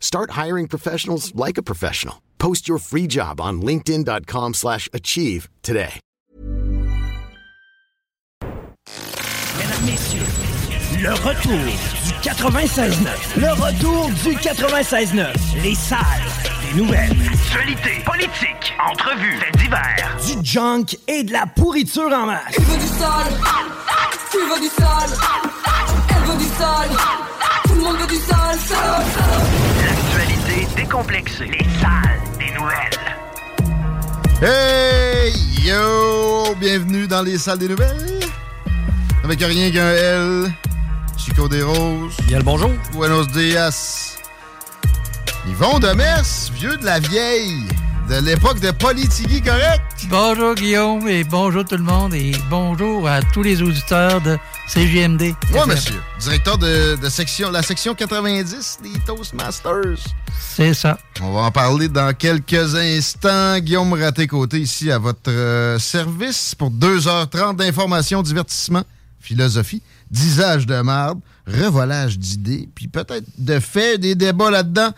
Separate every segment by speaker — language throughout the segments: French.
Speaker 1: Start hiring professionals like a professional. Post your free job on linkedin.com/achieve slash achieve today.
Speaker 2: Mesdames, Messieurs, le retour du 96.9. Le retour du 96.9. Les salles des nouvelles. Actualité, politique, entrevues, faits divers. Du junk et de la pourriture en masse.
Speaker 3: Il veut du sale, tu veux du sale, elle veut du sale, tout le monde veut du sale, sale,
Speaker 2: L'actualité décomplexée. Les salles des nouvelles.
Speaker 4: Hey yo! Bienvenue dans les salles des nouvelles. Avec rien qu'un L. Chico des Roses.
Speaker 5: Bien le bonjour.
Speaker 4: Buenos dias. Yvon de Mers, vieux de la vieille. De l'époque de Politigui, correct?
Speaker 5: Bonjour Guillaume et bonjour tout le monde et bonjour à tous les auditeurs de CGMD.
Speaker 4: Moi, monsieur. Directeur de, de section, la section 90 des Toastmasters.
Speaker 5: C'est ça.
Speaker 4: On va en parler dans quelques instants. Guillaume Raté-Côté ici à votre euh, service pour 2h30 d'information, divertissement, philosophie, disage de marde, revolage d'idées, puis peut-être de fait des débats là-dedans.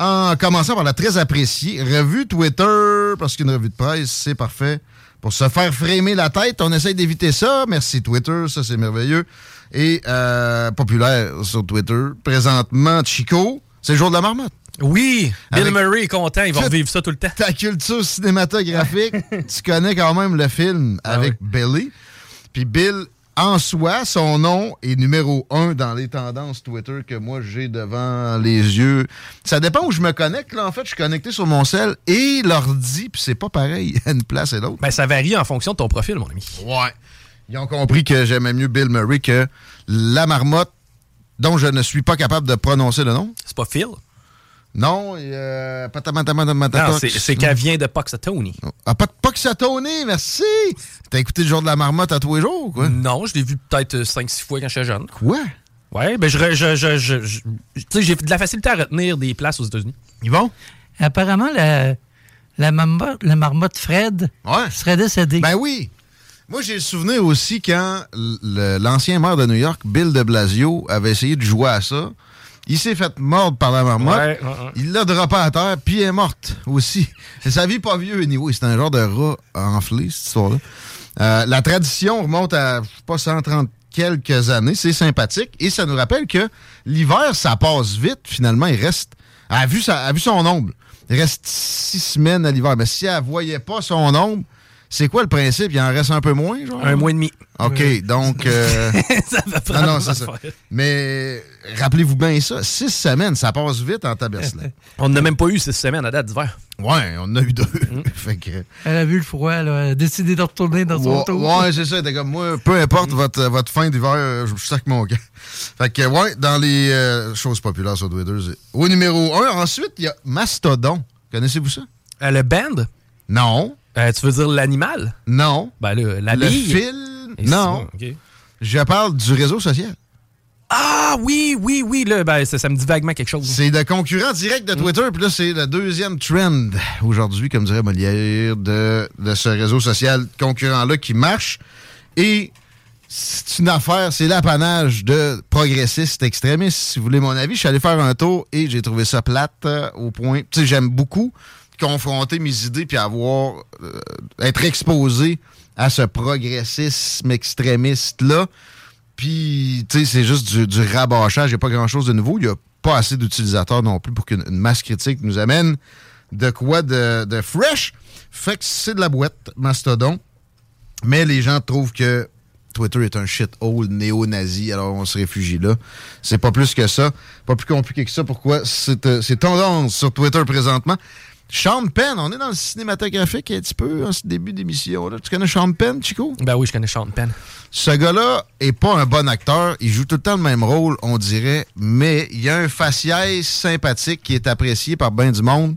Speaker 4: En commençant par la très appréciée revue Twitter, parce qu'une revue de presse, c'est parfait. Pour se faire frémer la tête, on essaye d'éviter ça. Merci Twitter, ça c'est merveilleux. Et euh, populaire sur Twitter, présentement, Chico, c'est le jour de la marmotte.
Speaker 6: Oui, Bill
Speaker 4: Avec
Speaker 6: Murray est content, il va revivre ça tout le temps.
Speaker 4: ta culture cinématographique, tu connais quand même le film
Speaker 6: Ah
Speaker 4: avec Billy. Puis Bill, en soi, son nom est numéro un dans les tendances Twitter que moi j'ai devant les yeux. Ça dépend où je me connecte. Là, en fait, je suis connecté sur mon cell et l'ordi, puis c'est pas pareil à une place et l'autre.
Speaker 6: Ben, ça varie en fonction de ton profil, mon ami.
Speaker 4: Ouais. Ils ont compris que j'aimais mieux Bill Murray que la marmotte dont je ne suis pas capable de prononcer le nom.
Speaker 6: C'est pas Phil?
Speaker 4: Non, euh,
Speaker 6: Non, c'est- c'est qu'elle vient de Puxatony.
Speaker 4: Ah, pas de Puxatony, merci! T'as écouté le jour de la marmotte à tous les jours, quoi?
Speaker 6: Non, je l'ai vu peut-être 5-6 fois quand j'étais jeune.
Speaker 4: Quoi?
Speaker 6: Ouais, ben je, je, je, je- je- tu sais, j'ai de la facilité à retenir des places aux États-Unis.
Speaker 4: Ils vont?
Speaker 5: Apparemment, la, la, marmotte, la marmotte Fred
Speaker 4: Ouais.
Speaker 5: serait décédée.
Speaker 4: Ben oui! Moi, j'ai le souvenir aussi quand le- l'ancien maire de New York, Bill de Blasio, avait essayé de jouer à ça. Il s'est fait mordre par la marmotte.
Speaker 6: Ouais, ouais, ouais.
Speaker 4: Il l'a droppé à terre, puis elle est morte aussi. Sa vie pas vieux, anyway. C'est un genre de rat enflé, cette histoire-là. Euh, la tradition remonte à, je sais pas, 130 quelques années. C'est sympathique. Et ça nous rappelle que l'hiver, ça passe vite, finalement. Il reste... Elle a vu, sa- elle a vu son ombre. Il reste six semaines à l'hiver. Mais si elle voyait pas son ombre, c'est quoi le principe? Il en reste un peu moins, genre?
Speaker 6: Un mois et demi.
Speaker 4: OK, donc... euh,
Speaker 6: ça va
Speaker 4: non,
Speaker 6: prendre
Speaker 4: non, c'est ça.
Speaker 6: faire.
Speaker 4: Mais rappelez-vous bien ça. Six semaines, ça passe vite en tabernacle.
Speaker 6: On n'a même pas eu 6 semaines à date d'hiver.
Speaker 4: Ouais, on en a eu deux.
Speaker 6: Mm.
Speaker 4: fait que...
Speaker 5: Elle a vu le froid, elle a décidé de retourner dans son
Speaker 4: Ouais,
Speaker 5: tour.
Speaker 4: ouais, c'est ça. T'es comme moi, peu importe votre, votre fin d'hiver, je sac mon gars. Fait que, ouais, dans les euh, choses populaires sur Twitter, au numéro 1. Ensuite, il y a Mastodon. Connaissez-vous ça?
Speaker 6: Euh, le band,
Speaker 4: Non.
Speaker 6: Euh, tu veux dire l'animal?
Speaker 4: Non.
Speaker 6: Ben là, la
Speaker 4: Le
Speaker 6: bille.
Speaker 4: fil?
Speaker 6: Et
Speaker 4: Non.
Speaker 6: c'est- ok.
Speaker 4: Je parle du réseau social.
Speaker 6: Ah oui, oui, oui, là, ben, ça, ça me dit vaguement quelque chose.
Speaker 4: C'est le concurrent direct de Twitter, puis là, c'est le deuxième trend aujourd'hui, comme dirait Molière, de, de ce réseau social concurrent-là qui marche. Et c'est une affaire, c'est l'apanage de progressistes extrémistes. Si vous voulez mon avis, je suis allé faire un tour et j'ai trouvé ça plate euh, au point. Tu sais, j'aime beaucoup confronter mes idées puis avoir euh, être exposé à ce progressisme extrémiste-là. Puis, tu sais, c'est juste du, rabâchage. Il n'y a pas grand-chose de nouveau. Il n'y a pas assez d'utilisateurs non plus pour qu'une une masse critique nous amène de quoi de, de fresh. Fait que c'est de la boîte, Mastodon. Mais les gens trouvent que Twitter est un shithole néo-nazi, alors on se réfugie là. C'est pas plus que ça, pas plus compliqué que ça. Pourquoi? C'est euh, c'est tendance sur Twitter présentement? Sean Penn, on est dans le cinématographique un petit peu en ce début d'émission. là. Tu connais Sean Penn, Chico?
Speaker 6: Ben oui, je connais Sean Penn.
Speaker 4: Ce gars-là est pas un bon acteur. Il joue tout le temps le même rôle, on dirait, mais il a un faciès sympathique qui est apprécié par bien du monde.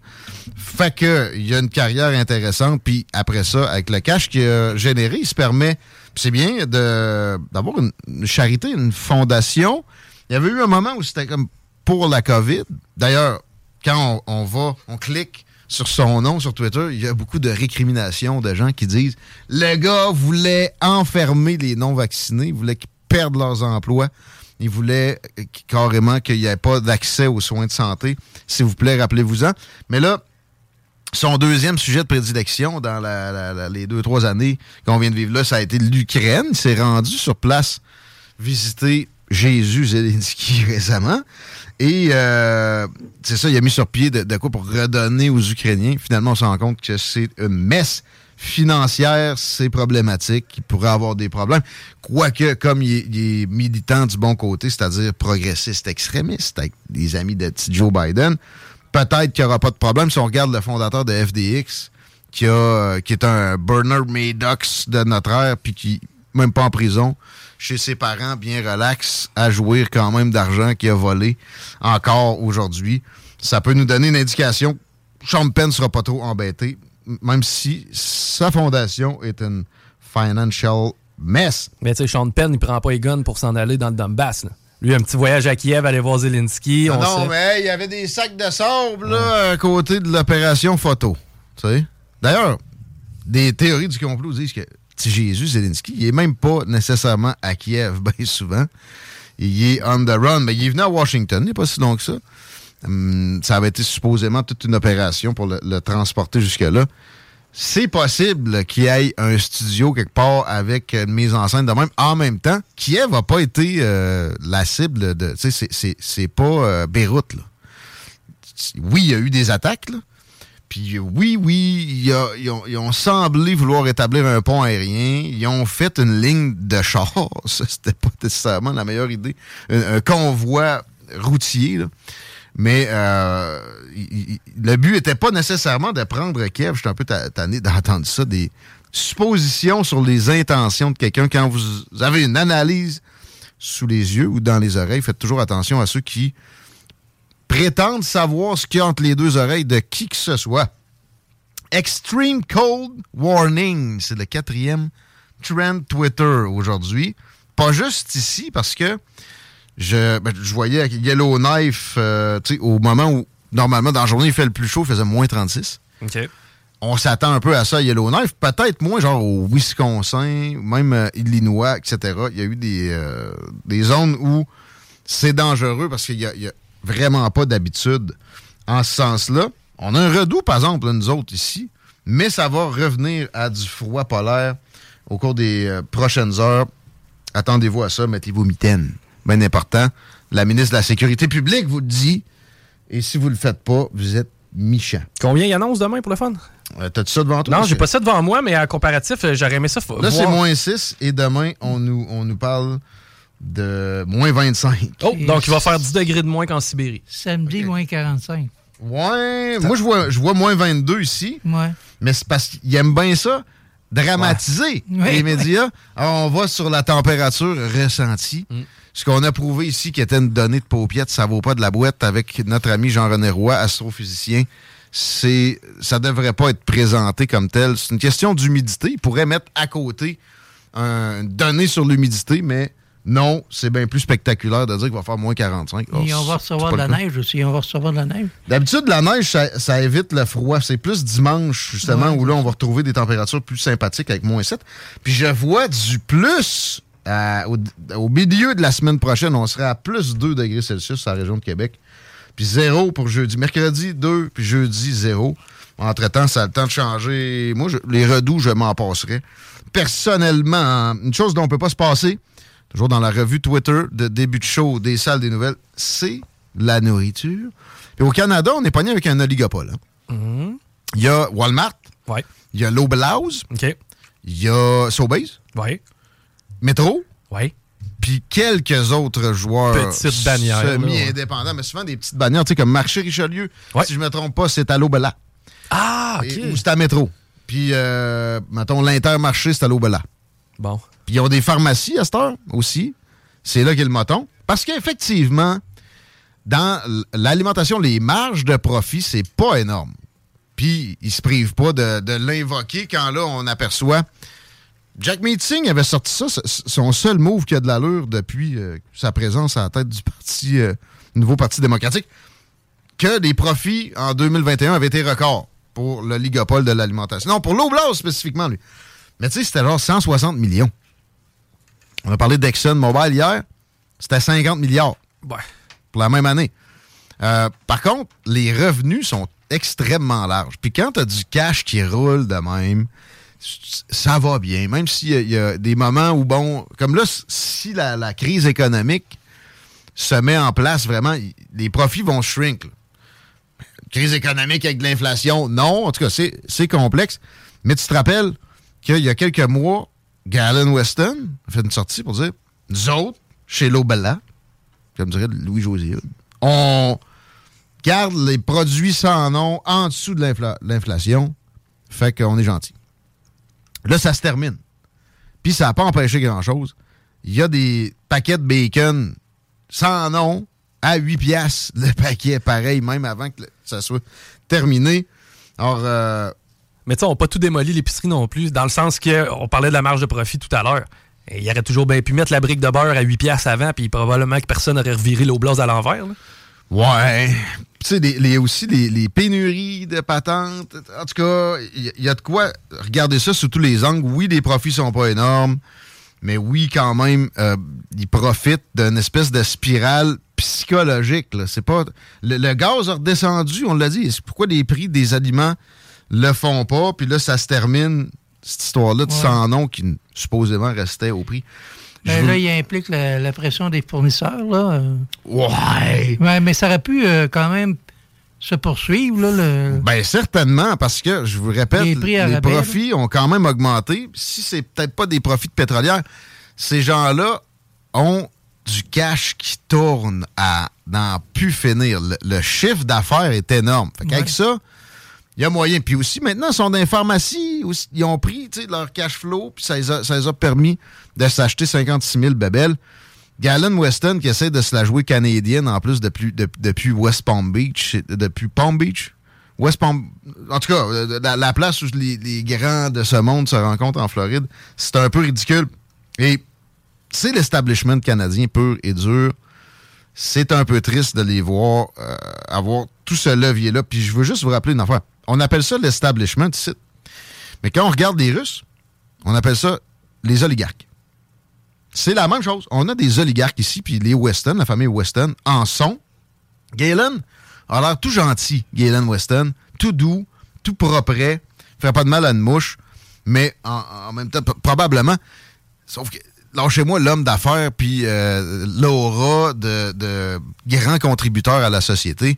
Speaker 4: Fait que il a une carrière intéressante. Puis après ça, avec le cash qu'il a généré, il se permet, c'est bien, de d'avoir une, une charité, une fondation. Il y avait eu un moment où c'était comme pour la COVID. D'ailleurs, quand on, on va, on clique sur son nom sur Twitter, il y a beaucoup de récriminations de gens qui disent le gars voulait enfermer les non-vaccinés, il voulait qu'ils perdent leurs emplois, il voulait euh, carrément qu'il n'y ait pas d'accès aux soins de santé. S'il vous plaît, rappelez-vous-en. Mais là, son deuxième sujet de prédilection dans les deux, trois années qu'on vient de vivre là, ça a été l'Ukraine. Il s'est rendu sur place visiter Jésus Zelensky récemment. Et euh, c'est ça, il a mis sur pied de, quoi pour redonner aux Ukrainiens. Finalement, on se rend compte que c'est une messe financière, c'est problématique, il pourrait avoir des problèmes. Quoique, comme il est, il est militant du bon côté, c'est-à-dire progressiste extrémiste, avec des amis de Joe Biden, peut-être qu'il n'y aura pas de problème si on regarde le fondateur de FDX, qui, a, est un Bernard Maddox de notre ère, puis qui, même pas en prison, chez ses parents, bien relax, à jouir quand même d'argent qu'il a volé encore aujourd'hui. Ça peut nous donner une indication. Sean Penn ne sera pas trop embêté, même si sa fondation est une financial mess.
Speaker 6: Mais tu sais, Sean Penn, il prend pas les guns pour s'en aller dans le Donbass. là. Lui, un petit voyage à Kiev, aller voir Zelensky. On
Speaker 4: non,
Speaker 6: sait.
Speaker 4: mais il y avait des sacs de sable là, à côté de l'opération photo. Tu sais? D'ailleurs, des théories du complot disent que petit Jésus Zelensky, il est même pas nécessairement à Kiev bien souvent. Il est on the run, mais il est venu à Washington, il n'est pas si long que ça. Hum, ça avait été supposément toute une opération pour le, transporter jusque-là. C'est possible qu'il y ait un studio quelque part avec une mise en scène de même. En même temps, Kiev n'a pas été euh, la cible de. Tu sais, c'est pas euh, Beyrouth, là. Oui, il y a eu des attaques, là. Puis oui, oui, ils, ont, semblé vouloir établir un pont aérien. Ils ont fait une ligne de chars. Ça, c'était pas nécessairement la meilleure idée. Un, convoi routier, là. Mais euh, le but était pas nécessairement de prendre Kiev. Je suis un peu ta- tanné d'entendre ça. Des suppositions sur les intentions de quelqu'un. Quand vous avez une analyse sous les yeux ou dans les oreilles, faites toujours attention à ceux qui prétendent savoir ce qu'il y a entre les deux oreilles de qui que ce soit. Extreme Cold Warning, c'est le quatrième trend Twitter aujourd'hui. Pas juste ici, parce que je, ben, je voyais avec Yellowknife, euh, tu sais, au moment où, normalement, dans la journée, il fait le plus chaud, il faisait moins 36.
Speaker 6: OK.
Speaker 4: On s'attend un peu à ça à Yellowknife, peut-être moins genre au Wisconsin, même euh, Illinois, etc. Il y a eu des, euh, des zones où c'est dangereux parce qu'il y a vraiment pas d'habitude en ce sens-là. On a un redout, par exemple, là, nous autres ici, mais ça va revenir à du froid polaire au cours des euh, prochaines heures. Attendez-vous à ça, mettez-vous mitaines. Bien important. La ministre de la Sécurité publique vous le dit. Et si vous le faites pas, vous êtes méchant.
Speaker 6: Combien il annonce demain pour le fun?
Speaker 4: Euh, T'as-tu ça devant toi?
Speaker 6: Non, j'ai pas ça devant moi, mais à comparatif, euh, j'aurais aimé ça.
Speaker 4: Là, c'est moins 6 et demain, on nous, on nous parle de moins 25.
Speaker 6: Oh, donc il va faire 10 degrés de moins qu'en Sibérie.
Speaker 5: Samedi, moins 45.
Speaker 4: Ouais, moi, je vois, je vois moins 22 ici,
Speaker 5: Ouais.
Speaker 4: mais c'est parce qu'ils aiment bien ça, dramatiser
Speaker 5: Ouais.
Speaker 4: les médias. Alors, on va sur la température ressentie.
Speaker 6: Mm.
Speaker 4: Ce qu'on a prouvé ici, qui était une donnée de paupiette, ça vaut pas de la boîte avec notre ami Jean-René Roy, astrophysicien. C'est, ça devrait pas être présenté comme tel. C'est une question d'humidité. Il pourrait mettre à côté un- une donnée sur l'humidité, mais non, c'est bien plus spectaculaire de dire qu'il va faire moins 45. Oh,
Speaker 5: Et on va recevoir de la neige aussi. On va recevoir de la neige.
Speaker 4: D'habitude, la neige, ça, ça évite le froid. C'est plus dimanche, justement,
Speaker 5: Ouais.
Speaker 4: où là, on va retrouver des températures plus sympathiques avec moins 7. Puis je vois du plus à- au, au milieu de la semaine prochaine. On serait à plus 2 degrés Celsius sur la région de Québec. Puis zéro pour jeudi. Mercredi, 2, puis jeudi, 0. Entre-temps, ça a le temps de changer. Moi, je- les redouts, je m'en passerais. Personnellement, une chose dont on ne peut pas se passer, toujours dans la revue Twitter de début de show des salles des nouvelles, c'est la nourriture. Puis au Canada, on est pogné avec un oligopole. hein. Il y a Walmart,
Speaker 6: Ouais.
Speaker 4: il y a Loblaws,
Speaker 6: OK.
Speaker 4: Il y a Sobeys.
Speaker 6: Oui.
Speaker 4: Métro.
Speaker 6: Oui.
Speaker 4: Puis quelques autres joueurs
Speaker 6: Petites bannières,
Speaker 4: semi-indépendants, mais souvent des petites bannières, tu sais, comme Marché Richelieu. Si je me trompe pas, c'est à l'Aubela.
Speaker 6: Ah, OK.
Speaker 4: Et- Ou c'est à Métro. Puis, euh, mettons, l'Intermarché, c'est à l'Aubela.
Speaker 6: Bon.
Speaker 4: Puis ils ont des pharmacies à cette heure aussi. C'est là qu'est le moton. Parce qu'effectivement, dans l'alimentation, les marges de profit, c'est pas énorme. Puis ils se privent pas de, l'invoquer quand là, on aperçoit. Jack Meeting avait sorti ça, son seul move qui a de l'allure depuis euh, sa présence à la tête du parti, euh, nouveau Parti démocratique, que les profits en 2021 avaient été records pour le ligopole de l'alimentation. Non, pour l'Oblast spécifiquement, lui. Mais tu sais, c'était genre 160 millions. On a parlé d'Exxon Mobile hier. C'était 50 milliards
Speaker 6: Ouais.
Speaker 4: pour la même année. Euh, par contre, les revenus sont extrêmement larges. Puis quand tu as du cash qui roule de même, ça va bien. Même s'il y, a- il y a des moments où, bon, comme là, si la, la crise économique se met en place, vraiment, y- les profits vont shrink. là. Crise économique avec de l'inflation, non. En tout cas, c'est c'est complexe. Mais tu te rappelles qu'il y a quelques mois, Galen Weston fait une sortie pour dire Nous autres, chez Lobella, comme dirait Louis-José, on garde les produits sans nom en dessous de l'infla- l'inflation. Fait qu'on est gentil. Là, ça se termine. Puis ça n'a pas empêché grand-chose. Il y a des paquets de bacon sans nom à 8 piastres le paquet, pareil, même avant que ça soit terminé. Alors, euh,
Speaker 6: Mais tu sais, on n'a pas tout démoli l'épicerie non plus, dans le sens qu'on parlait de la marge de profit tout à l'heure. Il aurait toujours bien pu mettre la brique de beurre à 8 piastres avant, puis probablement que personne n'aurait reviré l'oblast à l'envers.
Speaker 4: Ouais. Tu sais, les, les- aussi les, pénuries de patentes. En tout cas, il y, y a de quoi regarder ça sous tous les angles. Oui, les profits sont pas énormes, mais oui, quand même, euh, ils profitent d'une espèce de spirale psychologique. C'est pas le, le gaz a redescendu, on l'a dit. C'est pourquoi les prix des aliments le font pas, puis là, ça se termine cette histoire-là de
Speaker 5: Ouais.
Speaker 4: sans nom qui supposément restait au prix.
Speaker 5: Ben, là, il implique la, la pression des fournisseurs. Là. euh.
Speaker 4: Ouais.
Speaker 5: Ouais, mais ça aurait pu euh, quand même se poursuivre. Là, le...
Speaker 4: Ben certainement, parce que, je vous répète,
Speaker 5: Les prix
Speaker 4: profits ont quand même augmenté. Si c'est peut-être pas des profits de pétrolière, ces gens-là ont du cash qui tourne à n'en plus finir. Le, le chiffre d'affaires est énorme. Fait
Speaker 5: Ouais.
Speaker 4: ça, il y a moyen. Puis aussi, maintenant, ils sont dans les pharmacies. Ils ont pris leur cash flow, puis ça les, a, permis de s'acheter 56 000 bébelles. Galen Weston qui essaie de se la jouer canadienne en plus depuis, de- depuis West Palm Beach. Depuis Palm Beach? West Palm. En tout cas, euh, la, la place où les, les grands de ce monde se rencontrent en Floride, c'est un peu ridicule. Et c'est l'establishment canadien pur et dur. C'est un peu triste de les voir euh, avoir tout ce levier-là. Puis je veux juste vous rappeler une affaire. On appelle ça l'establishment ici. Mais quand on regarde les Russes, on appelle ça les oligarques. C'est la même chose. On a des oligarques ici, puis les Weston, la famille Weston, en sont. Galen a l'air tout gentil, Galen Weston, tout doux, tout propre, ferait pas de mal à une mouche, mais en, même temps, probablement, sauf que, lâchez-moi l'homme d'affaires, puis euh, l'aura de, de grand contributeur à la société.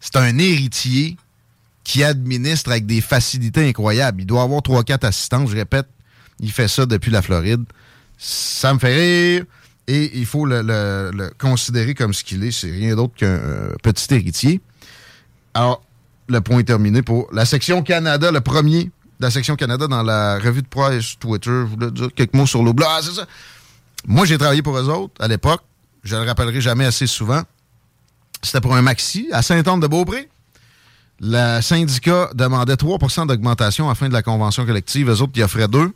Speaker 4: C'est un héritier qui administre avec des facilités incroyables. Il doit avoir 3-4 assistants, je répète, il fait ça depuis la Floride. Ça me fait rire et il faut le, considérer comme ce qu'il est. C'est rien d'autre qu'un euh, petit héritier. Alors, le point est terminé pour la section Canada, le premier de la section Canada dans la revue de presse Twitter. Je voulais dire quelques mots sur l'Oblast. Ah, c'est ça. Moi, j'ai travaillé pour eux autres à l'époque. Je le rappellerai jamais assez souvent. C'était pour un maxi à Saint-Anne-de-Beaupré. Le syndicat demandait 3% d'augmentation à la fin de la convention collective. Eux autres, ils offraient 2.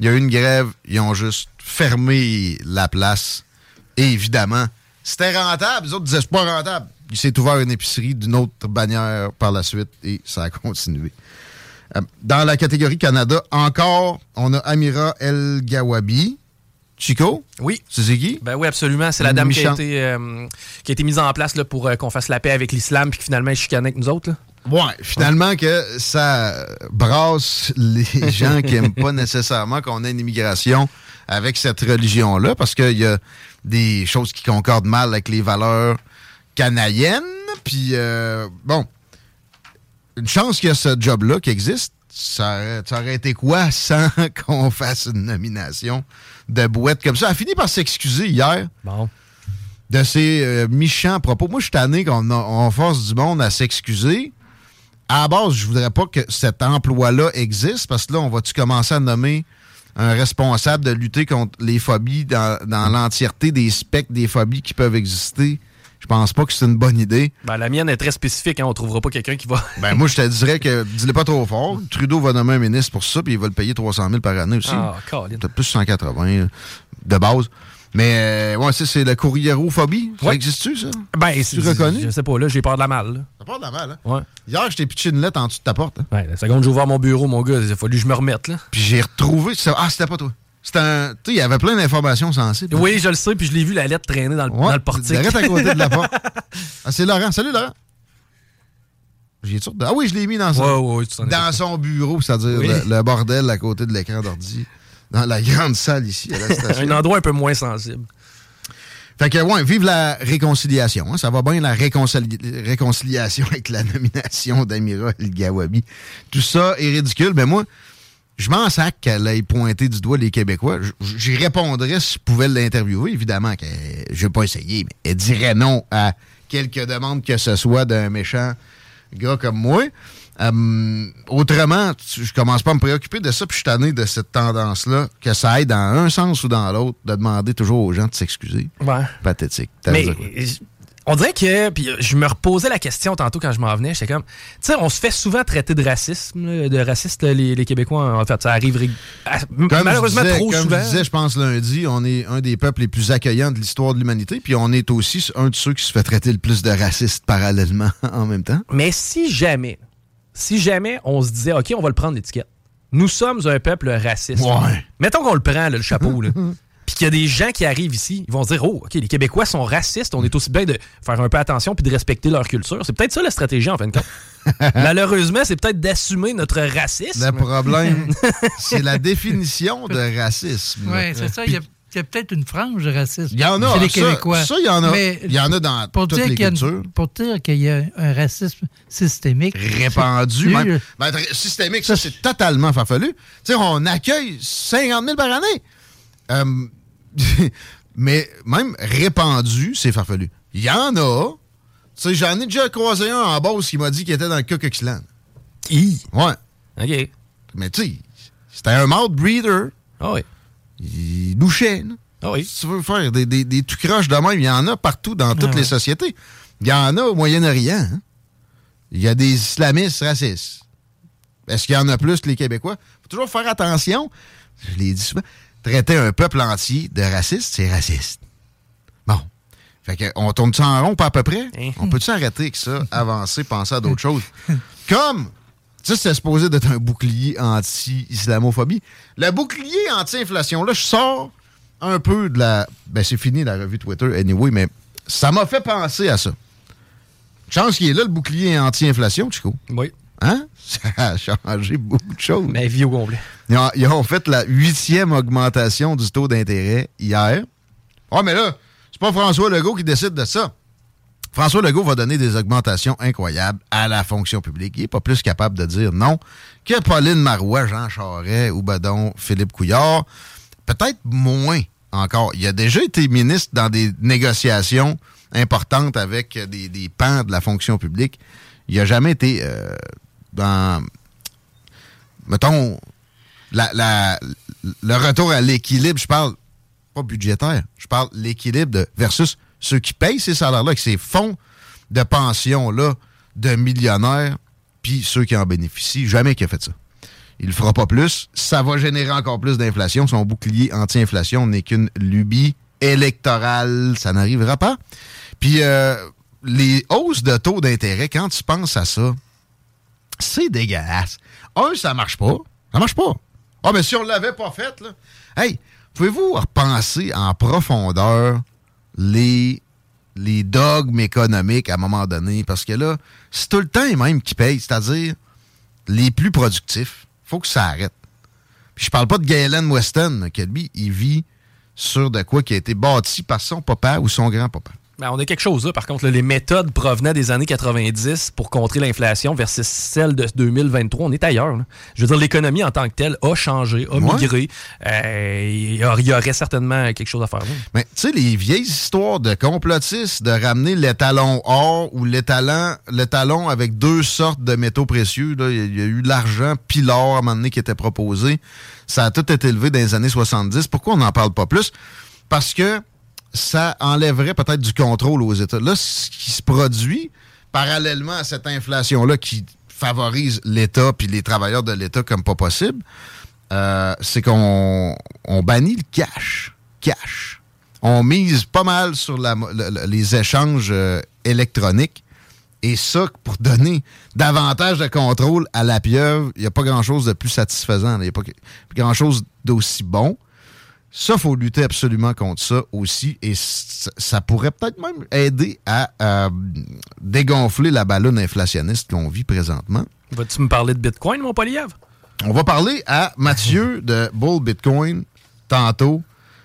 Speaker 4: Il y a eu une grève. Ils ont juste fermé la place. Et évidemment, c'était rentable. Les autres disaient, c'est pas rentable. Il s'est ouvert une épicerie d'une autre bannière par la suite et ça a continué. Euh, Dans la catégorie Canada, encore, on a Amira El Gawabi. Chico?
Speaker 6: Oui.
Speaker 4: Qui?
Speaker 6: Ben oui, absolument. C'est la dame qui a, été, euh, qui a été mise en place là, pour euh, qu'on fasse la paix avec l'islam puis finalement elle chicanait avec nous autres. là.
Speaker 4: Ouais, finalement que ça brasse les gens qui aiment pas nécessairement qu'on ait une immigration avec cette religion-là, parce qu'il y a des choses qui concordent mal avec les valeurs canadiennes. Puis, euh, bon, une chance qu'il y a ce job-là qui existe. ça aurait, ça aurait été quoi sans qu'on fasse une nomination de boîte comme ça? Elle a fini par s'excuser hier.
Speaker 6: Bon.
Speaker 4: De ses euh, méchants propos. Moi, je suis tanné qu'on on force du monde à s'excuser. À la base, je voudrais pas que cet emploi-là existe parce que là, on va-tu commencer à nommer un responsable de lutter contre les phobies dans, dans l'entièreté des spectres des phobies qui peuvent exister? Je pense pas que c'est une bonne idée.
Speaker 6: Ben, la mienne est très spécifique. Hein. On trouvera pas quelqu'un qui va.
Speaker 4: ben, moi, je te dirais que dis-le pas trop fort. Trudeau va nommer un ministre pour ça, puis il va le payer 300 000 par année aussi.
Speaker 6: Ah,
Speaker 4: Peut-être plus 180 de base. Mais, euh, ouais, ça, c'est la courriérophobie. Ça existe-tu, ça?
Speaker 6: Ben, c'est reconnu? Je sais pas, là, j'ai peur de la malle.
Speaker 4: T'as peur de la malle, hein?
Speaker 6: Ouais.
Speaker 4: Hier, je t'ai pitché une lettre en dessous de ta porte. Hein.
Speaker 6: Ouais, la seconde, j'ai ouvert mon bureau, mon gars, il a fallu que je me remette, là.
Speaker 4: Puis j'ai retrouvé. Ah, c'était pas toi. C'était un. Tu sais, il y avait plein d'informations sensibles.
Speaker 6: Oui, je le sais, puis je l'ai vu la lettre traîner dans le, dans le portique.
Speaker 4: Arrête à côté de la porte. Ah, c'est Laurent. Salut, Laurent. J'ai Ah oui, je l'ai mis dans son,
Speaker 6: ouais, ouais,
Speaker 4: dans son bureau, c'est-à-dire le, bordel à côté de l'écran d'ordi. Dans la grande salle ici, à la station.
Speaker 6: un endroit un peu moins sensible.
Speaker 4: Fait que, ouais, vive la réconciliation. Hein. Ça va bien, la réconciliation avec la nomination d'Amira El Gawabi. Tout ça est ridicule. Mais moi, je m'en sac qu'elle ait pointé du doigt les Québécois. J'y répondrais si je pouvais l'interviewer. Évidemment que je vais pas essayer, mais elle dirait non à quelques demandes que ce soit d'un méchant gars comme moi. Euh, autrement, je commence pas à me préoccuper de ça, puis je suis tanné de cette tendance-là, que ça aille dans un sens ou dans l'autre, de demander toujours aux gens de s'excuser.
Speaker 6: Ouais.
Speaker 4: Pathétique.
Speaker 6: Mais on dirait que, puis je me reposais la question tantôt quand je m'en venais, j'étais comme, tu sais, on se fait souvent traiter de racisme, de raciste les, Québécois, en fait, ça arrive malheureusement trop
Speaker 4: comme
Speaker 6: souvent.
Speaker 4: je disais, je pense lundi, on est un des peuples les plus accueillants de l'histoire de l'humanité, puis on est aussi un de ceux qui se fait traiter le plus de raciste parallèlement en même temps.
Speaker 6: Mais si jamais, si jamais on se disait, OK, on va le prendre l'étiquette, nous sommes un peuple raciste.
Speaker 4: Ouais.
Speaker 6: Mettons qu'on le prend, le chapeau, là. puis qu'il y a des gens qui arrivent ici, ils vont se dire Oh, OK, les Québécois sont racistes, on est aussi bien de faire un peu attention puis de respecter leur culture. C'est peut-être ça la stratégie, en fin de compte. Malheureusement, c'est peut-être d'assumer notre racisme.
Speaker 4: Le problème, c'est la définition de racisme.
Speaker 5: Oui, c'est ça. Il y a peut-être une frange raciste.
Speaker 4: Il y en a.
Speaker 5: Chez les Québécois.
Speaker 4: Ça, il y en a. il y en a dans
Speaker 5: pour
Speaker 4: toutes les cultures.
Speaker 5: pour dire qu'il y a un racisme systémique.
Speaker 4: Répandu. Même. Ben, systémique, ça, c'est totalement farfelu. Tu sais, on accueille 50 000 par année. Euh, mais même répandu, c'est farfelu. Il y en a. Tu sais, j'en ai déjà croisé un en Beauce qui m'a dit qu'il était dans le Coquixland.
Speaker 6: Qui?
Speaker 4: Ouais.
Speaker 6: OK.
Speaker 4: Mais tu sais, c'était un mouth breeder.
Speaker 6: Ah oui.
Speaker 4: Il douchait.
Speaker 6: Ah oui.
Speaker 4: Si tu veux faire des, des, des tout croches de même, il y en a partout dans toutes ah les sociétés. Il y en a au Moyen-Orient. Hein. Il y a des islamistes racistes. Est-ce qu'il y en a plus que les Québécois? faut toujours faire attention. Je l'ai dit souvent traiter un peuple entier de raciste, c'est raciste. Bon. Fait qu'on tourne ça en rond, pas à peu près? Hein? On peut-tu arrêter avec ça, avancer, penser à d'autres choses? Comme, ça, c'est supposé d'être un bouclier anti-islamophobie. Le bouclier anti-inflation, là, je sors un peu de la... Ben, c'est fini, la revue Twitter, anyway, mais ça m'a fait penser à ça. Chance qu'il est là, le bouclier anti-inflation, Chico.
Speaker 6: Oui.
Speaker 4: Hein? Ça a changé beaucoup de choses.
Speaker 6: Mais vie au complet.
Speaker 4: Ils ont, fait la huitième augmentation du taux d'intérêt hier. Oh, mais là, c'est pas François Legault qui décide de ça. François Legault va donner des augmentations incroyables à la fonction publique. Il n'est pas plus capable de dire non que Pauline Marois, Jean Charest ou Badon Philippe Couillard. Peut-être moins encore. Il a déjà été ministre dans des négociations importantes avec des, des pans de la fonction publique. Il n'a jamais été euh, dans, mettons, le retour à l'équilibre, je parle pas budgétaire, je parle l'équilibre versus ceux qui payent ces salaires-là, avec ces fonds de pension-là de millionnaires, puis ceux qui en bénéficient. Jamais qu'il a fait ça. Il ne fera pas plus. Ça va générer encore plus d'inflation. Son bouclier anti-inflation n'est qu'une lubie électorale. Ça n'arrivera pas. Puis euh, les hausses de taux d'intérêt, quand tu penses à ça, c'est dégueulasse. Un, ça marche pas. Ça marche pas. Ah, mais si on l'avait pas fait, là. Hey, pouvez-vous repenser en profondeur les, les dogmes économiques à un moment donné? Parce que là, c'est tout le temps les mêmes qui payent, c'est-à-dire les plus productifs. Faut que ça arrête. Puis je parle pas de Galen Weston, qui lui, il vit sur de quoi qui a été bâti par son papa ou son grand-papa.
Speaker 6: Ben, on a quelque chose là. Par contre, là, les méthodes provenaient des années 90 pour contrer l'inflation versus celle de 2023. On est ailleurs. là. Je veux dire, l'économie en tant que telle a changé, a
Speaker 4: Ouais.
Speaker 6: migré. Euh, Il y aurait certainement quelque chose à faire.
Speaker 4: Mais tu sais, les vieilles histoires de complotistes, de ramener l'étalon or ou l'étalon, avec deux sortes de métaux précieux, là, il y a- il y, a eu l'argent puis l'or à un moment donné qui était proposé. Ça a tout été élevé dans les années 70. Pourquoi on n'en parle pas plus? Parce que ça enlèverait peut-être du contrôle aux États. Là, ce qui se produit, parallèlement à cette inflation-là qui favorise l'État puis les travailleurs de l'État comme pas possible, euh, c'est qu'on on bannit le cash. Cash. On mise pas mal sur les échanges euh, électroniques. Et ça, pour donner davantage de contrôle à la pieuvre, il n'y a pas grand-chose de plus satisfaisant. Il n'y a pas grand-chose d'aussi bon. Ça, il faut lutter absolument contre ça aussi. Et ça pourrait peut-être même aider à euh, dégonfler la ballonne inflationniste qu'on vit présentement.
Speaker 6: Vas-tu me parler de Bitcoin, mon Poliev?
Speaker 4: On va parler à Mathieu de Bull Bitcoin tantôt.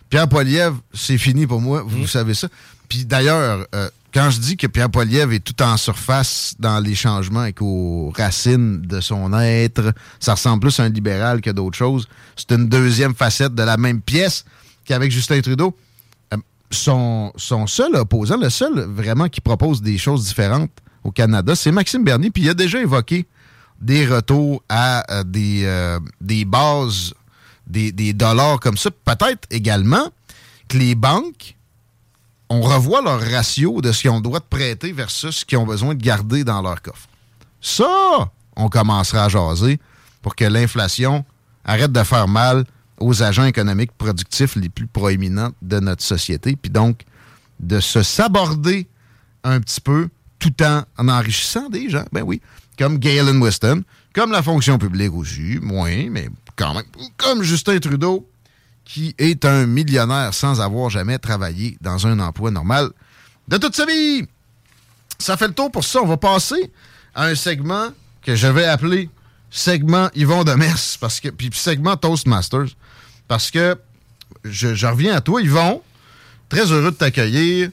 Speaker 4: Pierre Poilievre, c'est fini pour moi, vous savez ça. Puis d'ailleurs, euh, quand je dis que Pierre Poilievre est tout en surface dans les changements et qu'aux racines de son être, ça ressemble plus à un libéral que d'autres choses. C'est une deuxième facette de la même pièce qu'avec Justin Trudeau. Euh, son, son seul opposant, le seul vraiment qui propose des choses différentes au Canada, c'est Maxime Bernier. Puis il a déjà évoqué des retours à euh, des, euh, des bases, des, des dollars comme ça. Peut-être également que les banques, on revoit leur ratio de ce qu'ils ont prêter versus ce qu'ils ont besoin de garder dans leur coffre. Ça, on commencera à jaser pour que l'inflation arrête de faire mal aux agents économiques productifs les plus proéminents de notre société, puis donc de se saborder un petit peu tout en, en enrichissant des gens. Ben oui, comme Galen Weston, comme la fonction publique aussi, moins, mais quand même, comme Justin Trudeau, qui est un millionnaire sans avoir jamais travaillé dans un emploi normal de toute sa vie. Ça fait le tour pour ça. On va passer à un segment que je vais appeler segment Yvon de Mers, parce que, puis segment Toastmasters, parce que je, reviens à toi, Yvon. Très heureux de t'accueillir.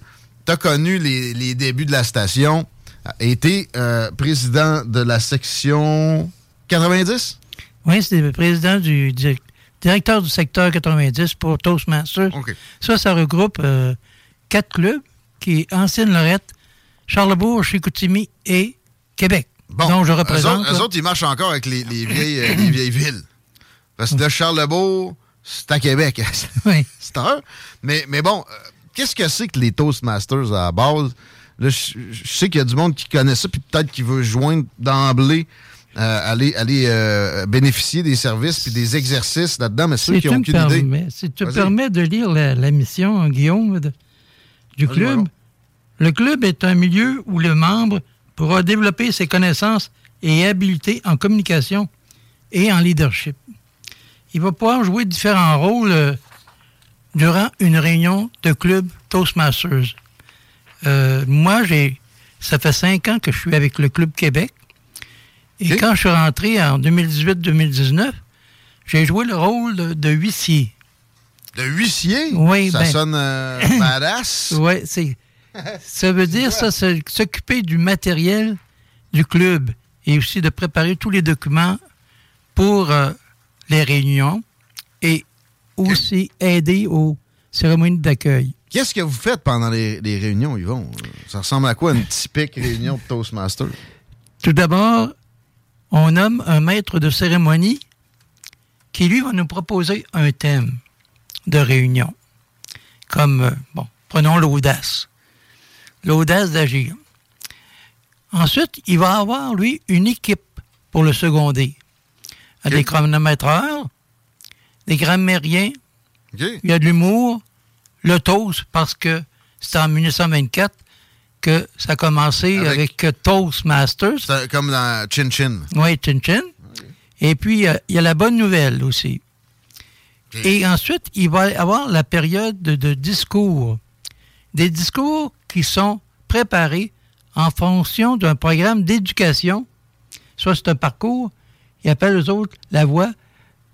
Speaker 4: Tu as connu les, les débuts de la station, été euh, président de la section 90?
Speaker 5: Oui, c'est le président du direct- directeur du secteur 90 pour Toastmasters. Ça, ça regroupe euh, quatre clubs qui est Ancienne-Lorette, Charlebourg, Chicoutimi et Québec. dont je
Speaker 4: eux
Speaker 5: représente.
Speaker 4: autres, eux autres, ils marchent encore avec les, les vieilles, euh, les vieilles villes. Parce que de Charlebourg, c'est à Québec.
Speaker 5: Oui.
Speaker 4: c'est heure. Mais, mais bon, euh, qu'est-ce que c'est que les Toastmasters à la base? Là, je, je sais qu'il y a du monde qui connaît ça, puis peut-être qui veut joindre d'emblée, aller, aller euh, bénéficier des services puis des exercices là-dedans, mais ceux
Speaker 5: Si
Speaker 4: qui n'ont aucune idée.
Speaker 5: permets, si tu me permets de lire la, la mission, Guillaume, de- du club, le club est un milieu où le membre pourra développer ses connaissances et habiletés en communication et en leadership. Il va pouvoir jouer différents rôles euh, durant une réunion de club Toastmasters. Euh, moi, j'ai, ça fait cinq ans que je suis avec le Club Québec. Et quand je suis rentré en 2018-2019, j'ai joué le rôle de, de huissier.
Speaker 4: De huissier?
Speaker 5: Oui,
Speaker 4: Ça
Speaker 5: ben-
Speaker 4: sonne euh, badass.
Speaker 5: Oui, c'est. Ça veut dire ça, c'est s'occuper du matériel du club et aussi de préparer tous les documents pour euh, les réunions et aussi aider aux cérémonies d'accueil.
Speaker 4: Qu'est-ce que vous faites pendant les, les réunions, Yvon? Ça ressemble à quoi une typique réunion de Toastmasters?
Speaker 5: Tout d'abord, on nomme un maître de cérémonie qui, lui, va nous proposer un thème de réunion. Comme, euh, bon, prenons l'audace. L'audace d'agir. Ensuite, il va avoir, lui, une équipe pour le seconder. Il y a Des chronométreurs, des grammairiens, il y a de l'humour, le toast, parce que c'est en 1924 que ça a commencé
Speaker 4: Avec-
Speaker 5: avec, euh, Toastmasters.
Speaker 4: Comme dans Chin Chin.
Speaker 5: Oui, Chin Chin. Et puis, euh, il y a la bonne nouvelle aussi. Et ensuite, il va y avoir la période de, de discours. Des discours qui sont préparés en fonction d'un programme d'éducation. Soit c'est un parcours, ils appellent eux autres la voie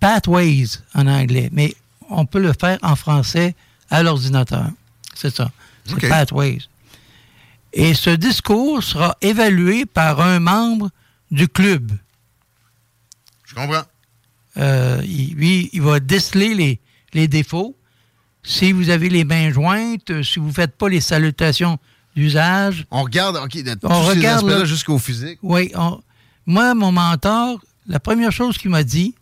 Speaker 5: Pathways en anglais. Mais on peut le faire en français à l'ordinateur. C'est ça. C'est. Pathways. Et ce discours sera évalué par un membre du club.
Speaker 4: Je comprends.
Speaker 5: Euh, il, lui, il va déceler les, les défauts. Si vous avez les mains jointes, euh, si vous ne faites pas les salutations d'usage.
Speaker 4: On regarde, OK, de tous
Speaker 5: On
Speaker 4: ces
Speaker 5: regarde, là.
Speaker 4: jusqu'au physique.
Speaker 5: Oui. on- moi, mon mentor, la première chose qu'il m'a dit,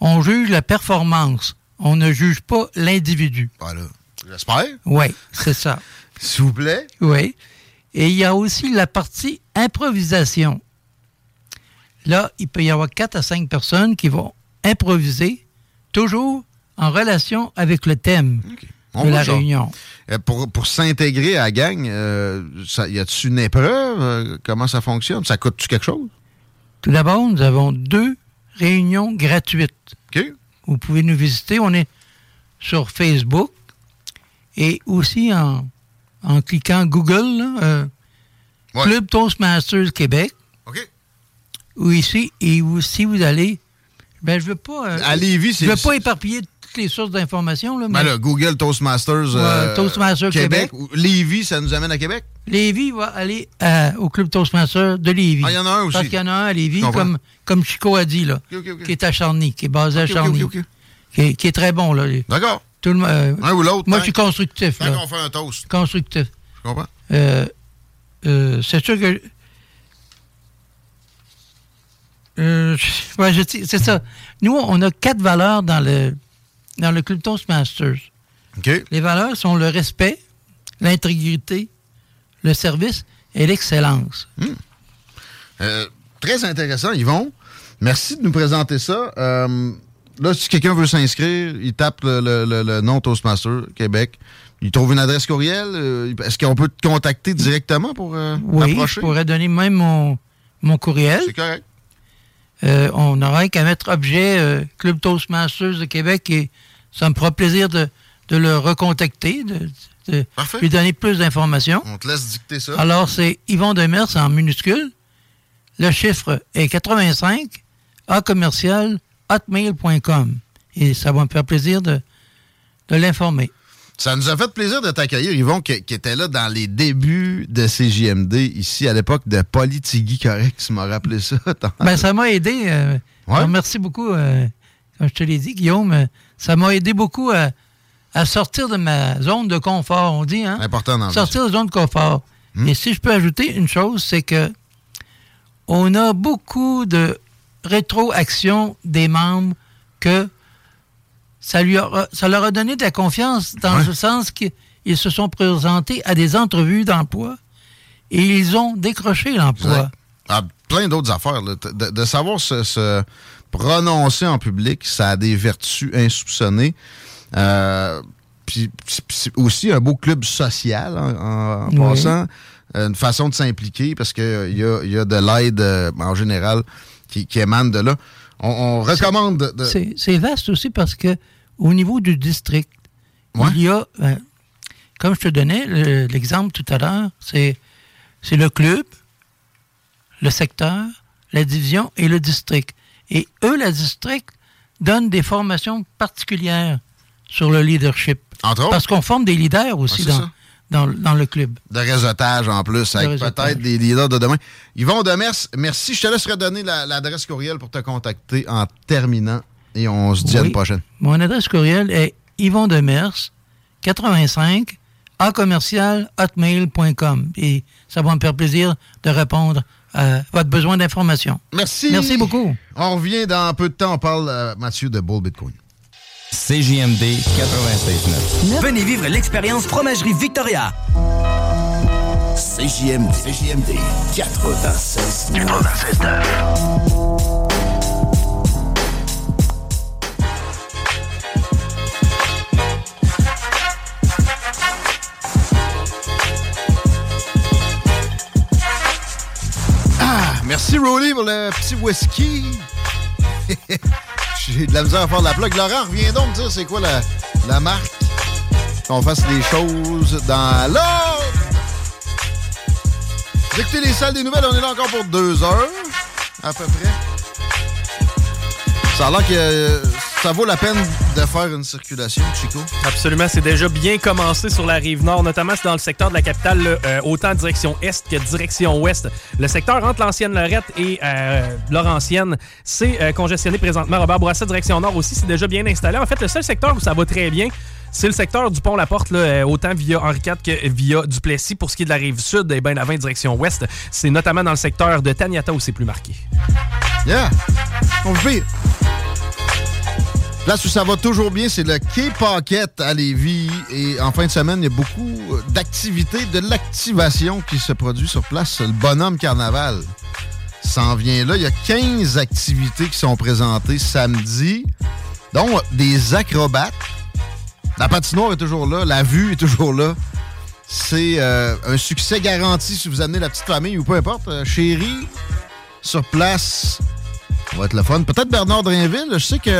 Speaker 5: on juge la performance. On ne juge pas l'individu.
Speaker 4: Voilà. J'espère.
Speaker 5: Oui, c'est ça.
Speaker 4: S'il vous plaît.
Speaker 5: Oui. Et il y a aussi la partie improvisation. Là, il peut y avoir quatre à cinq personnes qui vont improviser, toujours en relation avec le thème
Speaker 4: On
Speaker 5: de la réunion.
Speaker 4: Euh, Pour, pour s'intégrer à la gang, euh, ça- y a-tu une épreuve? Euh, comment ça fonctionne? Ça coûte-tu quelque chose?
Speaker 5: Tout d'abord, nous avons deux réunions gratuites.
Speaker 4: OK.
Speaker 5: Vous pouvez nous visiter. On est sur Facebook et aussi en, en cliquant Google, là, euh,
Speaker 4: Ouais.
Speaker 5: Club Toastmasters Québec.
Speaker 4: OK.
Speaker 5: Ou ici, et ou si vous allez. Ben, je veux pas. euh,
Speaker 4: À Lévis,
Speaker 5: Je veux pas éparpiller toutes les sources d'informations, là, mais
Speaker 4: Ben là, Google Toastmasters, euh,
Speaker 5: Toastmasters Québec.
Speaker 4: Ou Lévis, ça nous amène à Québec?
Speaker 5: Lévis va aller au Club Toastmasters de Lévis.
Speaker 4: Ah, il y en a un aussi.
Speaker 5: Parce qu'il y en a un à Lévis, comme, comme Chico a dit, là, qui est à Charny, qui est basé à Charny. Qui, est, qui est très bon, là.
Speaker 4: D'accord.
Speaker 5: Tout le euh,
Speaker 4: Un ou l'autre.
Speaker 5: Moi, je suis constructif,
Speaker 4: Tant qu'on fait un toast.
Speaker 5: Constructif.
Speaker 4: Je comprends.
Speaker 5: Euh, euh, c'est sûr que. Ouais, c'est ça. Nous, on a quatre valeurs dans le, dans le Club Toastmasters.
Speaker 4: OK.
Speaker 5: Les valeurs sont le respect, l'intégrité, le service et l'excellence.
Speaker 4: Euh, très intéressant, Yvon. Merci de nous présenter ça. Là, si quelqu'un veut s'inscrire, il tape le, le- le- le nom Toastmaster Québec. Il trouve une adresse courriel. euh, Est-ce qu'on peut te contacter directement pour euh,
Speaker 5: Oui, je pourrais donner même mon, mon courriel.
Speaker 4: C'est correct.
Speaker 5: Euh, on n'aurait qu'à mettre objet euh, Club Toastmasters de Québec et ça me fera plaisir de, de le recontacter, de, de
Speaker 4: Parfait.
Speaker 5: lui donner plus d'informations.
Speaker 4: On te laisse dicter ça.
Speaker 5: Alors, c'est Yvon Demers en minuscule. Le chiffre est 85 A commercial hotmail.com. Et ça va me faire plaisir de, de l'informer.
Speaker 4: Ça nous a fait plaisir de t'accueillir, Yvon, qui, qui était là dans les débuts de CJMD, ici, à l'époque de Politigui, correct, tu m'as rappelé ça.
Speaker 5: Ben, ça m'a aidé. euh,
Speaker 4: Ouais?
Speaker 5: Merci beaucoup. euh, comme je te l'ai dit, Guillaume, euh, ça m'a aidé beaucoup à, à sortir de ma zone de confort, on dit. Hein?
Speaker 4: Important dans.
Speaker 5: Sortir de la zone de confort.
Speaker 4: Hmm?
Speaker 5: Et si je peux ajouter une chose, c'est que on a beaucoup de rétroaction des membres que ça, lui aura- ça leur a donné de la confiance dans
Speaker 4: Ouais.
Speaker 5: le sens qu'ils se sont présentés à des entrevues d'emploi et ils ont décroché l'emploi.
Speaker 4: Exact. Ah, plein d'autres affaires. là. De, de savoir se, se prononcer en public, ça a des vertus insoupçonnées. Euh, puis aussi un beau club social en, en-
Speaker 5: Oui.
Speaker 4: passant. Euh, Une façon de s'impliquer parce qu'il y a, il y a de l'aide euh, en général qui, qui émane de là. On, on recommande de- de,
Speaker 5: C'est- vaste aussi parce que au niveau du district,
Speaker 4: Ouais.
Speaker 5: il y a, euh, comme je te donnais le- l'exemple tout à l'heure, c'est c'est le club, le secteur, la division et le district. Et eux, le district, donnent des formations particulières sur le leadership.
Speaker 4: Entre autres.
Speaker 5: Parce qu'on forme des leaders aussi
Speaker 4: Ouais,
Speaker 5: dans. Dans, dans le club.
Speaker 4: de réseautage en plus, avec peut-être des leaders de demain. Yvon Demers, merci. Je te laisse redonner la- l'adresse courriel pour te contacter en terminant. Et on se dit à la prochaine.
Speaker 5: Mon adresse courriel est Yvon Demers, 85, à commercial hotmail.com. Et ça va me faire plaisir de répondre à votre besoin d'information.
Speaker 4: Merci.
Speaker 5: Merci beaucoup.
Speaker 4: On revient dans peu de temps. On parle, euh, Mathieu, de Bull Bitcoin.
Speaker 7: CJMD 96.9.
Speaker 2: Venez vivre l'expérience Fromagerie Victoria.
Speaker 8: CJMD, CJMD 96. 96
Speaker 4: Ah, merci Rolly pour le petit whisky. J'ai de la misère à faire de la plug. Laurent, reviens donc me dire c'est quoi la, la marque. Qu'on fasse les choses dans l'ordre? Vous écoutez les salles des nouvelles, on est là encore pour deux heures, à peu près. Ça a l'air que euh, ça vaut la peine de faire une circulation, Chico?
Speaker 6: Absolument, c'est déjà bien commencé sur la rive nord, notamment dans le secteur de la capitale, euh, autant direction est que direction ouest. Le secteur entre l'ancienne Lorette et euh, Laurentienne, c'est euh, congestionné présentement. Robert Bourassa, direction nord aussi, c'est déjà bien installé. En fait, le seul secteur où ça va très bien, c'est le secteur du pont La Porte, autant via Henri IV que via Duplessis. Pour ce qui est de la rive sud, et eh bien avant direction ouest, c'est notamment dans le secteur de Taniata où c'est plus marqué.
Speaker 4: Yeah! On vit. Là où ça va toujours bien, c'est le Quai Paquette à Lévis. Et en fin de semaine, il y a beaucoup d'activités, de l'activation qui se produit sur place. Le bonhomme carnaval s'en vient là. Il y a 15 activités qui sont présentées samedi, dont des acrobates. La patinoire est toujours là, la vue est toujours là. C'est euh, un succès garanti si vous amenez la petite famille ou peu importe. Euh, chérie, sur place, ça va être le fun. Peut-être Bernard Drinville, je sais qu'il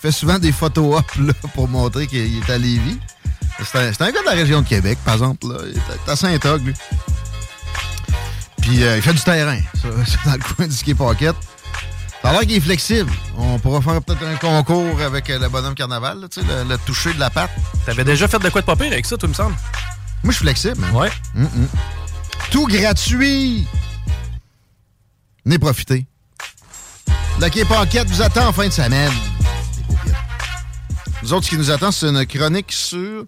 Speaker 4: fait souvent des photos up pour montrer qu'il est à Lévis. C'est un, gars de la région de Québec, par exemple. Il est à Saint-Og, lui. Puis euh, il fait du terrain, ça, dans le coin du ski pocket. Ça a l'air qu'il est flexible. On pourra faire peut-être un concours avec euh, le bonhomme carnaval, tu sais, le, toucher de la patte.
Speaker 6: T'avais déjà fait de quoi de pas avec ça, tout me semble?
Speaker 4: Moi, je suis flexible.
Speaker 6: Ouais.
Speaker 4: Tout gratuit. Venez profiter. Quai Paquette vous attend en fin de semaine. Nous autres, ce qui nous attend, c'est une chronique sur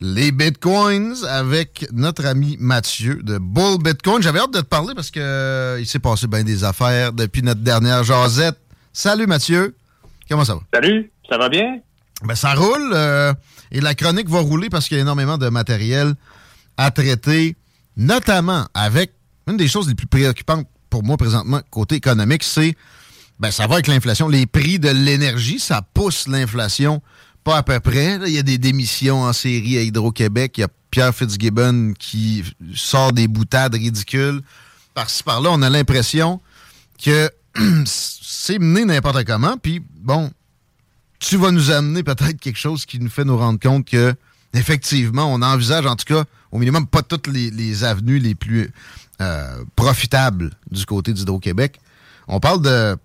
Speaker 4: les bitcoins avec notre ami Mathieu de Bull Bitcoin. J'avais hâte de te parler parce que euh, il s'est passé bien des affaires depuis notre dernière jasette. Salut Mathieu. Comment ça va?
Speaker 9: Salut, ça va bien?
Speaker 4: Ben, ça roule euh, et la chronique va rouler parce qu'il y a énormément de matériel à traiter, notamment avec une des choses les plus préoccupantes pour moi présentement côté économique, c'est ben, ça va avec l'inflation. Les prix de l'énergie, ça pousse l'inflation pas à peu près. Il y a des démissions en série à Hydro-Québec. Il y a Pierre Fitzgibbon qui sort des boutades ridicules. Par-ci, par-là, on a l'impression que c'est mené n'importe comment. Puis, bon, tu vas nous amener peut-être quelque chose qui nous fait nous rendre compte que, effectivement, on envisage, en tout cas, au minimum, pas toutes les, avenues les plus euh, profitables du côté d'Hydro-Québec on parle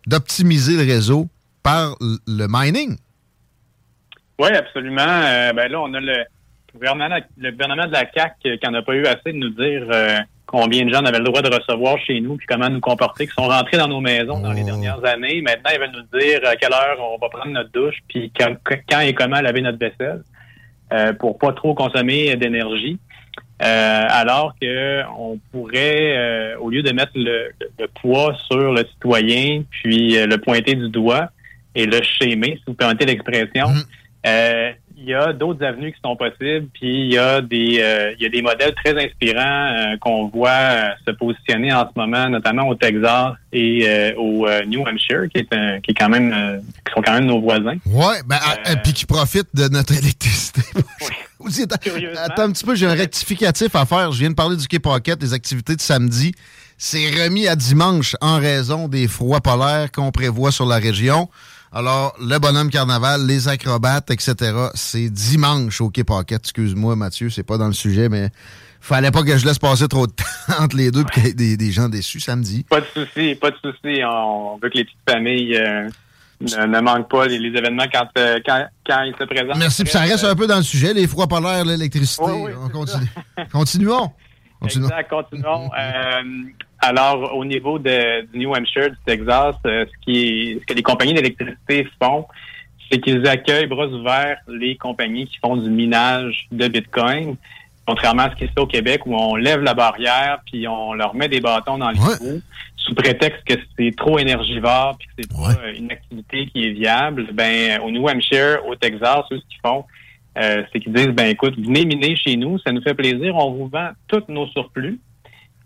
Speaker 4: d'optimiser le réseau par le mining.
Speaker 9: Oui, absolument. Euh, ben là, on a le gouvernement, le gouvernement de la CAC qui n'en a pas eu assez de nous dire euh, combien de gens avaient le droit de recevoir chez nous, puis comment nous comporter, qui sont rentrés dans nos maisons dans les oh. dernières années. Maintenant, ils veulent nous dire à quelle heure on va prendre notre douche, puis quand, et comment laver notre vaisselle, euh, pour pas trop consommer d'énergie. Euh, alors que on pourrait, euh, au lieu de mettre le, poids sur le citoyen, puis euh, le pointer du doigt et le schémer, si vous permettez l'expression, mm. Il y a d'autres avenues qui sont possibles, puis il y a des il y a des modèles très inspirants qu'on voit se positionner en ce moment, notamment au Texas et au New Hampshire, qui est qui est quand même qui sont quand même nos voisins.
Speaker 4: Ouais, ben puis qui profitent de notre électricité. attends, un petit peu, j'ai un rectificatif à faire. Je viens de parler du Quai Pocket, des activités de samedi. C'est remis à dimanche en raison des froids polaires qu'on prévoit sur la région. Alors, le bonhomme carnaval, les acrobates, etc., c'est dimanche au Quai Pocket. Excuse-moi, Mathieu, c'est pas dans le sujet, mais fallait pas que je laisse passer trop de temps entre les deux et qu'il y ait des, gens déçus samedi.
Speaker 9: Pas de souci, pas de souci. On veut que les petites familles euh, ne, manque pas les, événements quand, euh, quand, quand, ils se présentent.
Speaker 4: Merci. Puis ça reste un peu dans le sujet, les froids polaires, l'électricité. On continue. Continuons.
Speaker 9: Continuons. Exact, continuons. Euh, alors, au niveau de, du New Hampshire, du Texas, euh, ce, qui ce que les compagnies d'électricité font, c'est qu'ils accueillent bras ouverts les compagnies qui font du minage de Bitcoin, contrairement à ce qui se fait au Québec où on lève la barrière puis on leur met des bâtons dans les roues sous prétexte que c'est trop énergivore puis que c'est pas une activité qui est viable, ben au New Hampshire, au Texas, eux, ce qu'ils font, euh, c'est qu'ils disent ben écoute, venez miner chez nous, ça nous fait plaisir, on vous vend tous nos surplus.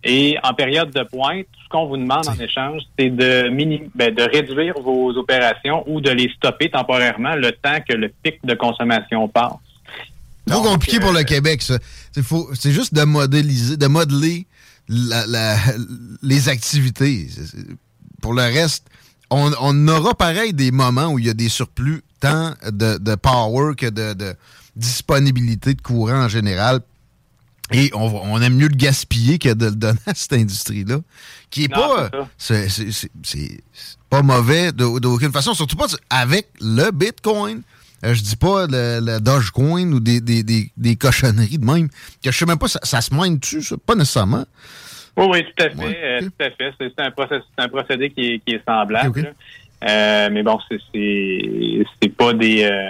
Speaker 9: Et en période de pointe, tout ce qu'on vous demande en échange, c'est de, ben, de réduire vos opérations ou de les stopper temporairement le temps que le pic de consommation passe.
Speaker 4: C'est trop compliqué pour le euh, Québec, ça. C'est juste de modéliser, de modeler la, les activités. Pour le reste, on, aura pareil des moments où il y a des surplus tant de, de power que de, de, disponibilité de courant en général. Et on, va- on aime mieux le gaspiller que de le donner à cette industrie-là, qui est
Speaker 9: Non,
Speaker 4: pas,
Speaker 9: c'est
Speaker 4: pas mauvais de- d'aucune façon, surtout pas avec le Bitcoin. Euh, je dis pas le, le Dogecoin ou des, des, des, des cochonneries de même. Que je sais même pas, ça, ça se mine dessus, ça? Pas nécessairement.
Speaker 9: Oui, oui, tout à fait.
Speaker 4: Ouais,
Speaker 9: euh, tout à fait. C'est un, process- c'est un procédé qui est, qui est semblable. Euh, mais bon, c'est c'est c'est pas des euh,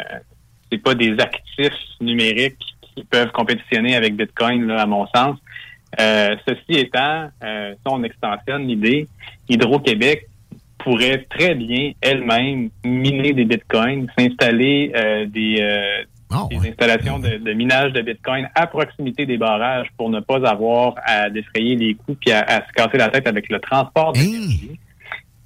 Speaker 9: c'est pas des actifs numériques qui peuvent compétitionner avec Bitcoin, là, à mon sens. Euh, ceci étant, euh, si on extensionne l'idée, Hydro-Québec pourrait très bien elle-même miner des bitcoins, s'installer euh, des,
Speaker 4: Ah,
Speaker 9: installations de, de minage de bitcoin à proximité des barrages pour ne pas avoir à défrayer les coûts puis à, à se casser la tête avec le transport d'énergie,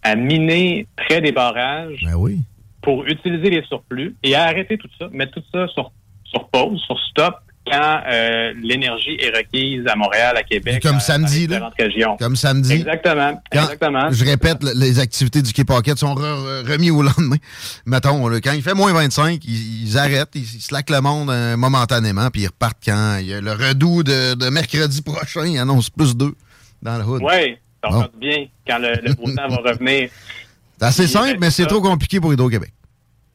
Speaker 9: à miner près des barrages
Speaker 4: Ben oui.
Speaker 9: pour utiliser les surplus et à arrêter tout ça, mettre tout ça sur, sur pause, sur stop quand euh, l'énergie est requise à Montréal, à Québec,
Speaker 4: Comme
Speaker 9: à-
Speaker 4: samedi,
Speaker 9: dans les
Speaker 4: là.
Speaker 9: différentes régions.
Speaker 4: Comme samedi.
Speaker 9: Exactement.
Speaker 4: Quand-
Speaker 9: exactement.
Speaker 4: Je répète, le- les activités du Quai Pocket sont re- re- remis au lendemain. Mettons, là, quand il fait moins 25, ils, ils arrêtent, ils, ils slackent le monde euh, momentanément, puis ils repartent quand il y a le redout de, de mercredi prochain, ils annoncent plus deux dans le hood.
Speaker 9: Oui, ça va bien quand le, le beau temps va revenir.
Speaker 4: C'est assez simple,
Speaker 9: ben,
Speaker 4: mais c'est trop compliqué pour Hydro-Québec.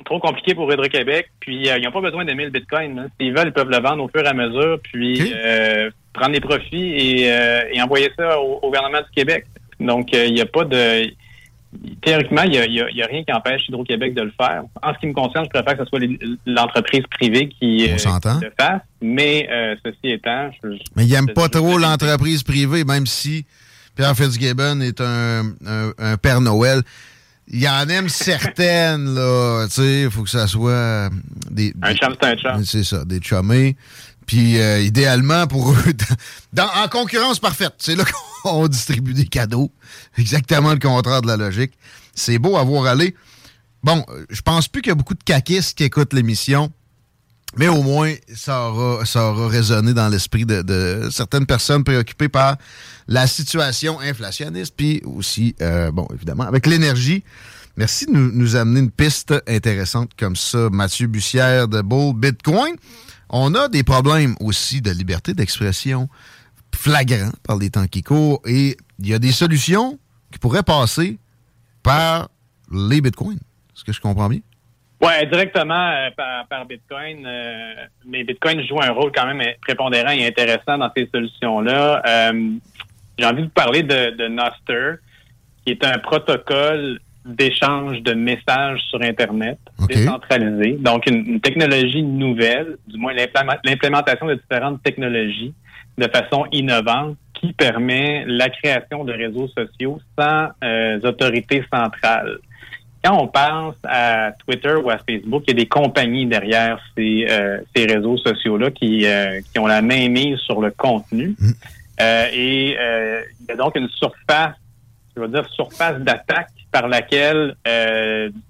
Speaker 9: Trop compliqué pour Hydro-Québec. Puis, euh, ils n'ont pas besoin d'aimer le Bitcoin. S'ils veulent, ils peuvent le vendre au fur et à mesure, puis euh, prendre des profits et, euh, et envoyer ça au, au gouvernement du Québec. Donc, il n'y a pas de... Théoriquement, il n'y a, y a- il y a rien qui empêche Hydro-Québec de le faire. En ce qui me concerne, je préfère que ce soit l'entreprise privée qui,
Speaker 4: On
Speaker 9: qui le fasse. Mais ceci étant... je- je-
Speaker 4: Mais ils n'aiment pas trop l'entreprise privée, même si Pierre Fitzgibbon est un, un- un Père Noël. Il en aime certaines, là. Tu sais, il faut que ça soit euh, des.
Speaker 9: Un chum, c'est un chum.
Speaker 4: C'est ça, des chummés. Puis, euh, idéalement, pour eux, dans, en concurrence parfaite, c'est là qu'on distribue des cadeaux. Exactement le contraire de la logique. C'est beau à voir aller. Bon, euh, je pense plus qu'il y a beaucoup de caquistes qui écoutent l'émission. Mais au moins, ça aura, ça aura résonné dans l'esprit de, de certaines personnes préoccupées par la situation inflationniste, puis aussi, euh, bon, évidemment, avec l'énergie. Merci de nous, nous amener une piste intéressante comme ça, Mathieu Bussière de Bull Bitcoin. On a des problèmes aussi de liberté d'expression flagrants par les temps qui courent, et il y a des solutions qui pourraient passer par les bitcoins. Est-ce que je comprends bien?
Speaker 9: Oui, directement euh, par, par Bitcoin. euh, mais Bitcoin joue un rôle quand même prépondérant et intéressant dans ces solutions-là. Euh, J'ai envie de vous parler de, de Noster, qui est un protocole d'échange de messages sur Internet décentralisé. Donc, une, une technologie nouvelle, du moins l'implément- l'implémentation de différentes technologies de façon innovante qui permet la création de réseaux sociaux sans euh, autorité centrale quand on pense à Twitter ou à Facebook, il y a des compagnies derrière ces, euh, ces réseaux sociaux-là qui, euh, qui ont la main mise sur le contenu. Euh, et il y a donc une surface, je veux dire, surface d'attaque par laquelle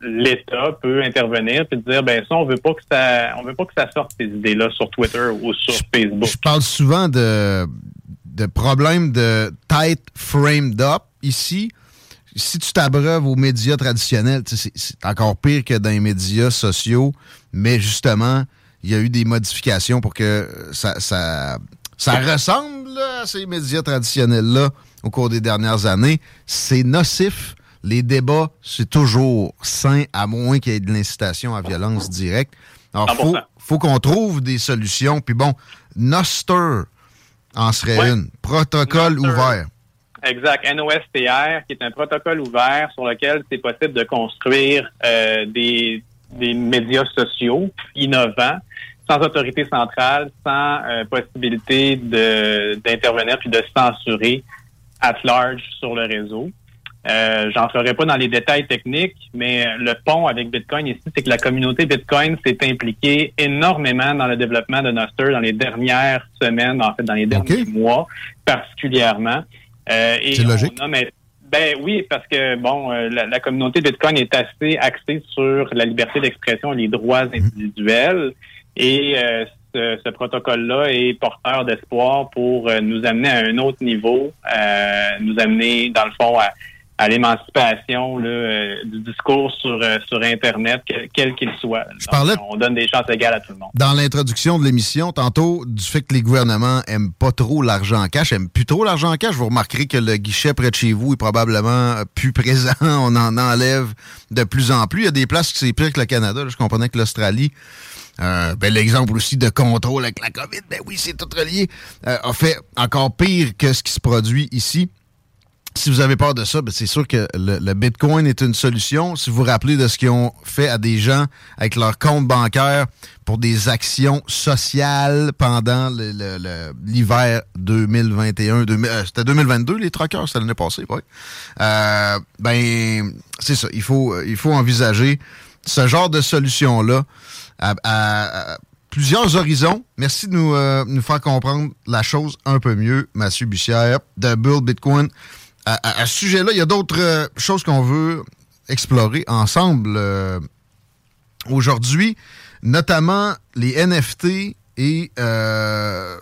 Speaker 9: l'État peut intervenir et dire ben ça on veut pas que ça on veut pas que ça sorte ces idées-là sur Twitter ou sur Facebook.
Speaker 4: Je parle souvent de, de problèmes de tête framed up ici. Si tu t'abreuves aux médias traditionnels, c'est encore pire que dans les médias sociaux, mais justement, il y a eu des modifications pour que ça, ça, ça ressemble là, à ces médias traditionnels-là au cours des dernières années. C'est nocif. Les débats, c'est toujours sain, à moins qu'il y ait de l'incitation à violence directe. Alors, faut,
Speaker 9: 100%.
Speaker 4: faut qu'on trouve des solutions. Puis bon, Noster en serait
Speaker 9: Ouais.
Speaker 4: une. Protocole
Speaker 9: Noster.
Speaker 4: ouvert.
Speaker 9: Exact. NOSTR, qui est un protocole ouvert sur lequel c'est possible de construire euh, des, des médias sociaux innovants, sans autorité centrale, sans euh, possibilité d'intervenir puis de censurer at large sur le réseau. Euh, J'entrerai pas dans les détails techniques, mais le pont avec Bitcoin ici, c'est que la communauté Bitcoin s'est impliquée énormément dans le développement de Noster dans les dernières semaines, en fait, dans les derniers mois particulièrement. Euh, et
Speaker 4: C'est logique.
Speaker 9: on ben oui, parce que bon, euh, la, la communauté Bitcoin est assez axée sur la liberté d'expression et les droits
Speaker 4: Mhm.
Speaker 9: individuels. Et euh, ce, ce protocole-là est porteur d'espoir pour euh, nous amener à un autre niveau, euh, nous amener, dans le fond, à, à l'émancipation là, euh, du discours sur, euh, sur Internet, que- quel qu'il soit.
Speaker 4: Je parlais-
Speaker 9: On donne des chances égales à tout le monde.
Speaker 4: Dans l'introduction de l'émission, tantôt, du fait que les gouvernements aiment pas trop l'argent en cash, aiment plus trop l'argent en cash, vous remarquerez que le guichet près de chez vous est probablement plus présent. On en enlève de plus en plus. Il y a des places qui c'est pire que le Canada. là. Je comprenais que l'Australie, euh, ben, l'exemple aussi de contrôle avec la COVID, ben oui, c'est tout relié, euh, a fait encore pire que ce qui se produit ici. Si vous avez peur de ça, ben c'est sûr que le, Bitcoin est une solution. Si vous vous rappelez de ce qu'ils ont fait à des gens avec leur compte bancaire pour des actions sociales pendant l'hiver 2021, 2000, euh, c'était 2022 les truckers, c'était l'année passée, oui. Euh, ben, c'est ça. Il faut, euh, il faut envisager ce genre de solution-là à, plusieurs horizons. Merci de nous, nous faire comprendre la chose un peu mieux, Mathieu Bussière, de Bull Bitcoin. À, ce sujet-là, il y a d'autres euh, choses qu'on veut explorer ensemble euh, aujourd'hui, notamment les NFT et euh,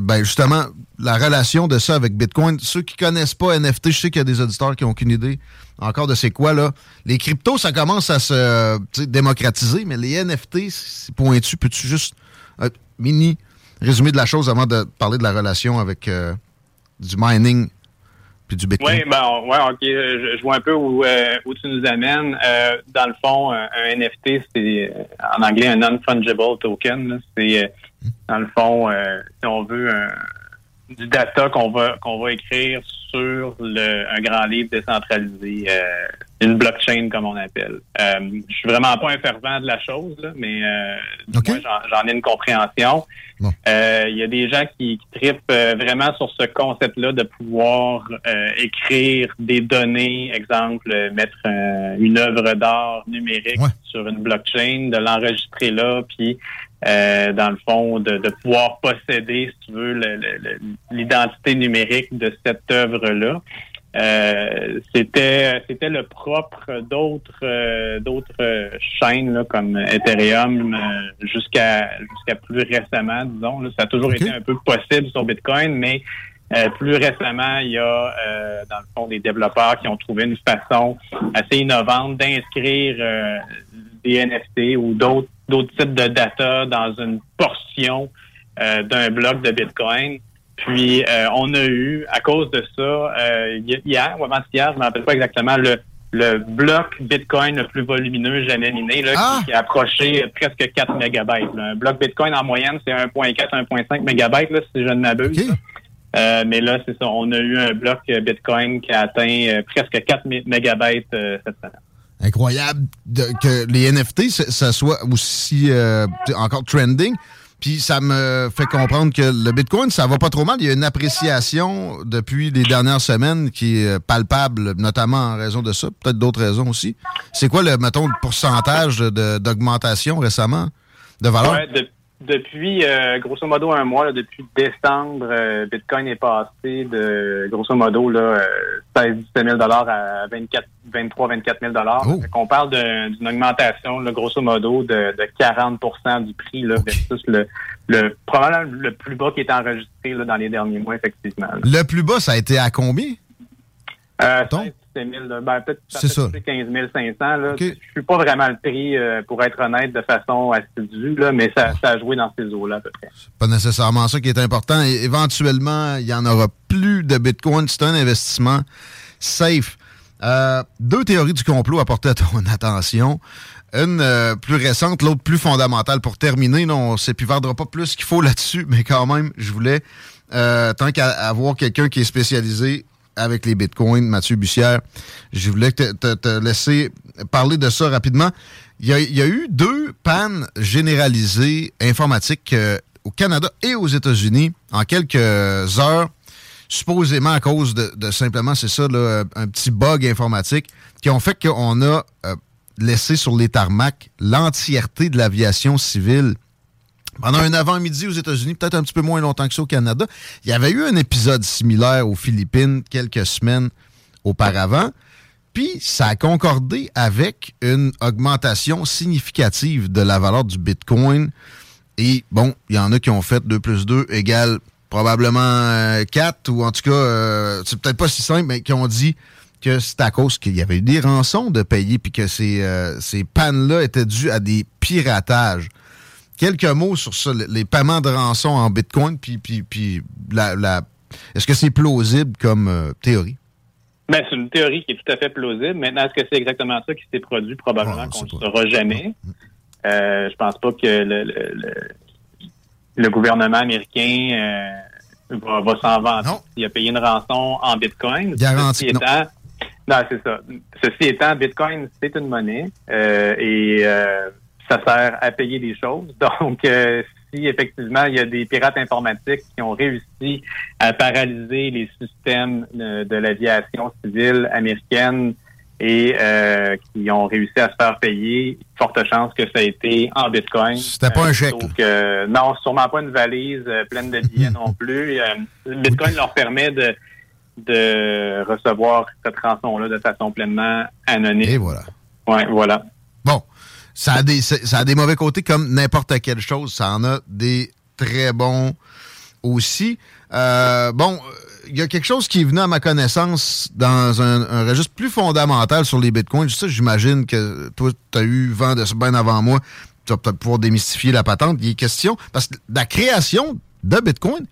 Speaker 4: ben justement la relation de ça avec Bitcoin. Ceux qui connaissent pas NFT, je sais qu'il y a des auditeurs qui n'ont aucune idée encore de c'est quoi là. Les cryptos, ça commence à se démocratiser, mais les NFT, c'est pointu. Peux-tu juste un mini résumé de la chose avant de parler de la relation avec du mining? Puis du Bitcoin?
Speaker 9: Oui, ben, ouais, ok, je, je vois un peu où, euh, où tu nous amènes. Euh, dans le fond, un, un NFT, c'est euh, en anglais un non-fungible token. C'est euh, dans le fond, euh, si on veut, un- du data qu'on va qu'on va écrire sur le, un grand livre décentralisé, euh, une blockchain comme on appelle. Euh, je suis vraiment pas un fervent de la chose, là, mais euh, du moins, j'en- ai une compréhension. Euh, Il y a des gens qui, qui tripent euh, vraiment sur ce concept-là de pouvoir euh, écrire des données, exemple, mettre une œuvre d'art numérique sur une blockchain, de l'enregistrer là, puis euh, dans le fond, de, de pouvoir posséder, si tu veux, l'identité numérique de cette œuvre-là. Euh, c'était c'était le propre d'autres euh, d'autres chaînes là, comme Ethereum euh, jusqu'à jusqu'à plus récemment disons là. ça a toujours été un peu possible sur Bitcoin mais euh, plus récemment il y a euh, dans le fond des développeurs qui ont trouvé une façon assez innovante d'inscrire euh, des NFT ou d'autres d'autres types de data dans une portion euh, d'un bloc de Bitcoin puis euh, on a eu, à cause de ça, euh, hi- hier ou avant-hier, je ne me rappelle pas exactement, le, le bloc Bitcoin le plus volumineux jamais miné, là, qui, qui a approché presque 4 mégabytes. là. Un bloc Bitcoin en moyenne, c'est 1.4, 1.5 mégabytes, là, si je ne m'abuse. Euh, mais là, c'est ça. On a eu un bloc Bitcoin qui a atteint presque 4 mé- mégabytes cette semaine.
Speaker 4: Incroyable de- que les NFT, ça, soit aussi euh, encore trending. Puis ça me fait comprendre que le Bitcoin, ça va pas trop mal. Il y a une appréciation depuis les dernières semaines qui est euh, palpable, notamment en raison de ça, peut-être d'autres raisons aussi. C'est quoi le, mettons, le pourcentage d'augmentation récemement de valeur?
Speaker 9: Depuis, euh, grosso modo, un mois, là, depuis décembre, euh, Bitcoin est passé de, grosso modo, là, euh, 16 17 000 à 24, 23 24 000
Speaker 4: Oh.
Speaker 9: Qu'on parle d'une augmentation, là, grosso modo, de, de 40 du prix là, versus le, le, probablement le plus bas qui est enregistré là, dans les derniers mois, effectivement. là.
Speaker 4: Le plus bas, ça a été à combien?
Speaker 9: Euh, 16 17 000, là, ben, peut-être
Speaker 4: C'est ça.
Speaker 9: peut-être 15 500. Là. Je suis pas vraiment le prix, euh, pour être honnête, de façon assidue, là, mais ça, ça a joué dans ces eaux-là à peu près.
Speaker 4: pas nécessairement ça qui est important. Éventuellement, il y en aura plus de Bitcoin. C'est un investissement safe. Euh, deux théories du complot à porter à ton attention. Une euh, plus récente, l'autre plus fondamentale. Pour terminer, là, on ne s'épivardera pas plus qu'il faut là-dessus, mais quand même, je voulais, euh, tant qu'à avoir quelqu'un qui est spécialisé avec les bitcoins, Mathieu Bussière, je voulais te, te- te laisser parler de ça rapidement. Il y a, il y a eu deux pannes généralisées informatiques euh, au Canada et aux États-Unis en quelques heures, supposément à cause de, de simplement, c'est ça, là, un petit bug informatique qui ont fait qu'on a euh, laissé sur les tarmacs l'entièreté de l'aviation civile pendant un avant-midi aux États-Unis, peut-être un petit peu moins longtemps que ça au Canada, il y avait eu un épisode similaire aux Philippines quelques semaines auparavant. Puis ça a concordé avec une augmentation significative de la valeur du Bitcoin. Et bon, il y en a qui ont fait 2 plus 2 égale probablement euh, 4, ou en tout cas, euh, c'est peut-être pas si simple, mais qui ont dit que c'est à cause qu'il y avait eu des rançons de payer puis que ces, euh, ces pannes-là étaient dues à des piratages. Quelques mots sur ça, les paiements de rançon en Bitcoin, puis, puis, puis la, la... est-ce que c'est plausible comme euh, théorie?
Speaker 9: Ben, c'est une théorie qui est tout à fait plausible. Maintenant, est-ce que c'est exactement ça qui s'est produit? Probablement qu'on ne le saura jamais. Euh, je pense pas que le, le, le, le gouvernement américain euh, va, va s'en vanter. Il a payé une rançon en Bitcoin.
Speaker 4: Garantie,
Speaker 9: Ceci étant, non, c'est ça. Ceci étant, Bitcoin, c'est une monnaie euh, et ça sert à payer des choses. Donc, euh, si effectivement il y a des pirates informatiques qui ont réussi à paralyser les systèmes euh, de l'aviation civile américaine et euh, qui ont réussi à se faire payer, forte chance que ça a été en Bitcoin.
Speaker 4: C'était pas un chèque.
Speaker 9: Donc, euh, non, sûrement pas une valise euh, pleine de billets non plus. Euh, le Bitcoin leur permet de, de recevoir cette rançon-là de façon pleinement anonyme.
Speaker 4: Et voilà.
Speaker 9: Ouais, voilà.
Speaker 4: Ça a des, ça a des mauvais côtés comme n'importe quelle chose. Ça en a des très bons aussi. Euh, bon, il y a quelque chose qui est venu à ma connaissance dans un, un registre plus fondamental sur les bitcoins. J'imagine que toi, tu as eu vent de ça bien avant moi. Tu vas peut-être pouvoir démystifier la patente. Il est question, parce que la création de bitcoin,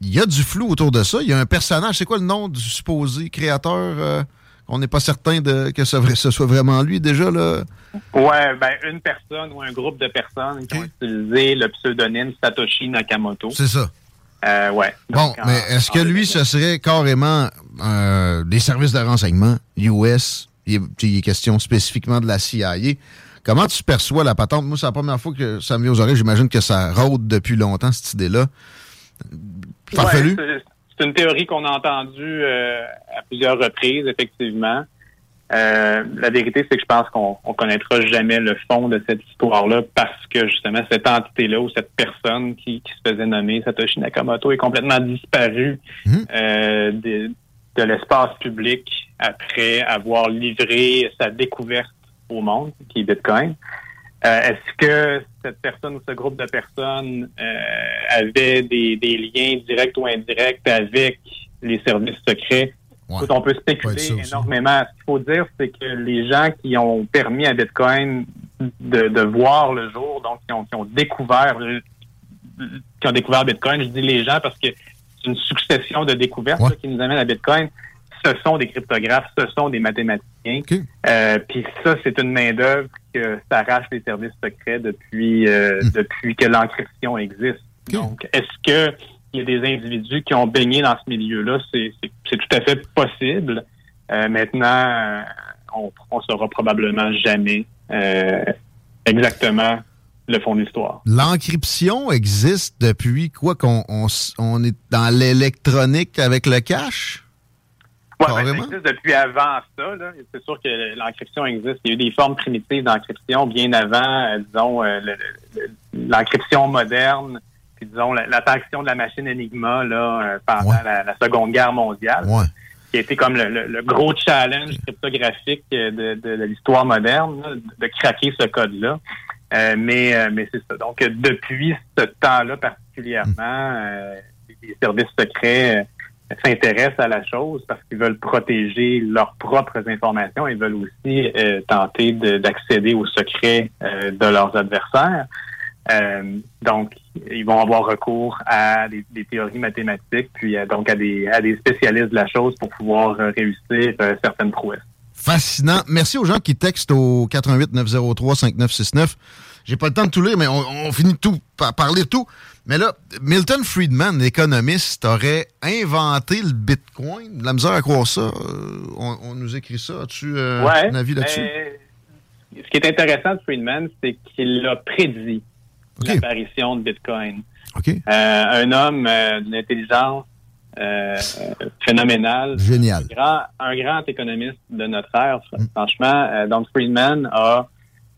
Speaker 4: il y a du flou autour de ça. Il y a un personnage. C'est quoi le nom du supposé créateur? euh, on n'est pas certain de, que ce, ce soit vraiment lui déjà, là?
Speaker 9: Ouais, ben une personne ou un groupe de personnes qui ont utilisé le pseudonyme Satoshi Nakamoto.
Speaker 4: C'est ça.
Speaker 9: Euh, ouais.
Speaker 4: Bon,
Speaker 9: en-
Speaker 4: mais est-ce que lui, ce serait carrément euh, des services de renseignement US? Il est, il est question spécifiquement de la CIA. Comment tu perçois la patente? Moi, c'est la première fois que ça me vient aux oreilles. J'imagine que ça rôde depuis longtemps, cette idée-là. Farfelu?
Speaker 9: Ouais, c'est- une théorie qu'on a entendue euh, à plusieurs reprises, effectivement. Euh, la vérité, c'est que je pense qu'on on connaîtra jamais le fond de cette histoire-là parce que justement cette entité-là ou cette personne qui, qui se faisait nommer Satoshi Nakamoto est complètement disparue euh, de, de l'espace public après avoir livré sa découverte au monde, qui est Bitcoin. Euh, Est-ce que cette personne ou ce groupe de personnes euh, avait des, des liens directs ou indirects avec les services secrets? On peut spéculer énormément. Ce qu'il faut dire, c'est que les gens qui ont permis à Bitcoin de, de voir le jour, donc qui ont, qui ont découvert qui ont découvert Bitcoin, je dis les gens parce que c'est une succession de découvertes là, qui nous amène à Bitcoin. Ce sont des cryptographes, ce sont des mathématiciens. Euh, Puis ça, c'est une main-d'œuvre que s'arrache les services secrets depuis euh, depuis que l'encryption existe. Donc, est-ce que il y a des individus qui ont baigné dans ce milieu-là? C'est tout à fait possible. Euh, maintenant, on, on saura probablement jamais exactement le fond de l'histoire.
Speaker 4: L'encryption existe depuis quoi qu'on on, on est dans l'électronique avec le cash?
Speaker 9: Ouais, ben, ça existe depuis avant ça. C'est sûr que l'encryption existe. Il y a eu des formes primitives d'encryption bien avant, euh, disons, euh, le- le- l'encryption moderne, puis disons, la- l'apparition de la machine Enigma là, euh, pendant la, la Seconde Guerre mondiale, qui a été comme le, gros challenge cryptographique de, de- de l'histoire moderne, là, de craquer ce code-là. Mais mais c'est ça. Donc, depuis ce temps-là particulièrement, euh, les services secrets s'intéressent à la chose parce qu'ils veulent protéger leurs propres informations. Ils veulent aussi euh, tenter de- d'accéder aux secrets euh, de leurs adversaires. Euh, donc, ils vont avoir recours à des, des théories mathématiques, puis euh, donc à des, à des spécialistes de la chose pour pouvoir euh, réussir euh, certaines prouesses.
Speaker 4: Fascinant. Merci aux gens qui textent au 88 903 5969. J'ai pas le temps de tout lire, mais on, on finit tout par parler de tout. Mais là, Milton Friedman, l'économiste, aurait inventé le Bitcoin. De la misère à croire ça. Euh, on, on nous écrit ça. As-tu euh,
Speaker 9: Ouais,
Speaker 4: un avis là-dessus?
Speaker 9: euh, ce qui est intéressant de Friedman, c'est qu'il a prédit l'apparition de Bitcoin. Euh, un homme d'une intelligence euh, phénoménale.
Speaker 4: Génial.
Speaker 9: Un grand, un grand économiste de notre ère, fr- franchement. Euh, donc, Friedman a,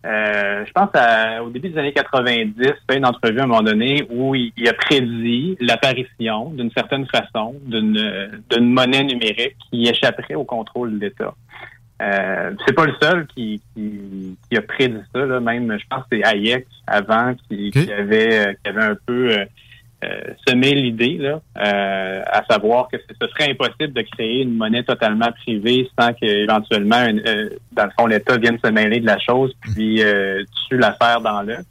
Speaker 9: euh, je pense, à- au début des années 90, fait une entrevue à un moment donné où il, il a prédit l'apparition, d'une certaine façon, d'une d'une monnaie numérique qui échapperait au contrôle de l'État. Euh, c'est pas le seul qui, qui, qui a prédit ça, là. même je pense que c'est Hayek avant qui, qui avait euh, qui avait un peu euh, semer l'idée, là, euh, à savoir que ce serait impossible de créer une monnaie totalement privée sans qu'éventuellement, euh, dans le fond, l'État vienne se mêler de la chose puis euh, tue l'affaire dans l'œuf.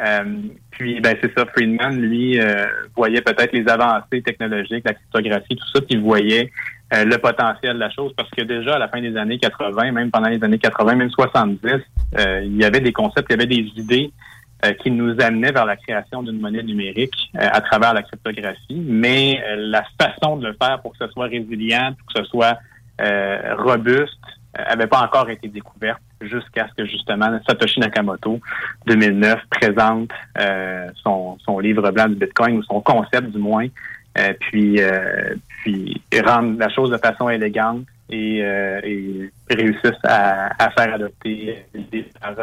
Speaker 9: Euh, puis, ben c'est ça, Friedman, lui, euh, voyait peut-être les avancées technologiques, la cryptographie, tout ça, puis voyait euh, le potentiel de la chose, parce que déjà, à la fin des années 80, même pendant les années 80, même 70, euh, il y avait des concepts, il y avait des idées euh, qui nous amenaient vers la création d'une monnaie numérique euh, à travers la cryptographie, mais euh, la façon de le faire pour que ce soit résilient, pour que ce soit euh, robuste, euh, avait pas encore été découverte jusqu'à ce que justement Satoshi Nakamoto 2009 présente son, son livre blanc du Bitcoin ou son concept du moins, puis puis rendre la chose de façon élégante et, et réussissent à, à faire adopter l'idée par,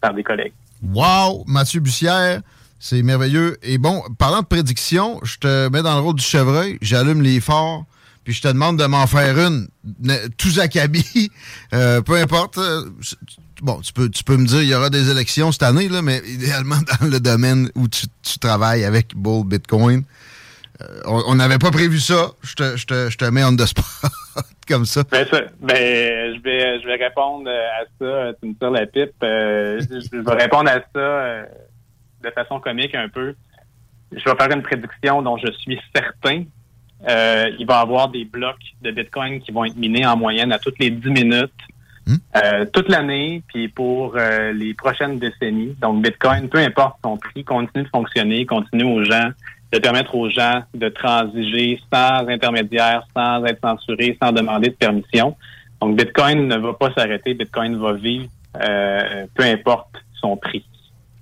Speaker 9: par des collègues.
Speaker 4: Wow, Mathieu Bussière, c'est merveilleux. Et bon, parlant de prédiction, je te mets dans le rôle du chevreuil, j'allume les phares, puis je te demande de m'en faire une. Ne- Tous acabit, euh, peu importe. euh, Bon, tu peux, me dire il y aura des élections cette année, mais idéalement dans le domaine où tu, tu travailles avec Bull Bitcoin. Euh, on n'avait pas prévu ça. Je te, je te, je te mets on the spot comme ça.
Speaker 9: Ben, ça, ben, je vais, je vais répondre à ça. Tu me tires la pipe. Euh, je vais répondre à ça euh, de façon comique un peu. Je vais faire une prédiction dont je suis certain. Euh, il va y avoir des blocs de Bitcoin qui vont être minés en moyenne à toutes les 10 minutes, euh, toute l'année, puis pour euh, les prochaines décennies. Donc, Bitcoin, peu importe son prix, continue de fonctionner, continue aux gens, de permettre aux gens de transiger sans intermédiaire, sans être censuré, sans demander de permission. Donc, Bitcoin ne va pas s'arrêter. Bitcoin va vivre, euh, peu importe son prix.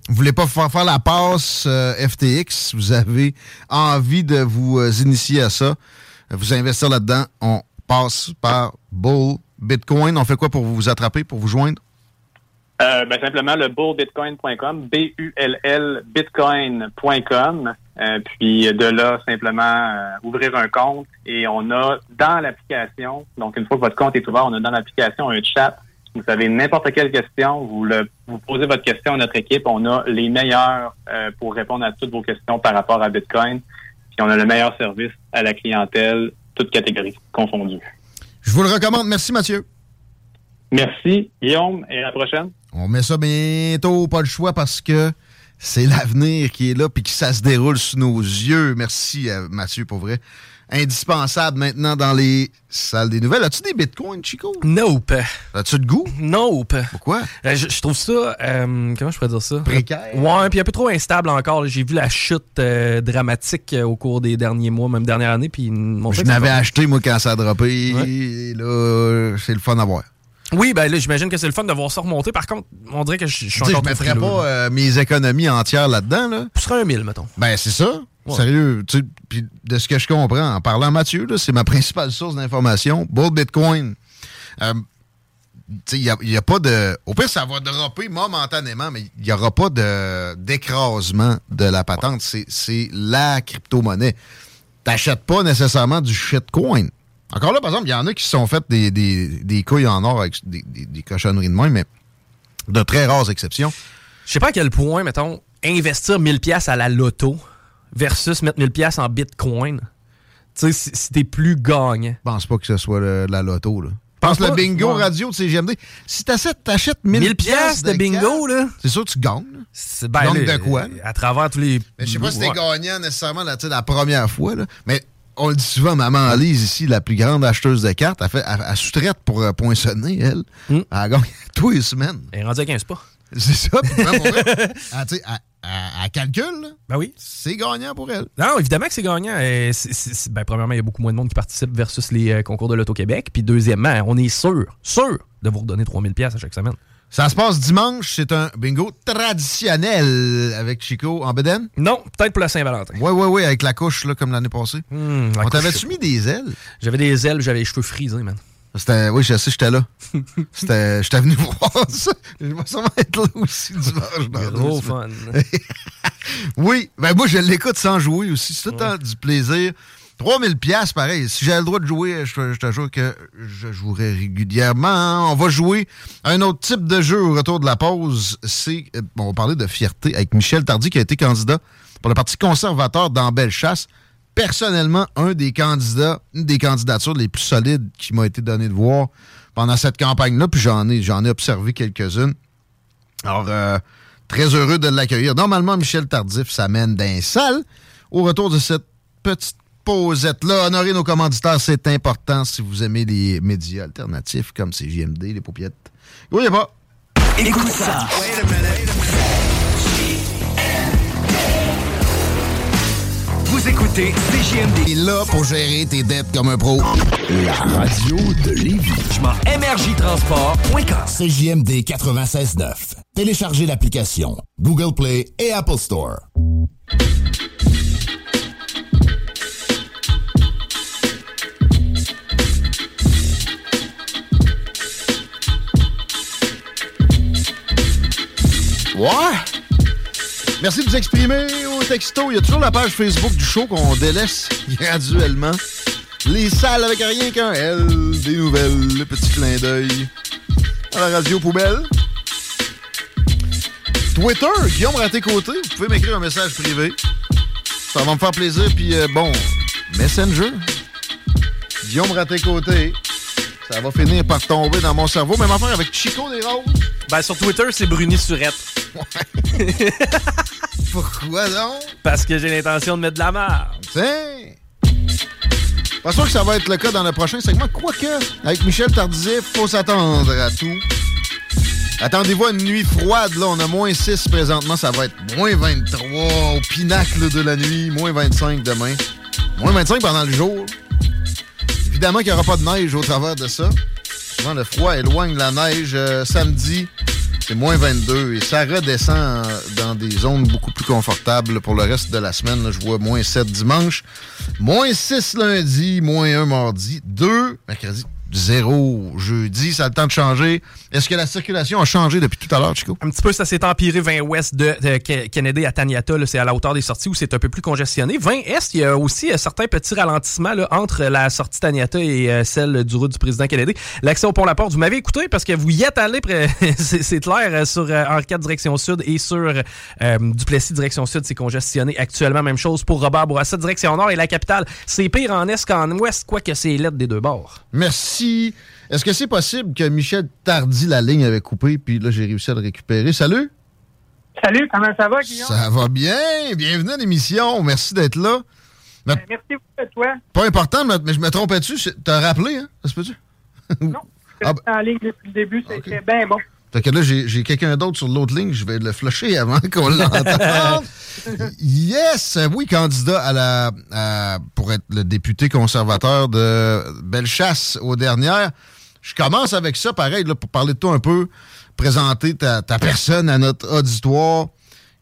Speaker 4: Vous voulez pas faire, faire la passe euh, FTX, vous avez envie de vous euh, initier à ça, vous investir là-dedans, on passe par Bull Bitcoin. On fait quoi pour vous attraper, pour vous joindre?
Speaker 9: Euh, ben, simplement le bullbitcoin.com, B-U-L-L bitcoin.com. Euh, puis de là, simplement euh, ouvrir un compte et on a dans l'application, donc une fois que votre compte est ouvert, on a dans l'application un chat. Vous avez n'importe quelle question, vous le, vous posez votre question à notre équipe. On a les meilleurs euh, pour répondre à toutes vos questions par rapport à Bitcoin. Puis on a le meilleur service à la clientèle, toutes catégories confondues.
Speaker 4: Je vous le recommande. Merci, Mathieu.
Speaker 9: Merci, Guillaume, et à la prochaine.
Speaker 4: On met ça bientôt, pas le choix, parce que c'est l'avenir qui est là, puis que ça se déroule sous nos yeux. Merci, euh, Mathieu, pour vrai. Indispensable maintenant dans les salles des nouvelles. As-tu des bitcoins, Chico?
Speaker 6: Nope.
Speaker 4: As-tu de goût?
Speaker 6: Nope.
Speaker 4: Pourquoi?
Speaker 6: je, je trouve ça. euh, comment je pourrais dire ça?
Speaker 4: Précaire.
Speaker 6: Ouais, puis un peu trop instable encore. J'ai vu la chute euh, dramatique euh, au cours des derniers mois, même dernière année. Puis mon
Speaker 4: Je n'avais acheté, moi, quand ça a droppé. Et là, c'est le fun à voir.
Speaker 6: Oui, ben là, j'imagine que c'est le fun de voir ça remonter. Par contre, on dirait que je, suis encore
Speaker 4: je
Speaker 6: trop
Speaker 4: mettrais pas euh, mes économies entières là-dedans. Là.
Speaker 6: Serait un 1000, mettons.
Speaker 4: Ben, c'est ça.
Speaker 6: Ouais.
Speaker 4: Sérieux. Puis de ce que je comprends, en parlant à Mathieu, là, c'est ma principale source d'information. Bull Bitcoin. Euh, Il n'y a, pas de. Au pire, ça va dropper momentanément, mais il n'y aura pas de- d'écrasement de, la patente. C'est- C'est la crypto-monnaie. T'achètes pas nécessairement du shitcoin. Encore là, par exemple, il y en a qui se sont fait des, des, des couilles en or avec des, des- des cochonneries de main, mais de très rares exceptions.
Speaker 6: Je sais pas à quel point, mettons, investir 1000 pièces à la loto versus mettre 1000 pièces en bitcoin. Tu sais, si, si t'es plus gagnant.
Speaker 4: Je pense pas que ce soit le- la loto, là. Pense le bingo
Speaker 6: Ouais.
Speaker 4: radio de CGMD. Si t'achètes, t'achètes 1000
Speaker 6: 1000 pièces de bingo, là.
Speaker 4: C'est sûr que tu gagnes.
Speaker 6: C'est
Speaker 4: Tu
Speaker 6: ben,
Speaker 4: gagnes de quoi?
Speaker 6: À travers tous les.
Speaker 4: Mais je sais pas si t'es
Speaker 6: Ouais.
Speaker 4: gagnant nécessairement la, la première fois, là. mais on le dit souvent, maman Lise, ici, la plus grande acheteuse de cartes, elle, fait, elle, elle sous-traite pour euh, poinçonner, elle.
Speaker 6: Hmm.
Speaker 4: Elle gagne tous les semaines.
Speaker 6: Elle est rendue à 15 pas.
Speaker 4: C'est ça. pour elle, elle, calcule, là.
Speaker 6: Ben oui.
Speaker 4: c'est gagnant pour elle.
Speaker 6: Non, évidemment que c'est gagnant. C'est- c'est- c'est- ben, premièrement, il y a beaucoup moins de monde qui participe versus les euh, concours de l'Auto-Québec. Puis deuxièmement, on est sûr, sûr de vous redonner 3000 pièces à chaque semaine.
Speaker 4: Ça se passe dimanche, c'est un bingo traditionnel avec Chico en Beden?
Speaker 6: Non, peut-être pour la Saint-Valentin.
Speaker 4: Oui, oui, oui, avec la couche, là, comme l'année passée.
Speaker 6: Hmm, la
Speaker 4: on t'avait-tu mis des ailes?
Speaker 6: J'avais des ailes, j'avais les cheveux frisés, man.
Speaker 4: C'était, oui, je sais, j'étais là. J'étais venu voir ça. Je vais sûrement être là aussi dimanche. dans
Speaker 6: Gros fun.
Speaker 4: oui, ben moi, je l'écoute sans jouer aussi. C'est tout le temps du plaisir. 3000 pièces pareil. Si j'avais le droit de jouer, je, te- jure que je jouerais régulièrement. On va jouer un autre type de jeu au retour de la pause. C'est, euh, on va parler de fierté avec Michel Tardy qui a été candidat pour le Parti conservateur dans Bellechasse. Personnellement, un des candidats, une des candidatures les plus solides qui m'a été donné de voir pendant cette campagne-là, puis j'en ai, j'en ai observé quelques-unes. Alors, euh, très heureux de l'accueillir. Normalement, Michel Tardif s'amène d'un salle. Au retour de cette petite pausette-là, honorer nos commanditaires, c'est important si vous aimez les médias alternatifs comme CJMD, les paupiettes. Oui, pas.
Speaker 8: Écoute ça. Vous écoutez CJMD.
Speaker 4: Il est là pour gérer tes dettes comme un pro.
Speaker 8: La radio de Lévis. MRJTransport.com. CJMD 96.9. Téléchargez l'application Google Play et Apple Store.
Speaker 4: Ouais. Merci de vous exprimer au texto. Il y a toujours la page Facebook du show qu'on délaisse graduellement. Les salles avec rien qu'un L, des nouvelles, le petit clin d'œil à la radio poubelle. Twitter, Guillaume Raté-Côté, vous pouvez m'écrire un message privé. Ça va me faire plaisir. Puis euh, bon, Messenger, Guillaume Raté-Côté, ça va finir par tomber dans mon cerveau. Même affaire avec Chico des Roses.
Speaker 6: Ben, sur Twitter, c'est Bruni Surette.
Speaker 4: Pourquoi donc?
Speaker 6: Parce que j'ai l'intention de mettre de la marre.
Speaker 4: Tiens! Pas sûr que ça va être le cas dans le prochain segment. Quoique, avec Michel Tardizet, faut s'attendre à tout. Attendez-vous à une nuit froide, là. On a moins 6 présentement. Ça va être moins 23 au pinacle de la nuit. Moins 25 demain. Moins 25 pendant le jour. Évidemment qu'il n'y aura pas de neige au travers de ça. Souvent, le froid éloigne la neige. Euh, samedi, c'est moins 22 et ça redescend dans des zones beaucoup plus confortables pour le reste de la semaine. Je vois moins 7 dimanche, moins 6 lundi, moins 1 mardi, 2 mercredi, 0 jeudi. Ça a le temps de changer. Est-ce que la circulation a changé depuis tout à l'heure, Chico?
Speaker 6: Un petit peu, ça s'est empiré 20 ouest de, de Ke- Kennedy à Taniata. C'est à la hauteur des sorties où c'est un peu plus congestionné. 20 est, il y a aussi euh, certains petits ralentissements là, entre la sortie Taniata et euh, celle du route du président Kennedy. L'accès au pont La Porte, vous m'avez écouté parce que vous y êtes allé, près- c'est clair, euh, sur euh, Henri IV direction sud et sur euh, Duplessis direction sud, c'est congestionné actuellement. Même chose pour Robert Bourassa direction nord et la capitale. C'est pire en est qu'en ouest, quoique c'est l'aide des deux bords.
Speaker 4: Merci. Est-ce que c'est possible que Michel Tardy, la ligne avait coupé, puis là, j'ai réussi à le récupérer? Salut!
Speaker 10: Salut, comment ça va, Guillaume?
Speaker 4: Ça va bien. Bienvenue à l'émission. Merci d'être là.
Speaker 10: Ben, merci beaucoup à toi.
Speaker 4: Pas important, mais je me trompais-tu? T'as rappelé, hein? Ça se peut-tu?
Speaker 10: Non,
Speaker 4: Ah,
Speaker 10: suis en ligne depuis le début, c'était bien bon.
Speaker 4: Fait que là, j'ai quelqu'un d'autre sur l'autre ligne. Je vais le flusher avant qu'on l'entende. yes! Oui, candidat à la, à- pour être le député conservateur de Bellechasse aux dernières. Je commence avec ça, pareil, là, pour parler de toi un peu, présenter ta, ta personne à notre auditoire.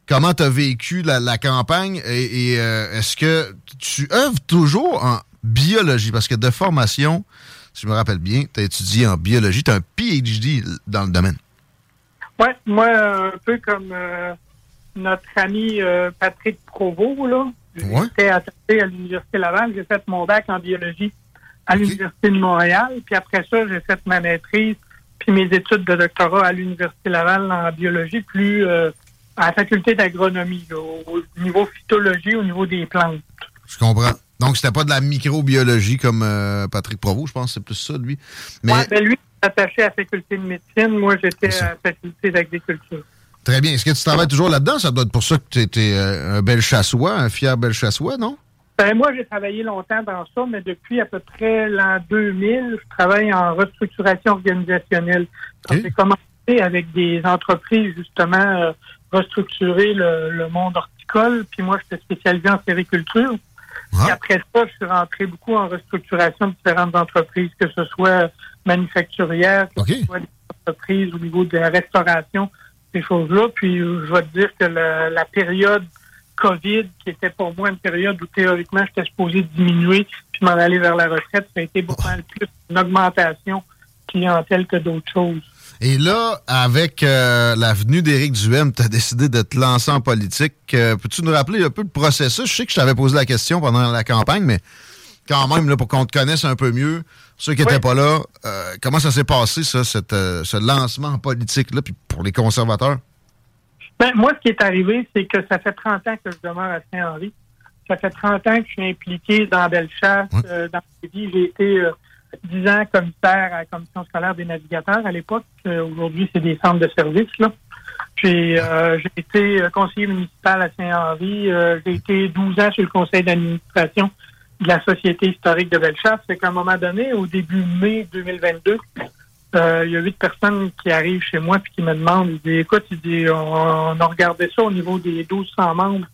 Speaker 4: Comment tu as vécu la, la campagne? Et, et, euh, est-ce que tu œuvres toujours en biologie? Parce que de formation, si je me rappelle bien, tu as étudié en biologie, tu as un PhD dans le domaine.
Speaker 10: Oui, moi, un peu comme euh, notre ami euh, Patrick Provost, là. J'étais attaché à l'Université Laval. J'ai fait mon bac en biologie à l'Université de Montréal. Puis après ça, j'ai fait ma maîtrise puis mes études de doctorat à l'Université Laval en biologie, plus euh, à la faculté d'agronomie, au niveau phytologie, au niveau des plantes.
Speaker 4: Je comprends. Donc, c'était pas de la microbiologie comme euh, Patrick Provost, je pense c'est plus ça, lui. Mais
Speaker 10: Ouais, ben lui, attaché à la faculté de médecine. Moi, j'étais à la faculté d'agriculture.
Speaker 4: très bien. Est-ce que tu travailles toujours là-dedans? Ça doit être pour ça que tu étais un bel chassois, un fier bel chassois, non?
Speaker 10: Ben, moi, j'ai travaillé longtemps dans ça, mais depuis à peu près l'an 2000, je travaille en restructuration organisationnelle. J'ai commencé avec des entreprises, justement, euh, restructurer le, le monde horticole. Puis moi, j'étais spécialisé en sériculture. Puis après ça, je suis rentré beaucoup en restructuration de différentes entreprises, que ce soit manufacturières, que ce soit des entreprises au niveau de la restauration, ces choses-là. Puis euh, je vais te dire que le- la période COVID, qui était pour moi une période où théoriquement j'étais supposé diminuer puis m'en aller vers la retraite, ça a été beaucoup plus une augmentation clientèle que d'autres choses.
Speaker 4: Et là, avec euh, la venue d'Éric Duhem, tu as décidé de te lancer en politique. Euh, Peux-tu nous rappeler un peu le processus? Je sais que je t'avais posé la question pendant la campagne, mais quand même, là, pour qu'on te connaisse un peu mieux, ceux qui n'étaient pas là, euh, comment ça s'est passé, ça, cette, euh, ce lancement en politique-là, puis pour les conservateurs?
Speaker 10: Ben, moi, ce qui est arrivé, c'est que ça fait 30 ans que je demeure à Saint-Henri. Ça fait 30 ans que je suis impliqué dans Bellechasse, euh, dans ma vie. J'ai été 10 ans commissaire à la commission scolaire des navigateurs à l'époque. Euh, Aujourd'hui, c'est des centres de services. Euh, j'ai été euh, conseiller municipal à Saint-Henri. J'ai été 12 ans sur le conseil d'administration de la Société historique de Bellechasse. C'est qu'à un moment donné, au début mai 2022, euh, il y a huit personnes qui arrivent chez moi puis qui me demandent, ils disent, écoute, ils disent, on, a regardé ça au niveau des 1200 membres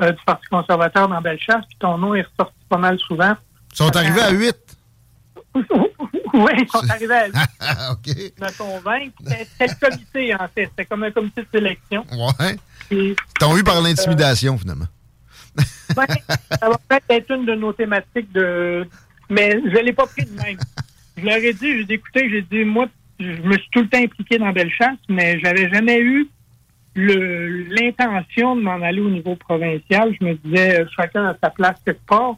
Speaker 10: du Parti conservateur dans Bellechasse, puis ton nom est ressorti pas mal souvent.
Speaker 4: Ils sont arrivés à 8.
Speaker 10: oui, ils sont arrivés à
Speaker 4: OK.
Speaker 10: me convaincre. C'était le comité, en fait. C'était comme un comité de sélection.
Speaker 4: Ouais.
Speaker 10: Puis,
Speaker 4: T'ont eu par
Speaker 10: euh,
Speaker 4: l'intimidation, finalement.
Speaker 10: Ouais, ça va peut-être être une de nos thématiques de. Mais je l'ai pas pris de même. Je leur ai dit, j'ai dit, écoutez, j'ai dit, moi, je me suis tout le temps impliqué dans Bellechasse, mais j'avais jamais eu l'intention de m'en aller au niveau provincial. Je me disais, euh, chacun à sa place quelque part.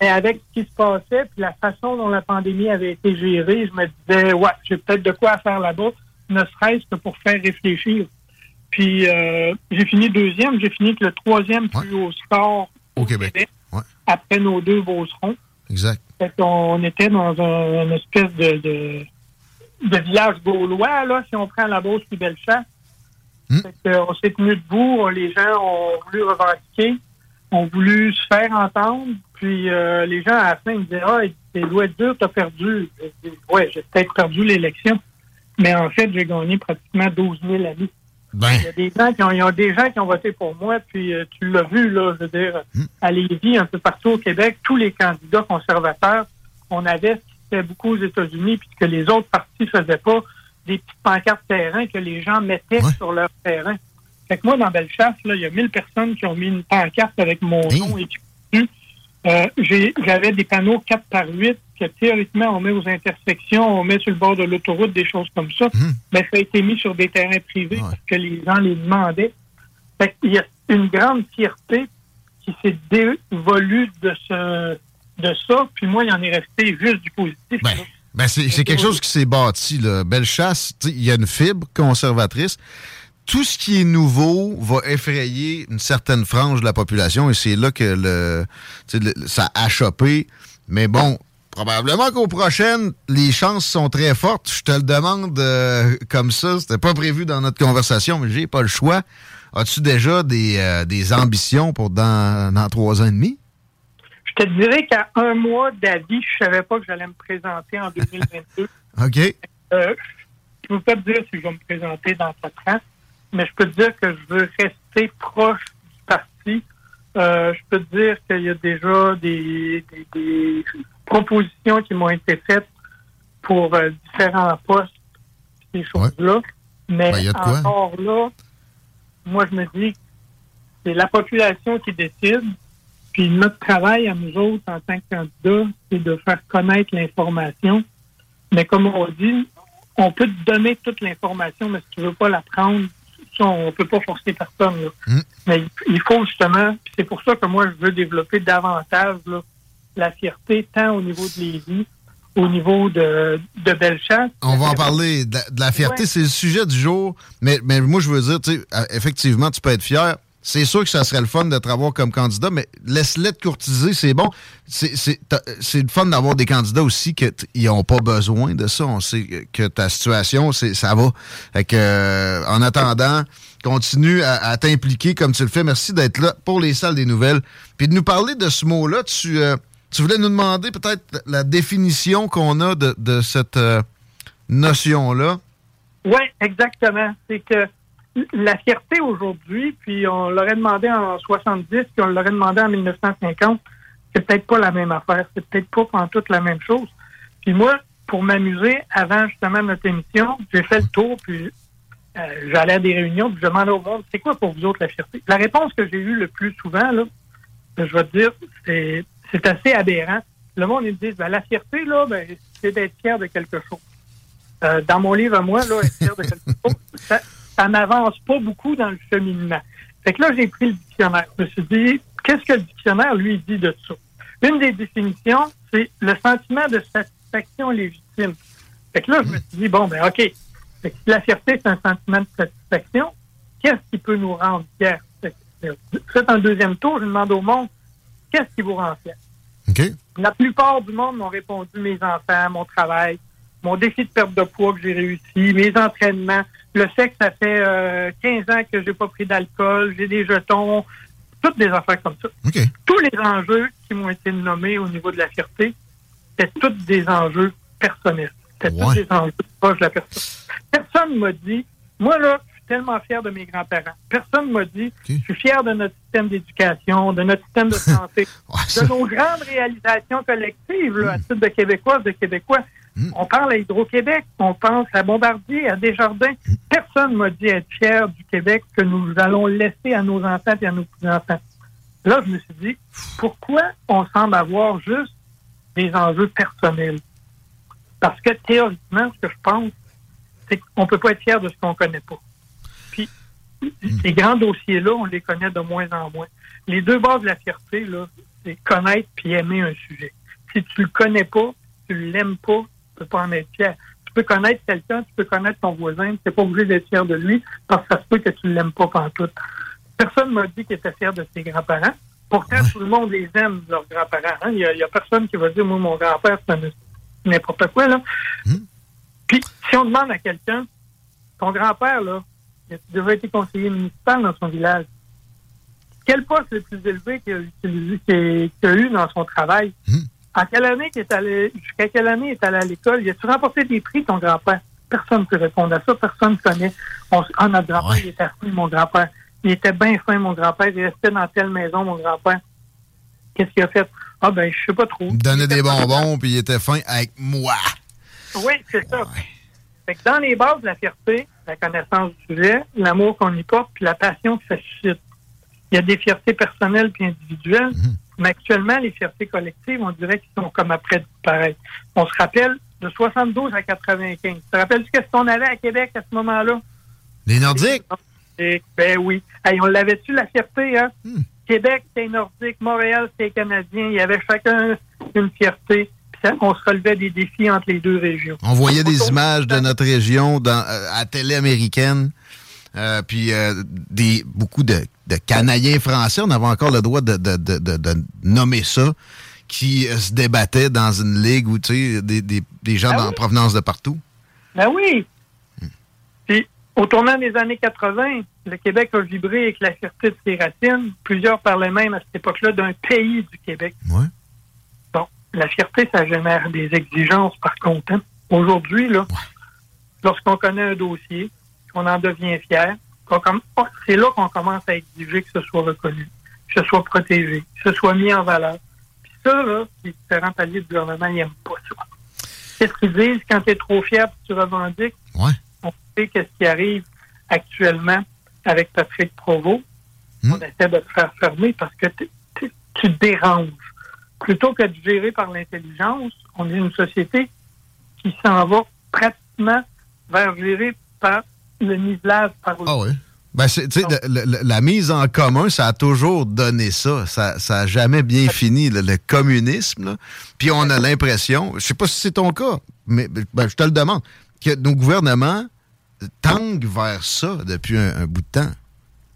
Speaker 10: Mais avec ce qui se passait, puis la façon dont la pandémie avait été gérée, je me disais, ouais, j'ai peut-être de quoi faire là-bas, ne serait-ce que pour faire réfléchir. Puis euh, j'ai fini deuxième, j'ai fini avec le troisième plus haut score
Speaker 4: Au Québec.
Speaker 10: après nos deux Beaucerons.
Speaker 4: Exact.
Speaker 10: Fait qu'on était dans un, une espèce de, de, de village gaulois, là, si on prend la Beauce puis Bellechasse. Fait que, on s'est tenu debout, les gens ont voulu revendiquer, ont voulu se faire entendre, puis euh, les gens à la fin me disaient Ah, doit être dur, t'as perdu. Je dis, Ouais, j'ai peut-être perdu l'élection, mais en fait, j'ai gagné pratiquement 12 000 amis.
Speaker 4: Ben.
Speaker 10: Il y a des gens qui ont, il y a des gens qui ont voté pour moi, puis euh, tu l'as vu, là, je veux dire, à Lévis, un peu partout au Québec, tous les candidats conservateurs, on avait ce qui se fait beaucoup aux États-Unis, puis que les autres partis faisaient pas, des petites pancartes terrain que les gens mettaient sur leur terrain. Fait que moi, dans Bellechasse, là, il y a 1000 personnes qui ont mis une pancarte avec mon nom écrit dessus. Euh, J'avais des panneaux 4 par 8 que théoriquement on met aux intersections, on met sur le bord de l'autoroute, des choses comme ça. Mais ça a été mis sur des terrains privés parce que les gens les demandaient. Fait qu'il y a une grande fierté qui s'est dévolue de ce de ça, puis moi, il en est resté juste du positif. là.
Speaker 4: Ben, c'est quelque chose qui s'est bâti. Là. Bellechasse, tu sais, il y a une fibre conservatrice. Tout ce qui est nouveau va effrayer une certaine frange de la population et c'est là que le, ça a chopé. Mais bon, probablement qu'aux prochaines, les chances sont très fortes. Je te le demande euh, comme ça. C'était pas prévu dans notre conversation, mais j'ai pas le choix. As-tu déjà des, euh, des ambitions pour dans, dans trois ans et demi?
Speaker 10: Je te dirais qu'à un mois d'avis, je savais pas que j'allais me présenter en 2022.
Speaker 4: OK.
Speaker 10: Euh, je peux pas te dire si je vais me présenter dans quatre ans, mais je peux te dire que je veux rester proche du parti. Euh, je peux te dire qu'il y a déjà des, des- des propositions qui m'ont été faites pour euh, différents postes, ces choses-là. Mais
Speaker 4: Ben,
Speaker 10: encore là, moi, je me dis que c'est la population qui décide. Puis notre travail à nous autres, en tant que candidats, c'est de faire connaître l'information. Mais comme on dit, on peut te donner toute l'information, mais si tu veux pas la prendre, on peut pas forcer personne. là. Mais il- faut justement, c'est pour ça que moi, je veux développer davantage là, la fierté, tant au niveau de Lévis, au niveau de, de Bellechasse.
Speaker 4: On va en parler. De la, de la fierté, c'est le sujet du jour. Mais, mais moi, je veux dire, euh, effectivement, tu peux être fier. C'est sûr que ça serait le fun de te comme candidat, mais laisse-les te courtiser, c'est bon. C'est- le fun d'avoir des candidats aussi qui n'ont pas besoin de ça. On sait que ta situation, ça va. Fait que, euh, en attendant, continue à, à t'impliquer comme tu le fais. Merci d'être là pour les salles des nouvelles. Puis de nous parler de ce mot-là, tu, euh, tu voulais nous demander peut-être la définition qu'on a de, de cette euh, notion-là.
Speaker 10: Oui, exactement. C'est que la fierté aujourd'hui, puis on l'aurait demandé en 70, puis on l'aurait demandé en 1950, c'est peut-être pas la même affaire. C'est peut-être pas en toute la même chose. Puis moi, pour m'amuser, avant justement notre émission, j'ai fait le tour, puis euh, j'allais à des réunions, puis je demandais au monde, c'est quoi pour vous autres la fierté? La réponse que j'ai eue le plus souvent, là, je vais te dire, c'est, assez aberrant. Le monde, ils me disent, ben, la fierté, là, ben, c'est d'être fier de quelque chose. Euh, dans mon livre à moi, là, être fier de quelque chose, ça n'avance pas beaucoup dans le cheminement. Fait que là, j'ai pris le dictionnaire. Je me suis dit, qu'est-ce que le dictionnaire, lui, dit de ça? Une des définitions, c'est le sentiment de satisfaction légitime. Fait que là, je me suis dit, bon, ben, OK. Fait que si la fierté, c'est un sentiment de satisfaction, qu'est-ce qui peut nous rendre fiers? Faites un deuxième tour, je demande au monde, qu'est-ce qui vous rend fier? La plupart du monde m'ont répondu mes enfants, mon travail, mon défi de perte de poids que j'ai réussi, mes entraînements, le fait que ça fait 15 euh, ans que j'ai pas pris d'alcool, j'ai des jetons, toutes des affaires comme ça. Tous les enjeux qui m'ont été nommés au niveau de la fierté, c'était tous des enjeux personnels. C'était tous des enjeux proches de la personne. Personne ne m'a dit, moi là, je suis tellement fier de mes grands-parents. Personne ne m'a dit, je suis fier de notre système d'éducation, de notre système de santé, de nos grandes réalisations collectives, là, à titre de Québécois, de Québécois. On parle à Hydro-Québec, on pense à Bombardier, à Desjardins. Personne ne m'a dit être fier du Québec que nous allons laisser à nos enfants et à nos petits-enfants. Là, je me suis dit, pourquoi on semble avoir juste des enjeux personnels? Parce que théoriquement, ce que je pense, c'est qu'on ne peut pas être fier de ce qu'on ne connaît pas. Puis, hmm. ces grands dossiers-là, on les connaît de moins en moins. Les deux bases de la fierté, là, c'est connaître puis aimer un sujet. Si tu le connais pas, tu l'aimes pas, peux pas en être fier. Tu peux connaître quelqu'un, tu peux connaître ton voisin, tu n'es pas obligé d'être fier de lui parce que ça se peut que tu ne l'aimes pas tout. Personne m'a dit qu'il était fier de ses grands-parents. Pourtant, tout le monde les aime, leurs grands-parents. Hein. Il n'y a, personne qui va dire, moi, mon grand-père, c'est n'importe quoi. Là. Hmm. Puis, si on demande à quelqu'un, ton grand-père, là, il a déjà été conseiller municipal dans son village. Quel poste le plus élevé qu'il a, eu dans son travail? Hmm. En quelle année est allé, jusqu'à quelle année est allé à l'école? Y a-tu remporté des prix, ton grand-père? Personne ne peut répondre à ça. Personne ne connaît. On, ah, notre grand-père, il était fin, mon grand-père. Il était bien fin, mon grand-père. Il restait dans telle maison, mon grand-père. Qu'est-ce qu'il a fait? Ah, ben, je sais pas trop.
Speaker 4: Il donnait des bonbons, puis il était fin avec moi.
Speaker 10: Oui, c'est ça. Fait que dans les bases de la fierté, la connaissance du sujet, l'amour qu'on y porte, puis la passion que ça suscite. Il y a des fiertés personnelles puis individuelles. Mhm. Mais actuellement, les fiertés collectives, on dirait qu'ils sont comme après pareil. On se rappelle de 72 à 95. Tu te rappelles-tu qu'est-ce qu'on avait à Québec à ce moment-là?
Speaker 4: Les Nordiques?
Speaker 10: ben oui. on l'avait-tu, la fierté, hein? Hmm. Québec, c'était Nordique. Montréal, c'était Canadien. Il y avait chacun une fierté. on se relevait des défis entre les deux régions.
Speaker 4: On voyait des images de notre région dans, euh, à télé américaine. Euh, puis euh, des, beaucoup de, de, Canadiens français, on avait encore le droit de, de, de nommer ça, qui euh, se débattaient dans une ligue où, tu sais, des, des, des gens ben en provenance de partout.
Speaker 10: Ben oui. Puis, au tournant des années 80, le Québec a vibré avec la fierté de ses racines. Plusieurs parlaient même à cette époque-là d'un pays du Québec.
Speaker 4: Ouais.
Speaker 10: Bon, la fierté, ça génère des exigences, par contre. Hein. Aujourd'hui, là, lorsqu'on connaît un dossier, on en devient fier. Oh, c'est là qu'on commence à exiger que ce soit reconnu, que ce soit protégé, que ce soit mis en valeur. Puis ça, là, les différents paliers du gouvernement n'aiment pas ça. Qu'est-ce qu'ils disent quand tu es trop fier et tu revendiques?
Speaker 4: Ouais.
Speaker 10: On sait qu'est-ce qui arrive actuellement avec Patrick Provost. Hmm. On essaie de te faire fermer parce que tu déranges. Plutôt que de gérer par l'intelligence, on est une société qui s'en va pratiquement vers gérer par le nivelage par
Speaker 4: Ah oui. Ben, la mise en commun, ça a toujours donné ça. Ça n'a jamais bien fini, le, communisme. Puis on a l'impression, je sais pas si c'est ton cas, mais ben, je te le demande, que nos gouvernements tendent vers ça depuis un, bout de temps.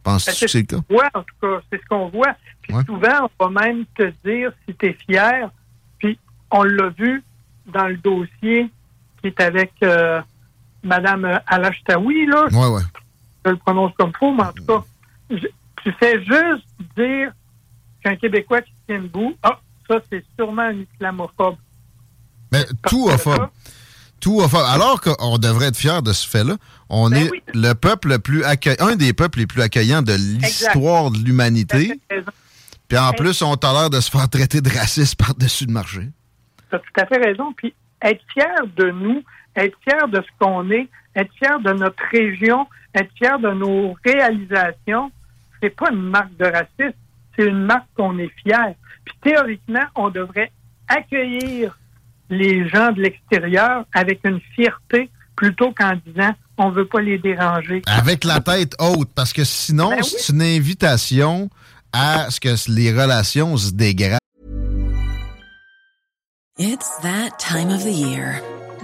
Speaker 4: Penses-tu ben, que c'est le cas?
Speaker 10: Oui, en tout cas, c'est ce qu'on voit. Puis souvent, on va même te dire si tu es fier. Puis on l'a vu dans le dossier qui est avec euh, Madame Alachtaoui, là.
Speaker 4: Ouais, ouais.
Speaker 10: Je le prononce comme faux, mais en tout cas, tu fais juste dire qu'un Québécois qui tient debout, ah, ça, c'est sûrement un islamophobe.
Speaker 4: Mais tout homophobe. Tout homophobe. Alors qu'on devrait être fier de ce fait-là, on ben est le peuple le plus accueillant, un des peuples les plus accueillants de l'histoire de l'humanité. Puis en plus, on a l'air de se faire traiter de raciste par-dessus le marché.
Speaker 10: Tu as tout à fait raison. Puis être fier de nous, être fier de ce qu'on est, être fier de notre région, être fier de nos réalisations, c'est pas une marque de racisme, c'est une marque qu'on est fier. Puis théoriquement, on devrait accueillir les gens de l'extérieur avec une fierté plutôt qu'en disant on veut pas les déranger.
Speaker 4: Avec la tête haute, parce que sinon, ben c'est une invitation à ce que les relations se dégradent.
Speaker 11: It's that time of the year.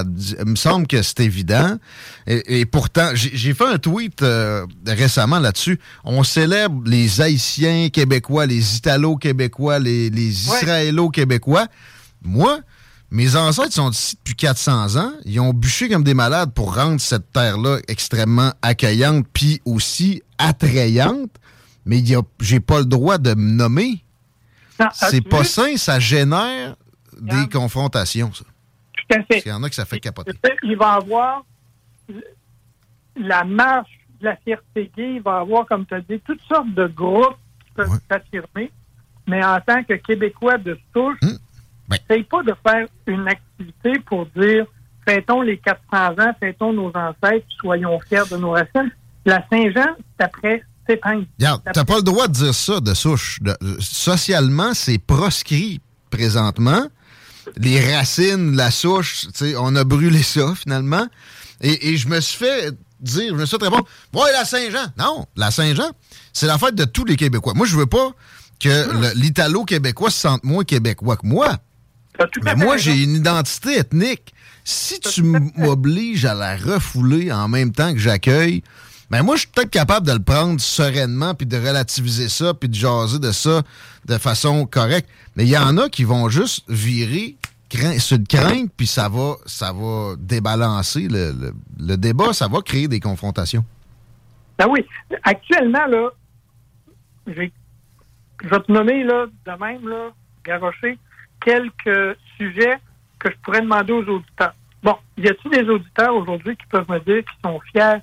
Speaker 4: Ah, Il me semble que c'est évident. Et, et pourtant, j'ai fait un tweet euh, récemment là-dessus. On célèbre les Haïtiens québécois, les Italo-québécois, les, les Israélo-québécois. Moi, mes ancêtres sont ici depuis 400 ans. Ils ont bûché comme des malades pour rendre cette terre-là extrêmement accueillante puis aussi attrayante. Mais j'ai pas le droit de me nommer. C'est
Speaker 10: as-tu
Speaker 4: pas sain, ça génère des confrontations, ça.
Speaker 10: Tout à fait.
Speaker 4: Il y en a que ça fait capoter.
Speaker 10: Il va avoir la marche de la fierté gay, il va avoir, comme tu as dit, toutes sortes de groupes qui peuvent s'affirmer, mais en tant que Québécois de souche, n'essaye pas de faire une activité pour dire fêtons les 400 ans, fêtons nos ancêtres, soyons fiers de nos racines. La Saint-Jean, c'est après s'éteindre.
Speaker 4: Regarde, t'as pas le droit de dire ça de souche. De- socialement, c'est proscrit présentement. Les racines, la souche, on a brûlé ça finalement. Et, et je me suis fait dire, je me suis fait répondre, ouais, la Saint-Jean. Non, la Saint-Jean, c'est la fête de tous les Québécois. Moi, je veux pas que le- l'Italo-Québécois se sente moins québécois que moi. Mais moi, j'ai une identité ethnique. Si tu m'obliges à la refouler en même temps que j'accueille, ben moi, je suis peut-être capable de le prendre sereinement, puis de relativiser ça, puis de jaser de ça de façon correcte. Mais il y en a qui vont juste virer sur crainte, puis ça va, ça va débalancer le, le- le débat, ça va créer des confrontations.
Speaker 10: Ben oui. Actuellement, là, j'ai- je vais te nommer, là, de même, là, garocher, quelques sujets que je pourrais demander aux auditeurs. Bon, y a-t-il des auditeurs aujourd'hui qui peuvent me dire qu'ils sont fiers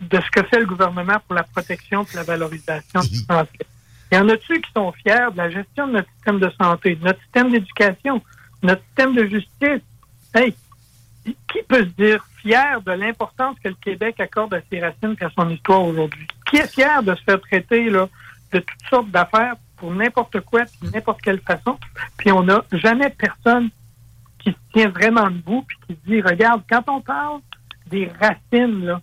Speaker 10: de ce que fait le gouvernement pour la protection et la valorisation du français? Y en a-tu qui sont fiers de la gestion de notre système de santé, de notre système d'éducation, de notre système de justice? Hey, qui peut se dire fier de l'importance que le Québec accorde à ses racines et à son histoire aujourd'hui? Qui est fier de se faire traiter là, de toutes sortes d'affaires pour n'importe quoi, de n'importe quelle façon? Puis on n'a jamais personne qui se tient vraiment debout puis qui dit, regarde, quand on parle des racines, là,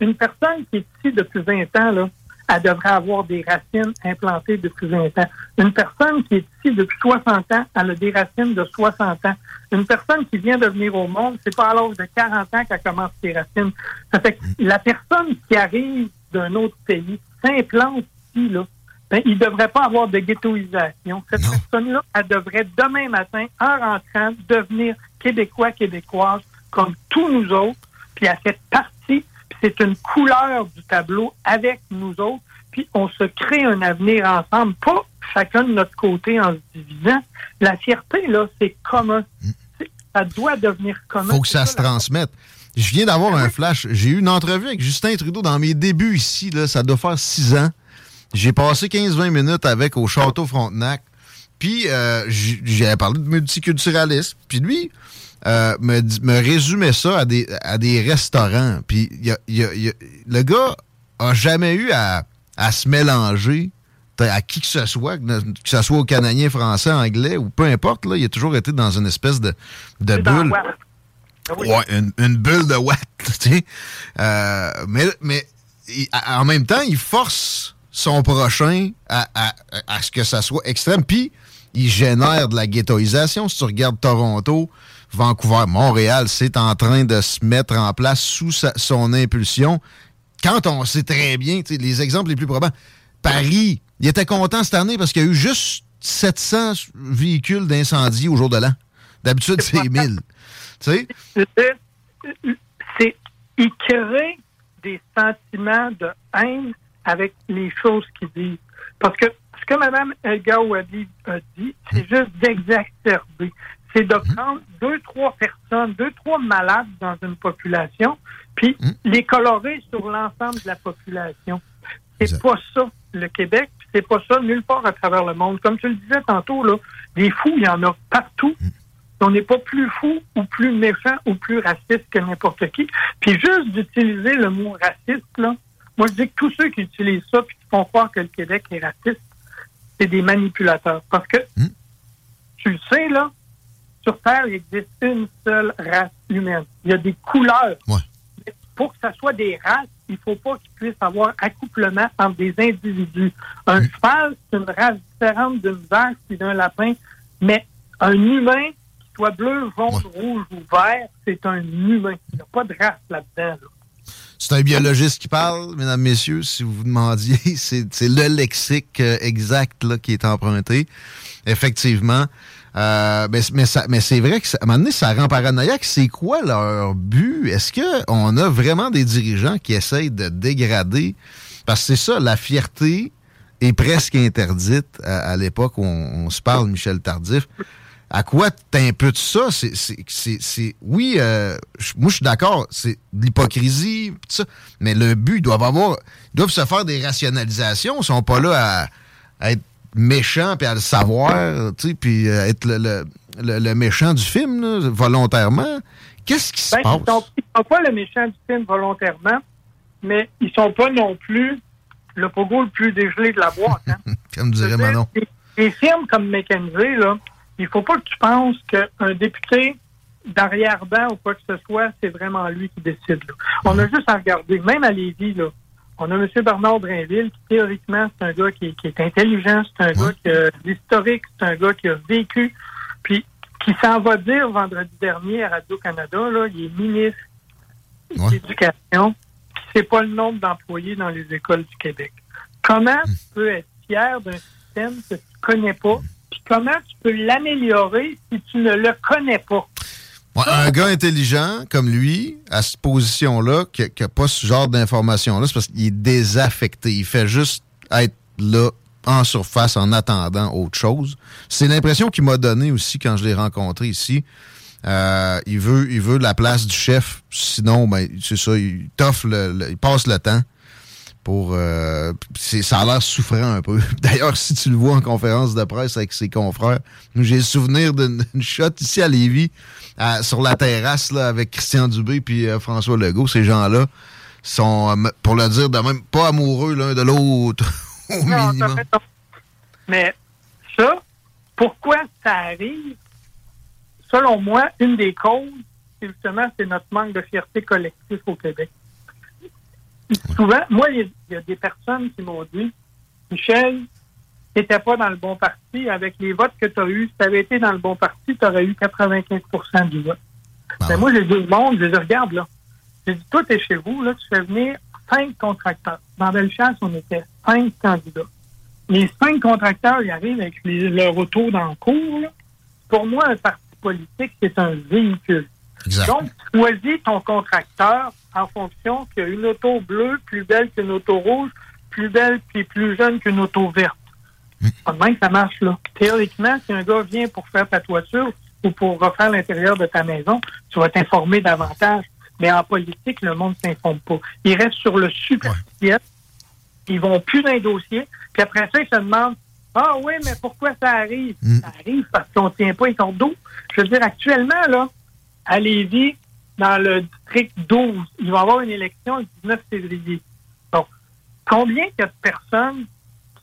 Speaker 10: une personne qui est ici depuis 20 ans, là, elle devrait avoir des racines implantées depuis 20 ans. Une personne qui est ici depuis 60 ans, elle a des racines de 60 ans. Une personne qui vient de venir au monde, c'est pas à l'âge de 40 ans qu'elle commence ses racines. Ça fait que la personne qui arrive d'un autre pays s'implante ici, là, ben, il ne devrait pas avoir de ghettoisation. Cette personne-là, elle devrait demain matin, en rentrant, devenir québécois, québécoise, comme tous nous autres, puis elle fait partie, c'est une couleur du tableau avec nous autres, puis on se crée un avenir ensemble, pas chacun de notre côté en se divisant. La fierté, là, c'est commun. Ça doit devenir commun.
Speaker 4: faut que ça se transmette. Je viens d'avoir un flash. J'ai eu une entrevue avec Justin Trudeau dans mes débuts ici. Là, ça doit faire six ans. J'ai passé 15-20 minutes avec au Château Frontenac. Puis, euh, j'avais parlé de multiculturalisme. Puis lui, euh, me, me résumait ça à des, à des restaurants. Puis, il y a- il y a- il y a- le gars a jamais eu à, à se mélanger à qui que ce soit, que ce soit au Canadien, français, anglais ou peu importe. Là, il a toujours été dans une espèce de, bulle.
Speaker 10: Ah oui.
Speaker 4: Ouais, une, une bulle de watt, tu sais. Euh, mais mais il- en même temps, il force son prochain à, à- à ce que ça soit extrême. Puis, il génère de la ghettoisation. Si tu regardes Toronto, Vancouver, Montréal, c'est en train de se mettre en place sous sa- son impulsion. Quand on sait très bien, les exemples les plus probants, Paris, il était content cette année parce qu'il y a eu juste 700 véhicules d'incendie au jour de l'an. D'habitude, c'est 1000. Tu sais?
Speaker 10: c'est il crée des sentiments de haine avec les choses qu'ils disent. Parce que ce que Mme Elga Ouadi a dit, c'est juste d'exacerber. C'est de prendre deux, trois personnes, deux, trois malades dans une population, puis les colorer sur l'ensemble de la population. C'est pas ça, le Québec, puis c'est pas ça nulle part à travers le monde. Comme tu le disais tantôt, là, des fous, il y en a partout. On n'est pas plus fou ou plus méchant ou plus raciste que n'importe qui. Puis juste d'utiliser le mot raciste, là, moi je dis que tous ceux qui utilisent ça puis qui font croire que le Québec est raciste, c'est des manipulateurs. Parce que tu le sais, là, sur Terre, il existe une seule race humaine. Il y a des couleurs. Mais Pour que ça soit des races, il faut pas qu'il puisse avoir accouplement entre des individus. Un cheval, c'est une race différente d'une vache et d'un lapin, mais un humain, qu'il soit bleu, jaune, rouge ou vert, c'est un humain. Il n'y a pas de race là-dedans. là.
Speaker 4: C'est un biologiste qui parle, mesdames, messieurs, si vous vous demandiez. C'est c'est le lexique euh, exact là, qui est emprunté. Effectivement. Euh, mais mais, mais c'est vrai que ça- à un moment donné, ça rend paranoïaque. C'est quoi leur but? Est-ce qu'on a vraiment des dirigeants qui essayent de dégrader? Parce que c'est ça, la fierté est presque interdite à, l'époque où on, se parle, Michel Tardif. À quoi t'imputes ça? C'est, c'est, oui, euh, moi je suis d'accord, c'est de l'hypocrisie, ça, mais le but, ils doivent avoir, ils doivent se faire des rationalisations. Ils sont pas là à être méchants puis à le savoir, tu sais, puis euh, être le, le- le- le méchant du film là, volontairement. Qu'est-ce qui se
Speaker 10: Ben,
Speaker 4: passe?
Speaker 10: ils sont, ils sont pas le méchant du film volontairement, mais ils sont pas non plus le pogo le plus dégelé de la boîte. hein.
Speaker 4: Comme dirait Manon.
Speaker 10: Les, les firmes comme McKenzie, là, il faut pas que tu penses qu'un député d'arrière-ban ou quoi que ce soit, c'est vraiment lui qui décide. là. On a juste à regarder, même à Lévis, là, on a M. Bernard Drainville, qui théoriquement, c'est un gars qui, qui est intelligent, c'est un gars qui a l'historique, c'est un gars qui a vécu, puis qui s'en va dire vendredi dernier à Radio-Canada, là, il est ministre de l'Éducation, puis c'est pas le nombre d'employés dans les écoles du Québec. Comment tu peux être fier d'un système que tu connais pas, puis comment tu peux l'améliorer si tu ne le connais pas?
Speaker 4: Ouais, un gars intelligent comme lui, à cette position-là, qui n'a pas ce genre d'informations-là, c'est parce qu'il est désaffecté. Il fait juste être là en surface en attendant autre chose. C'est l'impression qu'il m'a donné aussi quand je l'ai rencontré ici. Euh, il veut il veut la place du chef, sinon ben c'est ça, il t'offre le, le- il passe le temps pour euh, ça a l'air souffrant un peu. D'ailleurs, si tu le vois en conférence de presse avec ses confrères, j'ai le souvenir d'une d'une shot ici à Lévis, à- sur la terrasse là, avec Christian Dubé puis euh, François Legault. Ces gens-là sont, euh, pour le dire de même, pas amoureux l'un de l'autre au
Speaker 10: Non, t'as
Speaker 4: minimum.
Speaker 10: raison. Mais ça, pourquoi ça arrive? Selon moi, une des causes, c'est justement, c'est notre manque de fierté collective au Québec. Souvent, moi, il y a- il y, a des personnes qui m'ont dit, Michel, t'étais pas dans le bon parti. Avec les votes que tu as eus, si tu avais été dans le bon parti, tu aurais eu 95% du vote. Mais moi, j'ai dit au monde, je les regarde, là. J'ai dit, toi, t'es chez vous, là, tu fais venir cinq contracteurs. Dans Bellechasse, on était cinq candidats. Les cinq contracteurs, ils arrivent avec les- leur auto dans le cours. là. Pour moi, un parti politique, c'est un véhicule. Donc, choisis ton contracteur en fonction qu'il y a une auto bleue plus belle qu'une auto rouge, plus belle puis plus jeune qu'une auto verte. Pas de même que ça marche, là. Théoriquement, si un gars vient pour faire ta toiture ou pour refaire l'intérieur de ta maison, tu vas t'informer davantage. Mais en politique, le monde ne s'informe pas. Ils restent sur le superficiel. Ils vont plus dans les dossiers. Puis après ça, ils se demandent Ah oui, mais pourquoi ça arrive? Ça arrive parce qu'on ne tient pas les cordeaux. Je veux dire, actuellement, là, à Lévis, dans le district 12, il va y avoir une élection le 19 février. Donc, combien de personnes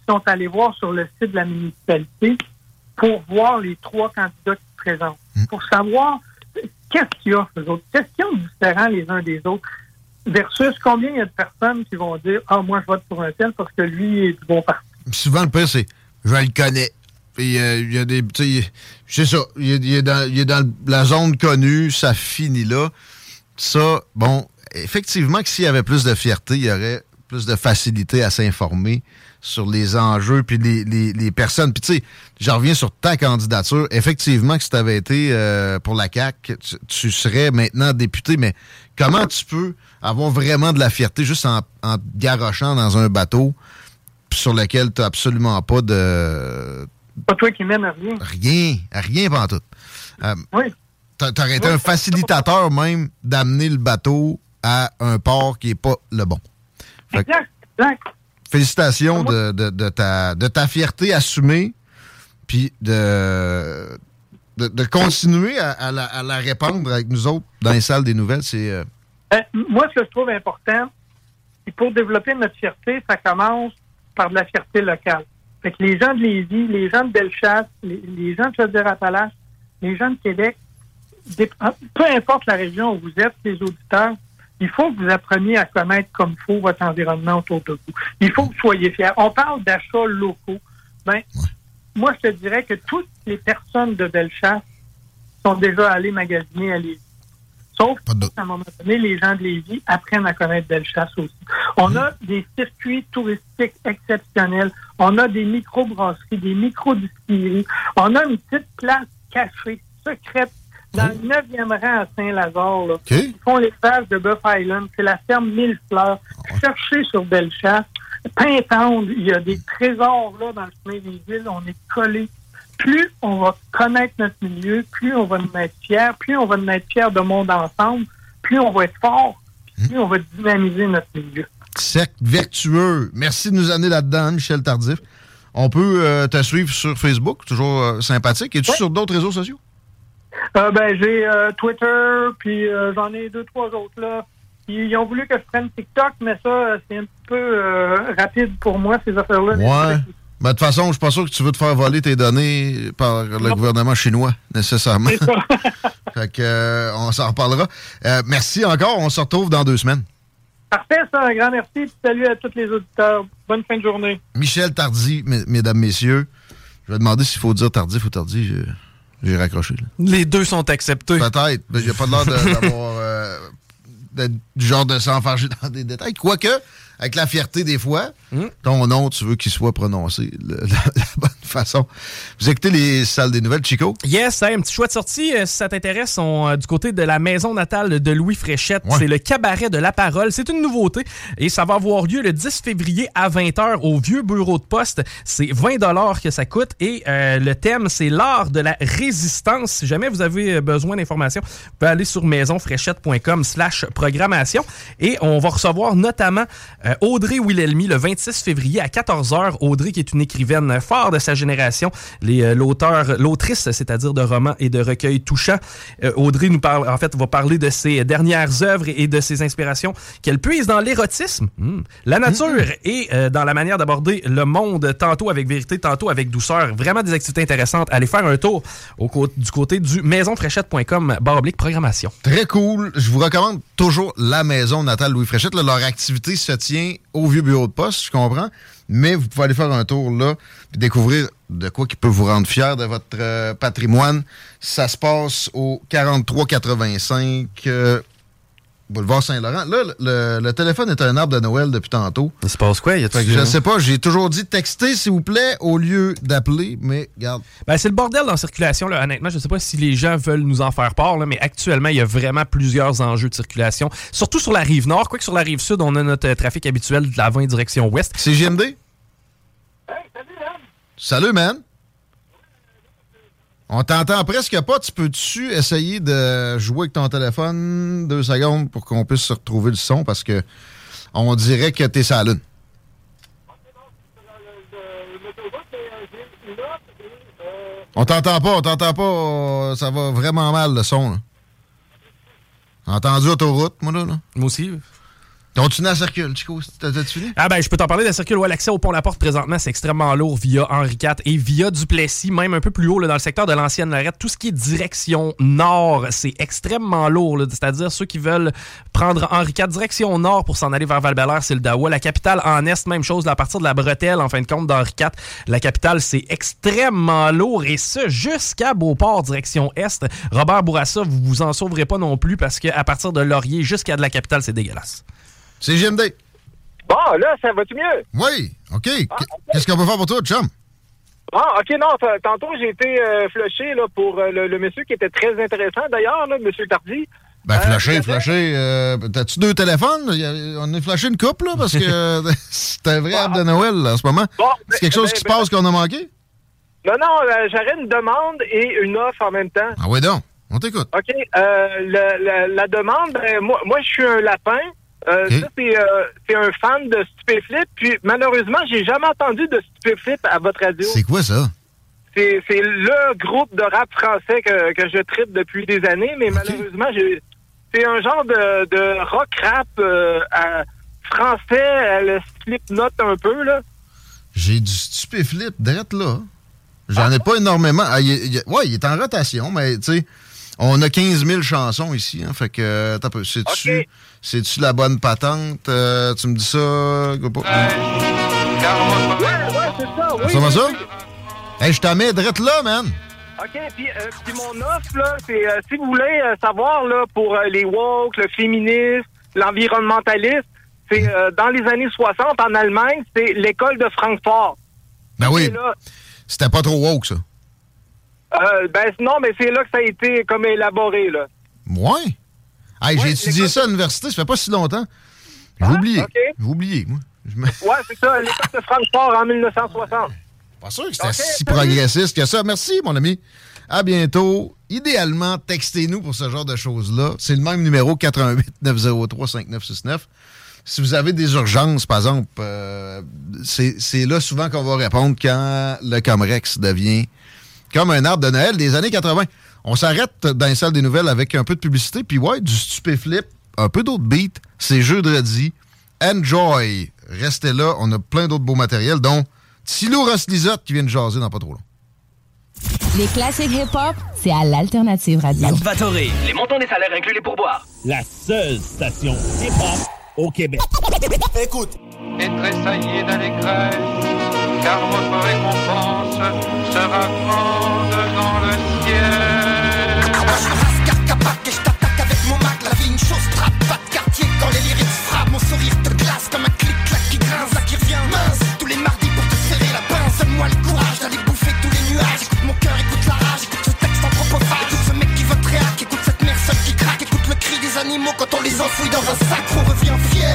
Speaker 10: sont allées voir sur le site de la municipalité pour voir les trois candidats qui se présentent, pour savoir qu'est-ce qu'il y a, eux autres, qu'est-ce qu'ils ont de différent les uns des autres, versus combien il y a de personnes qui vont dire Ah, moi, je vote pour un tel parce que lui est du bon parti.
Speaker 4: Souvent, le pire, c'est je le connais. Puis euh, il y a des. tu sais, C'est ça. Il est, est dans, il est dans la zone connue, ça finit là. Ça, bon, effectivement que s'il y avait plus de fierté, il y aurait plus de facilité à s'informer sur les enjeux puis les, les, les personnes. Puis tu sais, j'en reviens sur ta candidature. Effectivement que si tu avais été euh, pour la CAQ, tu, tu serais maintenant député, mais comment tu peux avoir vraiment de la fierté juste en, en te garochant dans un bateau sur lequel tu n'as absolument pas de.
Speaker 10: Pas toi qui mène à rien.
Speaker 4: Rien, à rien pendant tout. Euh,
Speaker 10: oui.
Speaker 4: T'aurais été un facilitateur même d'amener le bateau à un port qui n'est pas le bon. Fait
Speaker 10: Exact, exact.
Speaker 4: Félicitations de, de- de ta, de ta fierté assumée, puis de, de, de continuer à, à la, à la répandre avec nous autres dans les salles des nouvelles. C'est euh,
Speaker 10: Euh, moi, ce que je trouve important, c'est pour développer notre fierté, ça commence par de la fierté locale. Fait que les gens de Lévis, les gens de Bellechasse, les, les gens de Chaudière-Appalaches, les gens de Québec, ah, peu importe la région où vous êtes, les auditeurs, il faut que vous appreniez à connaître comme il faut votre environnement autour de vous. Il faut que vous soyez fiers. On parle d'achats locaux. Ben, moi, je te dirais que toutes les personnes de Bellechasse sont déjà allées magasiner à Lévis. Sauf qu'à un moment donné, les gens de Lévis apprennent à connaître Bellechasse aussi. On a des circuits touristiques exceptionnels. On a des micro-brasseries, des micro-distilleries. On a une petite place cachée, secrète, dans le 9e rang à Saint-Lazare. là. Ils font l'élevage de Buff Island. C'est la ferme Mille Fleurs. Cherchez sur Bellechasse. Pintendre, il y a des trésors là dans le chemin des villes. On est collés plus on va connaître notre milieu, plus on va nous être fiers, plus on va nous être fiers de monde ensemble, plus on va être fort, puis plus on va dynamiser notre milieu.
Speaker 4: cercle vertueux. Merci de nous amener là-dedans, Michel Tardif. On peut euh, te suivre sur Facebook, toujours euh, sympathique. Es-tu sur d'autres réseaux sociaux?
Speaker 10: Euh, ben, j'ai euh, Twitter, puis euh, j'en ai deux, trois autres là. Ils, ont voulu que je prenne TikTok, mais ça, c'est un peu rapide pour moi, ces affaires-là.
Speaker 4: Ouais. Ben, de toute façon, je suis pas sûr que tu veux te faire voler tes données par le gouvernement chinois, nécessairement. fait que, on s'en reparlera. Merci encore. On se retrouve dans deux semaines.
Speaker 10: Parfait, ça. Un grand merci. Salut à tous les auditeurs. Bonne fin de journée.
Speaker 4: Michel Tardy, mes- mesdames, messieurs. Je vais demander s'il faut dire tardif ou tardy. J'ai raccroché. là.
Speaker 6: Les deux sont acceptés.
Speaker 4: Peut-être. mais Il n'y a pas l'air d'avoir. euh, du genre de s'enfarger dans des détails. Quoique, avec la fierté des fois,
Speaker 6: Hmm.
Speaker 4: ton nom, tu veux qu'il soit prononcé de la, la bonne façon. Vous écoutez les salles des nouvelles, Chico?
Speaker 6: Yes, hey, un petit choix de sortie, euh, si ça t'intéresse, on, euh, du côté de la maison natale de Louis Fréchette. C'est le cabaret de la parole. C'est une nouveauté et ça va avoir lieu le 10 février à 20h au vieux bureau de poste. C'est 20 que ça coûte et euh, le thème, c'est l'art de la résistance. Si jamais vous avez besoin d'informations, vous pouvez aller sur maisonfréchette.com slash programmation et on va recevoir notamment euh, Audrey Wilhelmy le 26 février à 14h. Audrey qui est une écrivaine phare de sa génération, euh, l'auteur, l'autrice, c'est-à-dire de romans et de recueils touchants. Euh, Audrey nous parle, en fait, va parler de ses dernières œuvres et, de ses inspirations qu'elle puise dans l'érotisme, hmm, la nature et euh, dans la manière d'aborder le monde, tantôt avec vérité, tantôt avec douceur. Vraiment des activités intéressantes. Allez faire un tour au du côté du maisonfréchette.com barre oblique programmation.
Speaker 4: Très cool. Je vous recommande toujours la maison natale Louis Fréchette. Là, leur activité se tient au vieux bureau de poste, je comprends. Mais vous pouvez aller faire un tour là découvrir de quoi qui peut vous rendre fier de votre euh, patrimoine. Ça se passe au 4385 euh, boulevard Saint-Laurent. Là, le, le- le téléphone est un arbre de Noël depuis tantôt.
Speaker 6: Il se passe quoi? Y a-tu-
Speaker 4: Fait que je sais pas, j'ai toujours dit texter, s'il vous plaît, au lieu d'appeler, mais regarde.
Speaker 6: Ben, c'est le bordel dans la circulation. Là. Honnêtement, je ne sais pas si les gens veulent nous en faire part, là, mais actuellement, il y a vraiment plusieurs enjeux de circulation. Surtout sur la rive nord. Quoique sur la rive sud, on a notre euh, trafic habituel de la 20 direction ouest.
Speaker 4: C'est JMD? Salut, man. On t'entend presque pas. Tu peux-tu essayer de jouer avec ton téléphone deux secondes pour qu'on puisse se retrouver le son? Parce que on dirait que t'es sur. On t'entend pas, on t'entend pas. Ça va vraiment mal le son. Entendu autoroute, moi là. là?
Speaker 6: Moi aussi.
Speaker 4: Continue à circuler, Chico. T'as-tu fini?
Speaker 6: Ah ben, je peux t'en parler de la circule. Ouais, l'accès au pont La Porte présentement, c'est extrêmement lourd via Henri IV et via Duplessis, même un peu plus haut là, dans le secteur de l'ancienne Lorette. Tout ce qui est direction nord, c'est extrêmement lourd. C'est-à-dire ceux qui veulent prendre Henri IV direction nord pour s'en aller vers val c'est le Dawa. La capitale en est, même chose, à partir de la bretelle, en fin de compte, d'Henri IV. La capitale, c'est extrêmement lourd et ce, jusqu'à Beauport, direction est. Robert Bourassa, vous vous en sauverez pas non plus parce qu'à partir de Laurier jusqu'à de la capitale, c'est dégueulasse.
Speaker 4: C'est GMD.
Speaker 12: Bon, là, ça va-tu mieux?
Speaker 4: Oui, OK. Qu- Qu'est-ce qu'on peut faire pour toi, chum?
Speaker 12: Ah, OK, non, tantôt, j'ai été euh, flushé là, pour euh, le, le monsieur qui était très intéressant, d'ailleurs, là, monsieur Tardy.
Speaker 4: Ben, flasher, flasher. euh, T'as-tu deux téléphones? On a flashé une couple, là, parce que euh, c'est un vrai arbre de Noël, là, en ce moment.
Speaker 12: Bon,
Speaker 4: c'est quelque chose
Speaker 12: ben,
Speaker 4: qui se
Speaker 12: ben,
Speaker 4: passe qu'on a manqué?
Speaker 12: Non, non, euh, j'aurais une demande et une offre en même temps.
Speaker 4: Ah, ouais, donc. On t'écoute.
Speaker 12: OK. euh, la, la demande, ben, moi, moi, je suis un lapin. Euh, Ça, c'est euh, c'est un fan de Stupéflip. Puis, malheureusement, j'ai jamais entendu de Stupéflip à votre radio.
Speaker 4: C'est quoi ça?
Speaker 12: C'est c'est le groupe de rap français que, que je tripe depuis des années, mais malheureusement, j'ai- c'est un genre de, de rock rap euh, à- français, à le slip-note un peu, là.
Speaker 4: J'ai du stupéflip direct là. J'en ai pas énormément. Ah, il il ouais, il est en rotation, mais tu sais, on a 15 000 chansons ici. Hein, fait que, peu. C'est-tu c'est-tu la bonne patente? Euh, tu me dis ça? Pas.
Speaker 12: Ouais, ouais, c'est ça, oui.
Speaker 4: Ça? va ça? Hey, je t'en mets direct là, man.
Speaker 12: OK, puis, euh, puis mon offre, là, c'est euh, si vous voulez euh, savoir, là, pour euh, les woke, le féministe, l'environnementaliste, c'est euh, dans les années 60 en Allemagne, c'est l'école de Francfort.
Speaker 4: Ben oui. C'était pas trop woke, ça.
Speaker 12: euh, ben non, mais c'est là que ça a été comme élaboré, là.
Speaker 4: Ouais. Hey, j'ai étudié ça à l'université, ça fait pas si longtemps. J'ai oublié.
Speaker 12: OK.
Speaker 4: J'ai oublié, moi. Me-
Speaker 12: Ouais, c'est ça, l'école de Francfort en 1960.
Speaker 4: Pas sûr que c'était si progressiste que ça. Merci, mon ami. À bientôt. Idéalement, textez-nous pour ce genre de choses-là. C'est le même numéro 88 903 5969. Si vous avez des urgences, par exemple, euh, c'est c'est là souvent qu'on va répondre quand le Comrex devient comme un arbre de Noël des années 80. On s'arrête dans les salles des nouvelles avec un peu de publicité, puis ouais, du stupéflip, un peu d'autres beats. C'est jeudi. Enjoy. Restez là, on a plein d'autres beaux matériels, dont Tilo Ross-Lisotte qui vient de jaser dans pas trop long.
Speaker 13: Les classiques hip-hop, c'est à l'Alternative Radio.
Speaker 2: Les montants des salaires inclus les pourboires.
Speaker 14: La seule station hip-hop au Québec.
Speaker 15: Écoute. Et tressaillez d'allégresse, car votre récompense sera grande dans le ciel.
Speaker 16: Quand les lyrics frappent, mon sourire te glace comme un clic-clac qui grince, là qui revient mince, tous les mardis pour te serrer la pince, donne-moi le courage d'aller bouffer tous les nuages, écoute mon cœur, écoute la rage, écoute ce texte anthropophage, écoute ce mec qui veut réac, écoute cette mère seule qui craque, écoute le cri des animaux quand on les enfouit dans un sac, on revient fier,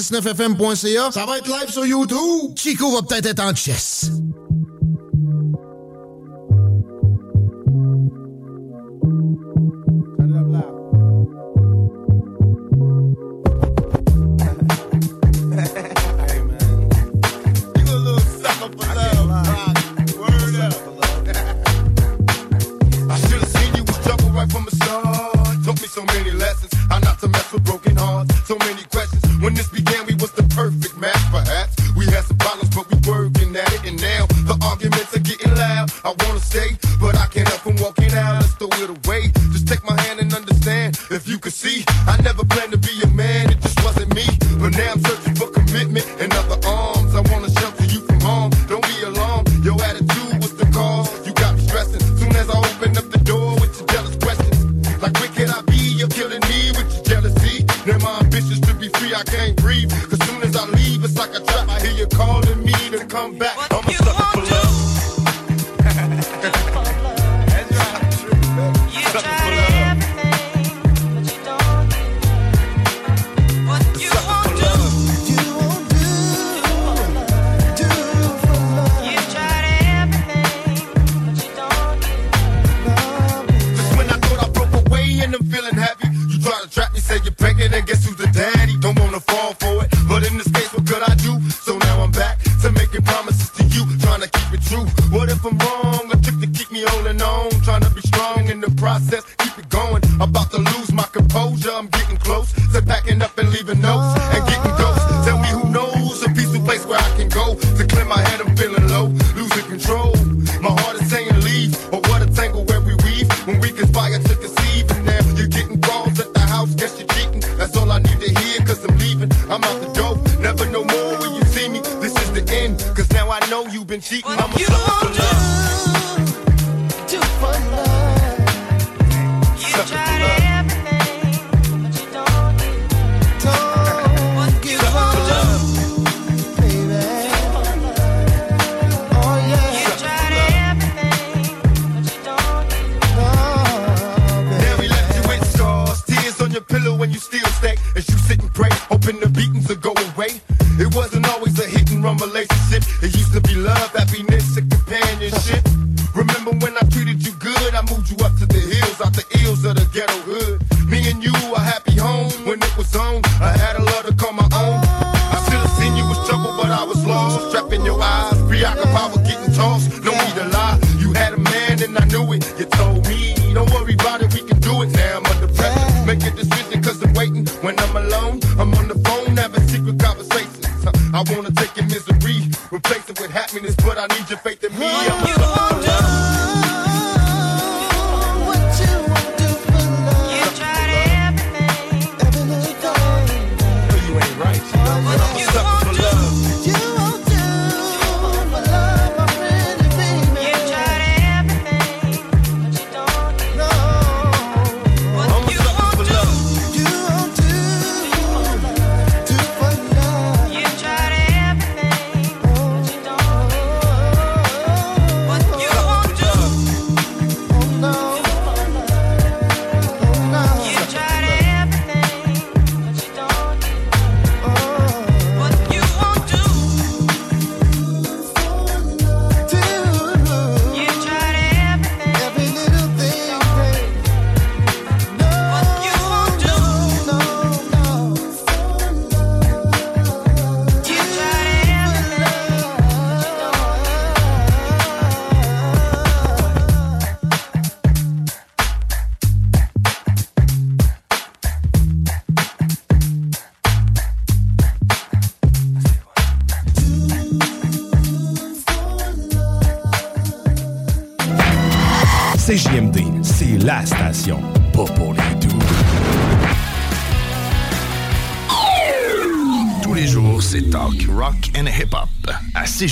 Speaker 17: 969fm.ca. Ça va être live sur YouTube. Chico va peut-être être en chess.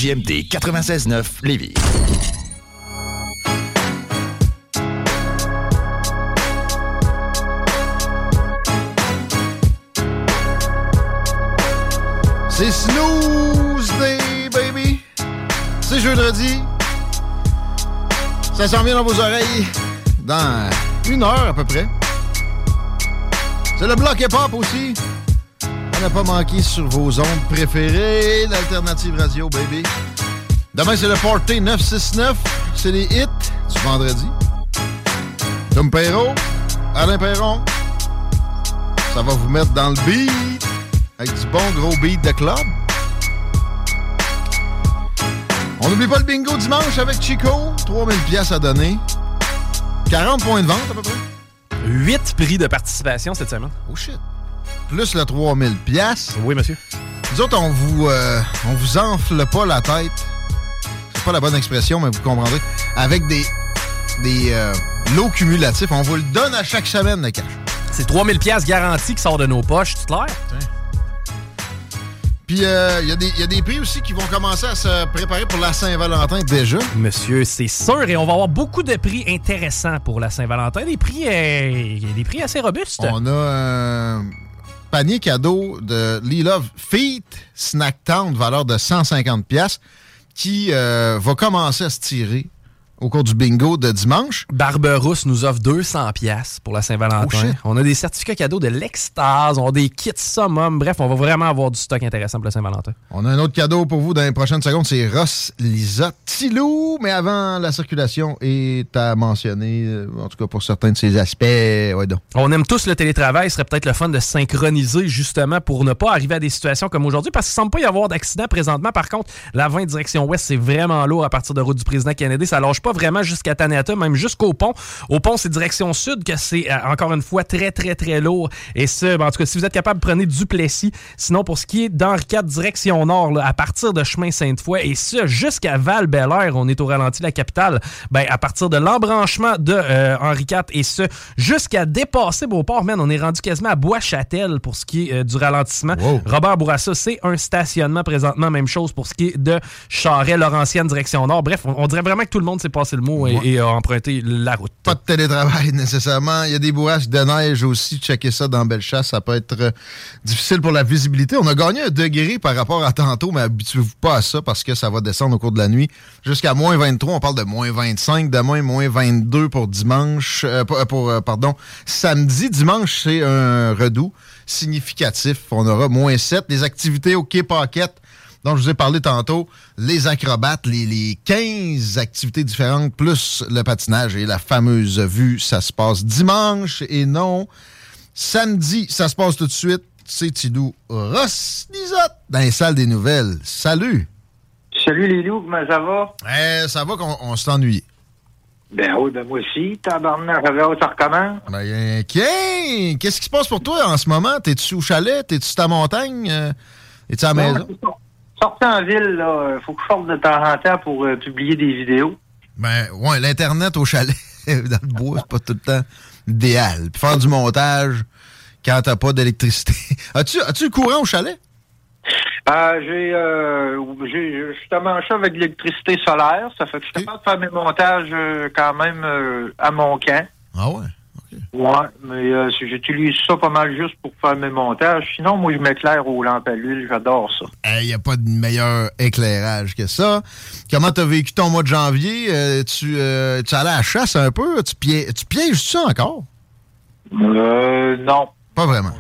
Speaker 18: CJMD
Speaker 8: 96.9 Lévis.
Speaker 17: C'est Snooze Day, baby!
Speaker 4: C'est jeudi. Ça s'en vient dans vos oreilles dans une heure à peu près. C'est le bloc hip-hop aussi. Pas manqué sur vos ondes préférées, l'alternative radio, baby. Demain, c'est le Party 969. C'est les hits du vendredi. Tom Perrault, Alain Perron. Ça va vous mettre dans le beat avec du bon gros beat de club. On n'oublie pas le bingo dimanche avec Chico. 3000 pièces à donner. 40 points de vente à peu près.
Speaker 6: 8 prix de participation cette semaine.
Speaker 4: Oh shit. Plus le 3000 pièces.
Speaker 6: Oui, monsieur.
Speaker 4: Nous autres, on vous, euh, on vous enfle pas la tête. C'est pas la bonne expression, mais vous comprendrez. Avec des, des euh, lots cumulatifs. On vous le donne à chaque semaine, le cash.
Speaker 6: C'est 3000 pièces garanties qui sortent de nos poches, c'est clair?
Speaker 4: Puis il euh, y, y, a des prix aussi qui vont commencer à se préparer pour la Saint-Valentin déjà.
Speaker 6: Monsieur, c'est sûr. Et on va avoir beaucoup de prix intéressants pour la Saint-Valentin. Des prix, euh, des prix assez robustes.
Speaker 4: On a panier cadeau de Lee Love Feet Snack Town, valeur de 150 pièces qui euh, va commencer à se tirer au cours du bingo de dimanche.
Speaker 6: Barberousse nous offre 200 pièces pour la Saint-Valentin. on a des certificats cadeaux de l'Extase, on a des kits summum. Bref, on va vraiment avoir du stock intéressant pour la Saint-Valentin.
Speaker 4: On a un autre cadeau pour vous dans les prochaines secondes, c'est Ross Lisa Tilou. Mais avant, la circulation est à mentionner, euh, en tout cas pour certains de ses aspects. Ouais, donc.
Speaker 6: On aime tous le télétravail. Ce serait peut-être le fun de synchroniser justement pour ne pas arriver à des situations comme aujourd'hui parce qu'il ne semble pas y avoir d'accident présentement. Par contre, la 20 direction ouest, c'est vraiment lourd à partir de route du président Kennedy. Ça lâche pas vraiment jusqu'à Taneta, même jusqu'au pont. Au pont, c'est direction sud que c'est euh, encore une fois très, très, très lourd. Et ça, ben, en tout cas, si vous êtes capable, prenez Duplessis. Sinon, pour ce qui est d'Henri IV, direction nord, là, à partir de chemin Sainte-Foy, et ça, jusqu'à val air on est au ralenti de la capitale, ben, à partir de l'embranchement de euh, Henri IV, et ce, jusqu'à dépasser Beauport, man, on est rendu quasiment à Bois-Châtel pour ce qui est euh, du ralentissement. Robert Bourassa, c'est un stationnement présentement, même chose pour ce qui est de Charret, Laurentienne, direction nord. Bref, on, on dirait vraiment que tout le monde s'est passé le mot et, et a emprunté la route.
Speaker 4: Pas de télétravail nécessairement. Il y a des bourrasques de neige aussi. Checker ça dans Bellechasse. Ça peut être euh, difficile pour la visibilité. On a gagné un degré par rapport à tantôt, mais habituez-vous pas à ça parce que ça va descendre au cours de la nuit. Jusqu'à moins 23, on parle de moins 25. Demain, moins 22 pour dimanche. euh, pour, pour, euh, pardon, samedi. Dimanche, c'est un redout significatif. On aura moins 7. Les activités au Quai Paquette dont je vous ai parlé tantôt, les acrobates, les, les 15 activités différentes, plus le patinage et la fameuse vue, ça se passe dimanche et non samedi. Ça se passe tout de suite. C'est Tidou Ross dans les salles des nouvelles. Salut!
Speaker 19: Salut les loups, comment ça va?
Speaker 4: Eh, ça va qu'on ennuyé.
Speaker 19: Ben oui, ben moi aussi. Tabarnak, ça va, ça recommence?
Speaker 4: Ben, tiens, qu'est-ce qui se passe pour toi en ce moment? T'es-tu au chalet? T'es-tu sur ta montagne? Euh, Es-tu à la
Speaker 19: Non,
Speaker 4: maison?
Speaker 19: Sortez en ville, là. Faut que je sorte de temps en temps pour euh, publier des vidéos.
Speaker 4: Ben, ouais, l'Internet au chalet, dans le bois, c'est pas tout le temps idéal. Puis faire du montage quand t'as pas d'électricité. As-tu as le courant au chalet?
Speaker 19: Euh, j'ai, euh, j'ai justement ça avec de l'électricité solaire. Ça fait que je suis capable de faire mes montages euh, quand même euh, à mon camp.
Speaker 4: Ah ouais?
Speaker 19: Ouais, mais euh, j'utilise ça pas mal juste pour faire mes montages. Sinon, moi, je m'éclaire aux lampes à l'huile. J'adore ça.
Speaker 4: Il n'y a pas de meilleur éclairage que ça. Comment t'as vécu ton mois de janvier? Euh, tu, euh, tu allais à la chasse un peu? Tu, pièges, tu pièges ça encore?
Speaker 19: Euh, non.
Speaker 4: Pas vraiment.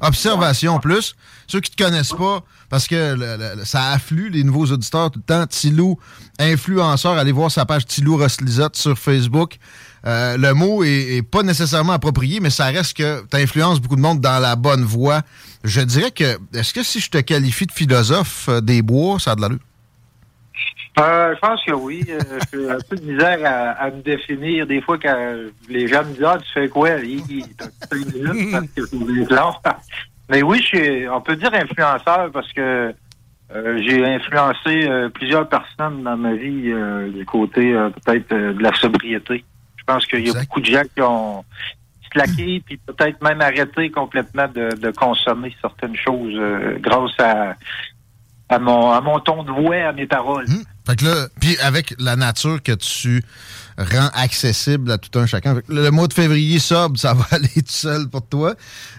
Speaker 4: Observation plus. Ceux qui te connaissent pas, parce que le- le- ça afflue les nouveaux auditeurs tout le temps. Tilou, influenceur, allez voir sa page Tilou Roslizotte sur Facebook. Euh, le mot est, pas nécessairement approprié, mais ça reste que tu influences beaucoup de monde dans la bonne voie. Je dirais que, est-ce que si je te qualifie de philosophe euh, des bois, ça a de l'allure?
Speaker 19: Euh, je pense que oui. Euh, J'ai un peu de misère à, me définir. Des fois, quand les gens me disent Ah, tu fais quoi? T'as minutes. Mais oui, je suis, on peut dire influenceur parce que j'ai influencé plusieurs personnes dans ma vie du côté peut-être de la sobriété. Je pense qu'il y a beaucoup de gens qui ont slacké puis peut-être même arrêté complètement de, de consommer certaines choses euh, grâce à, à, mon, à mon ton de voix, à mes paroles.
Speaker 4: Fait que là, puis avec la nature que tu rends accessible à tout un chacun. Le mois de février sobre, ça va aller tout seul pour toi.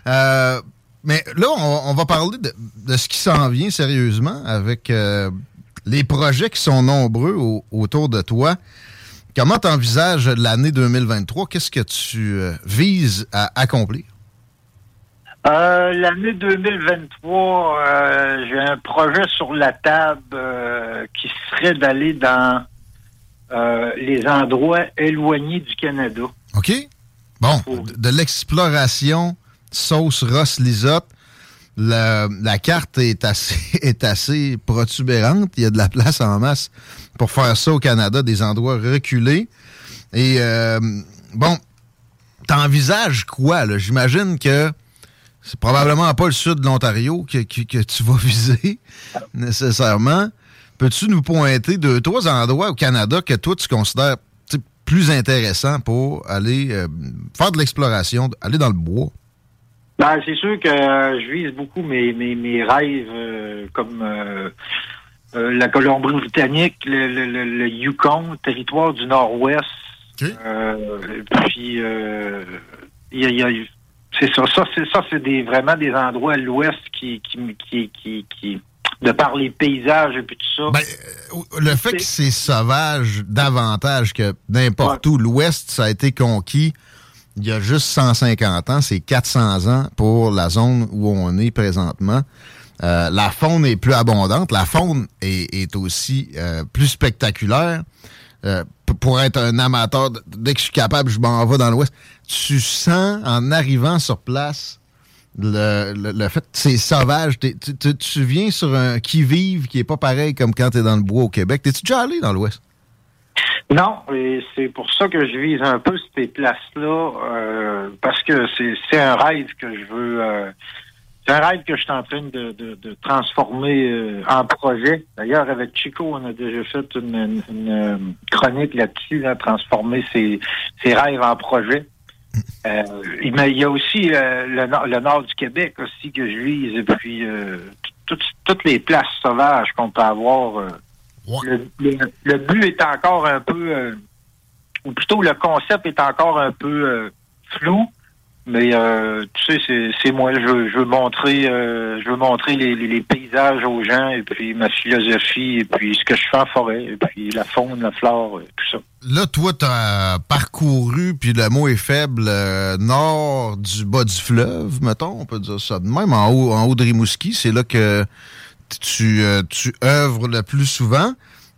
Speaker 4: Euh, mais là, on, on va parler de, de ce qui s'en vient sérieusement avec euh, les projets qui sont nombreux au- autour de toi. Comment tu envisages l'année 2023? Qu'est-ce que tu euh, vises à accomplir?
Speaker 19: Euh, L'année 2023, euh, j'ai un projet sur la table qui serait d'aller dans les endroits éloignés du Canada.
Speaker 4: OK? Bon, de, de l'exploration sauce Ross Lisotte. La, carte est assez, protubérante. Il y a de la place en masse pour faire ça au Canada, des endroits reculés. Et euh, bon, t'envisages quoi? J'imagine que c'est probablement pas le sud de l'Ontario que, tu vas viser nécessairement. Peux-tu nous pointer deux, trois endroits au Canada que toi tu considères plus intéressants pour aller euh, faire de l'exploration, aller dans le bois?
Speaker 19: Ben, c'est sûr que euh, je vise beaucoup mes, mes, mes rêves euh, comme euh, euh, la Colombie-Britannique, le, le, le, le Yukon, territoire du Nord-Ouest. Euh, puis, euh, il y a- y a- c'est ça. Ça, c'est ça, c'est des, vraiment des endroits à l'Ouest qui, qui, qui, qui, qui, de par les paysages et puis tout ça.
Speaker 4: Le fait que c'est sauvage davantage que n'importe où, l'Ouest, ça a été conquis il y a juste 150 ans, c'est 400 ans pour la zone où on est présentement. Euh, la faune est plus abondante, la faune est, aussi euh, plus spectaculaire. Euh, pour être un amateur, dès que je suis capable, je m'en vais dans l'Ouest. Tu sens, en arrivant sur place, le, le- fait que c'est sauvage. Tu- tu viens sur un qui-vive qui est pas pareil comme quand tu es dans le bois au Québec. T'es-tu déjà allé dans l'Ouest?
Speaker 19: Non, et c'est pour ça que je vise un peu ces places-là, euh, parce que c'est un rêve que je veux. euh, c'est un rêve que je suis en train de, de, de transformer euh, en projet. D'ailleurs, avec Chico, on a déjà fait une, une- euh, chronique là-dessus, là, transformer ses, ses rêves en projet. Euh, mais il y a aussi euh, le, nord, du Québec aussi que je vise, et puis euh, toutes, toutes les places sauvages qu'on peut avoir. Le, le- le but est encore un peu, euh, ou plutôt le concept est encore un peu euh, flou, mais euh, tu sais, c'est- moi. Je veux, je veux montrer, euh, je veux montrer les, les- les paysages aux gens, et puis ma philosophie, et puis ce que je fais en forêt, et puis la faune, la flore, euh, tout ça.
Speaker 4: Là, toi, tu as parcouru, puis le mot est faible, euh, nord du bas du fleuve, mettons, on peut dire ça de même, en haut, en haut de Rimouski. C'est là que tu, euh, tu œuvres le plus souvent.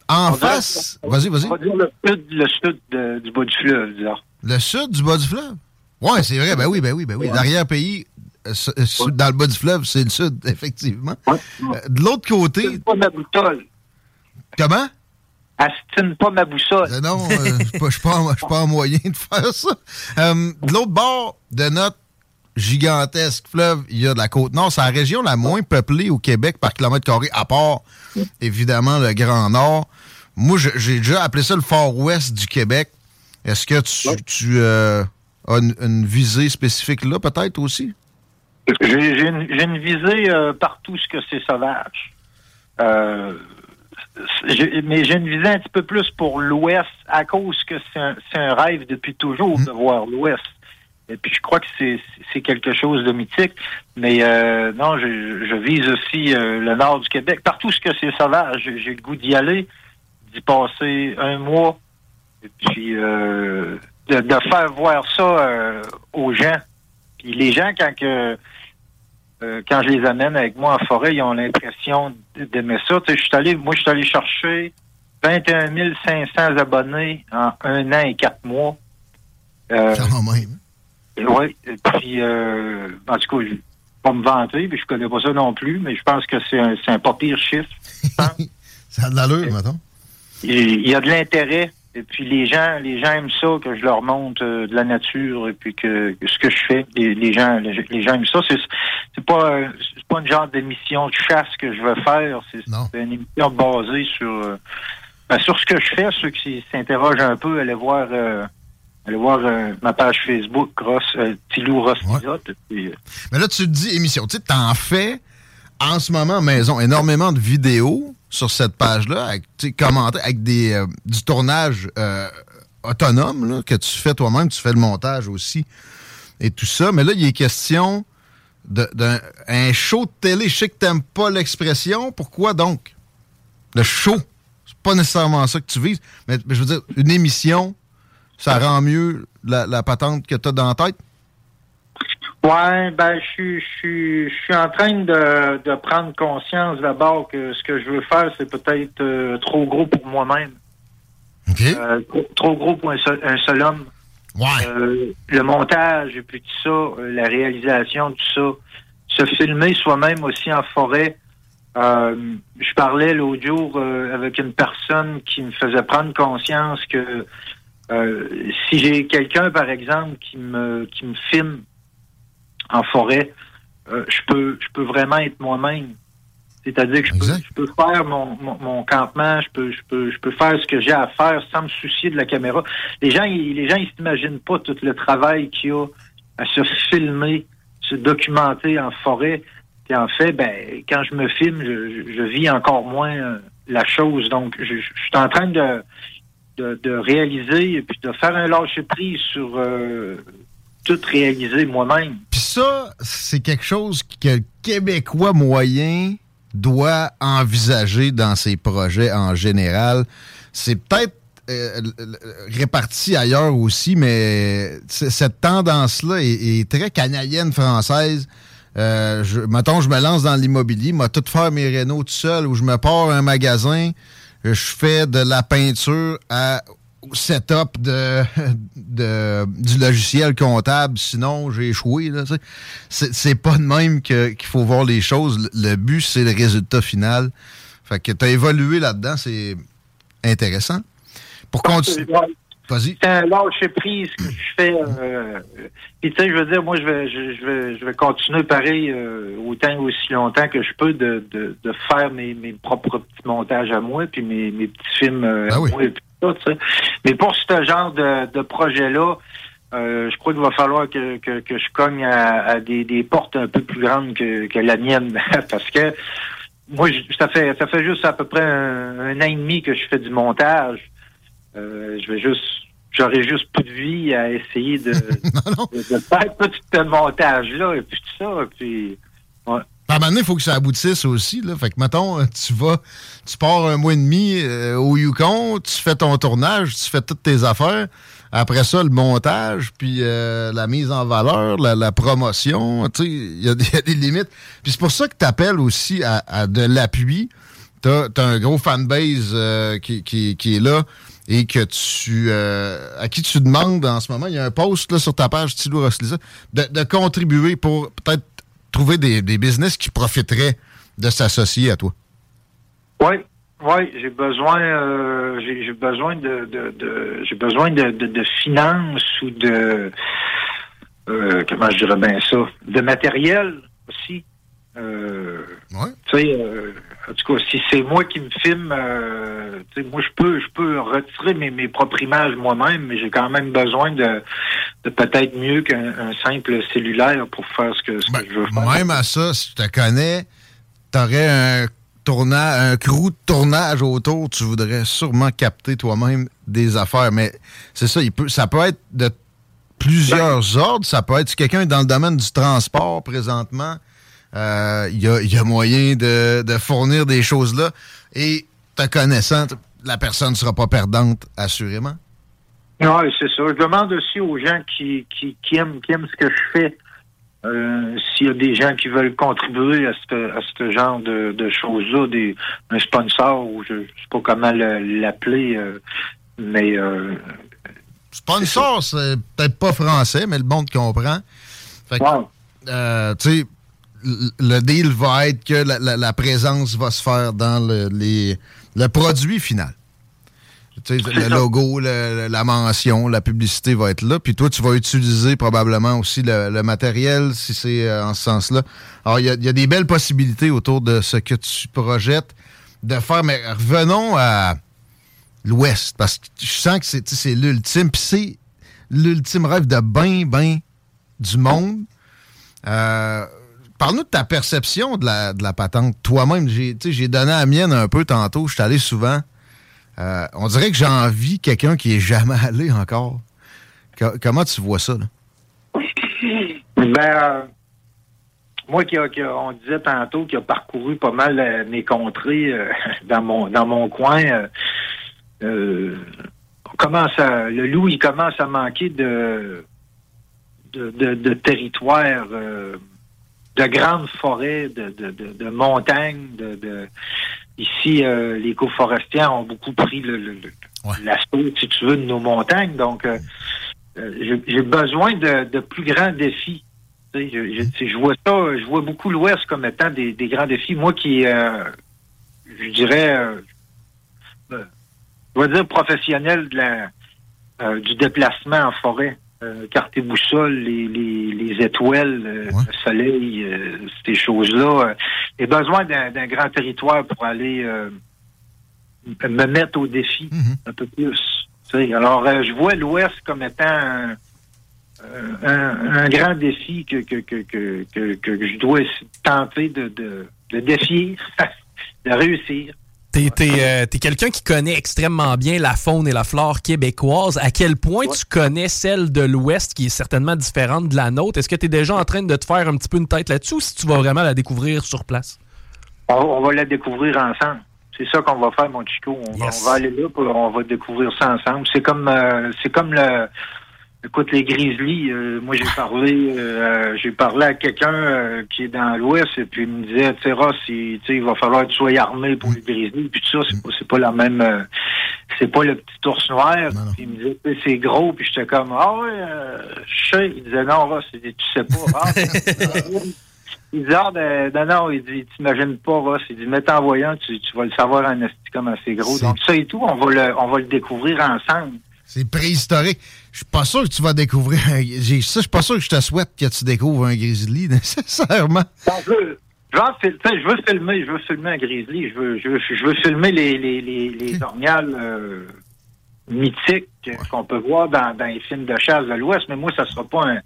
Speaker 4: En
Speaker 19: On
Speaker 4: face, vas-y, vas-y.
Speaker 19: On va dire le sud, le sud de- du bas du fleuve, disons.
Speaker 4: Le sud du bas du fleuve? Ouais, c'est vrai, ben oui, ben oui, ben oui. L'arrière-pays, euh, euh, dans le bas du fleuve, c'est le sud, effectivement. Euh, de l'autre côté.
Speaker 19: pas ma boussole.
Speaker 4: Comment?
Speaker 19: Astine pas ma boussole.
Speaker 4: Euh, non, je suis pas- je suis pas, en- moyen de faire ça. De l'autre bord de notre gigantesque fleuve, il y a de la côte nord. C'est la région la moins peuplée au Québec par kilomètre carré, à part, évidemment, le Grand Nord. Moi, j'ai déjà appelé ça le Fort-Ouest du Québec. Est-ce que tu, tu, euh, as une, une visée spécifique là, peut-être aussi?
Speaker 19: J'ai une, visée euh, partout ce que c'est sauvage. Euh, mais j'ai une visée un petit peu plus pour l'Ouest à cause que c'est un, c'est un rêve depuis toujours de voir l'Ouest. Et puis je crois que c'est quelque chose de mythique. Mais euh, non, je, je vise aussi euh, le nord du Québec. Partout ce que c'est sauvage, j'ai j'ai le goût d'y aller, d'y passer un mois, et puis euh, de, faire voir ça euh, aux gens. Puis les gens, quand quand je les amène avec moi en forêt, ils ont l'impression d'aimer ça. Tu je suis allé, moi, je suis allé chercher 21 500 abonnés en un an et quatre mois.
Speaker 4: Quand même.
Speaker 19: Oui, puis, euh, en tout cas, je vais pas me vanter, puis je connais pas ça non plus, mais je pense que c'est un, c'est un pas pire chiffre.
Speaker 4: Ça a de l'allure, mettons.
Speaker 19: Il y a de l'intérêt. Et puis les gens, les gens aiment ça que je leur montre euh, de la nature et puis que, que ce que je fais, les, les gens, les, les gens aiment ça. C'est c'est pas euh, c'est pas une genre d'émission de chasse que je veux faire. C'est c'est une émission basée sur euh, ben, sur ce que je fais. Ceux qui s'interrogent un peu, allez voir euh, allez voir euh, ma page Facebook Ross euh, Tilou Ross puis, euh,
Speaker 4: Mais là, tu te dis émission. Tu sais, t'en fais en ce moment maison énormément de vidéos sur cette page-là, avec avec des, du tournage autonome là, que tu fais toi-même. Tu fais le montage aussi et tout ça. Mais là, il est question d'un un show de télé. Je sais que t'aimes pas l'expression. Pourquoi donc? le show, c'est pas nécessairement ça que tu vises, mais, mais je veux dire, une émission, ça rend mieux la, la patente que tu as dans la tête?
Speaker 19: Ouais, ben je suis je suis en train de, de prendre conscience d'abord que ce que je veux faire, c'est peut-être euh, trop gros pour moi-même. Euh, trop, gros pour un seul, un seul homme. Euh, le montage et puis tout ça, la réalisation, tout ça. Se filmer soi-même aussi en forêt. Je parlais l'autre jour avec une personne qui me faisait prendre conscience que euh, si j'ai quelqu'un, par exemple, qui me qui me filme en forêt, euh, je peux je peux vraiment être moi-même. C'est-à-dire que je peux, je peux faire mon, mon, mon campement, je peux, je peux, je peux faire ce que j'ai à faire sans me soucier de la caméra. Les gens, ils, les gens, ils s'imaginent pas tout le travail qu'il y a à se filmer, se documenter en forêt. Et en fait, ben, quand je me filme, je, vis encore moins euh, la chose. Donc, je, je suis en train de, de, réaliser et puis de faire un lâcher prise sur euh, tout réaliser moi-même.
Speaker 4: Puis ça, c'est quelque chose que le Québécois moyen doit envisager dans ses projets en général. C'est peut-être euh, réparti ailleurs aussi, mais cette tendance-là est, est très canadienne française. Euh, je, mettons, je me lance dans l'immobilier, moi, tout faire mes rénaux tout seul, ou je me pars un magasin, je fais de la peinture à au setup de, de- du logiciel comptable, sinon j'ai échoué. là. C'est c'est pas de même que- qu'il faut voir les choses. Le- Le but, c'est le résultat final. Fait que tu as évolué là-dedans, c'est intéressant. Pour continuer. Vas-y.
Speaker 19: C'est un lâcher prise que je fais. Euh, puis tu sais, je veux dire, moi, je vais, je, vais, je vais continuer pareil euh, autant et aussi longtemps que je peux de, de, de faire mes, mes propres petits montages à moi, puis mes, mes petits films euh, à moi, et puis tout ça. Mais pour ce genre de, de projet-là, euh, je crois qu'il va falloir que, que, que je cogne à, à des, des portes un peu plus grandes que, que la mienne, parce que moi, je- ça fait ça fait juste à peu près un, un an et demi que je fais du montage. Euh, je vais juste, j'aurais juste plus de vie à essayer de, de, de faire tout ce montage-là et puis tout ça. Puis, ouais.
Speaker 4: À un moment donné, il faut que ça aboutisse aussi. Là. Fait que, mettons, euh, tu vas, tu pars un mois et demi euh, au Yukon, tu fais ton tournage, tu fais toutes tes affaires. Après ça, le montage, puis euh, la mise en valeur, la, la promotion, tu sais, il y, a des- il y a des limites. Puis c'est pour ça que tu appelles aussi à, à de l'appui. Tu as, un gros fanbase euh, qui, qui- qui est là et que tu euh, à qui tu demandes en ce moment, il y a un post là, sur ta page Roslisa, de, de contribuer pour peut-être trouver des, des business qui profiteraient de s'associer à toi.
Speaker 19: Oui, oui, j'ai besoin, euh, j'ai besoin de, de, de- j'ai besoin de, de, de finances ou de, euh, comment je dirais bien ça, de matériel aussi. Euh, Tu sais, euh, en tout cas, si c'est moi qui me filme, euh, tu sais, moi je peux, je peux retirer mes, mes propres images moi-même, mais j'ai quand même besoin de, de peut-être mieux qu'un un simple cellulaire pour faire ce que, ce que je veux faire.
Speaker 4: Même à ça, si tu te connais, t'aurais un tournage, un crew de tournage autour, tu voudrais sûrement capter toi-même des affaires. Mais c'est ça, il peut, ça peut être de plusieurs ordres. Ça peut être si quelqu'un est dans le domaine du transport présentement. Euh, Il y, a, il y a moyen de, de fournir des choses là. Et te connaissant, la personne ne sera pas perdante, assurément?
Speaker 19: Oui, c'est ça. Je demande aussi aux gens qui, qui, qui aiment, qui aiment ce que je fais, euh, s'il y a des gens qui veulent contribuer à ce, à ce genre de, de choses-là, des un sponsor ou je ne sais pas comment le- l'appeler, euh, mais euh,
Speaker 4: Sponsor, c'est peut-être pas français, mais le monde comprend. Fait que, euh, tu sais, le deal va être que la, la- la présence va se faire dans le, les- le produit final. Tu sais, le logo, le- la mention, la publicité va être là. Puis toi, tu vas utiliser probablement aussi le, le matériel si c'est euh, en ce sens-là. Alors, il y, a- il y a des belles possibilités autour de ce que tu projettes de faire. Mais revenons à l'Ouest, parce que je sens que c'est tu sais, c'est l'ultime. Puis c'est l'ultime rêve de ben, ben du monde. Euh, Parle-nous de ta perception de la, patente. Toi-même, j'ai donné la mienne un peu tantôt. Je suis allé souvent. Euh, on dirait que j'ai envie quelqu'un qui est jamais allé encore. Co- comment tu vois ça?
Speaker 19: Ben, euh, moi qui, qui on disait tantôt qui a parcouru pas mal euh, mes contrées dans mon coin, à, le loup il commence à manquer de territoire, de grandes forêts, de, de, de, de montagnes, de, de ici euh, les coforestiers ont beaucoup pris le, le, le- l'assaut, si tu veux, de nos montagnes. Donc euh, euh, j'ai j'ai besoin de, de plus grands défis. Tu sais, Je, je- je vois ça, je vois beaucoup l'Ouest comme étant des, des grands défis. Moi qui, euh, je dirais, euh, euh, je vais dire professionnel de la, euh, du déplacement en forêt. Euh, carte et boussole, les, les, les étoiles, euh, le soleil, euh, ces choses-là. Euh, J'ai besoin d'un grand territoire pour aller euh, me mettre au défi un peu plus. Alors, euh, je vois l'Ouest comme étant un, euh, un, un grand défi que, que, que, que, que, que je dois tenter de, de, de défier, de réussir.
Speaker 6: T'es t'es, euh, quelqu'un qui connaît extrêmement bien la faune et la flore québécoise. À quel point tu connais celle de l'Ouest qui est certainement différente de la nôtre? Est-ce que tu es déjà en train de te faire un petit peu une tête là-dessus ou si tu vas vraiment la découvrir sur place?
Speaker 19: On, on va la découvrir ensemble. C'est ça qu'on va faire, mon Chico. On, va-
Speaker 6: Yes.
Speaker 19: on va aller là, puis on va découvrir ça ensemble. C'est comme euh, c'est comme le écoute les Grizzlies. euh, moi j'ai parlé euh, j'ai parlé à quelqu'un euh, qui est dans l'Ouest et puis il me disait, tu sais, Ross, il, tu sais, il va falloir que tu sois armé pour les Grizzlies. Puis tout ça, c'est pas, pas la même euh, c'est pas le petit ours noir. Puis il me disait, c'est gros, puis j'étais comme Ah ouais, euh, je sais. Il disait non, Ross, il dit, tu sais pas. Ah, Il dit, ah, ben, non, non, il dit, t'imagines pas, Ross. Il dit, mais en voyant, tu, tu vas le savoir en esti comme assez gros. Donc, ça et tout, on va le, on va le découvrir ensemble.
Speaker 4: C'est préhistorique. Je suis pas sûr que tu vas découvrir un... Ça, je suis pas sûr que je te souhaite que tu découvres un grizzly, nécessairement.
Speaker 19: Je veux, je veux, filmer, je veux filmer un grizzly, je veux, je veux, je veux filmer les, les, les, les orgnales euh, mythiques qu'on peut voir dans, dans les films de chasse de l'Ouest, mais moi, ça sera pas un,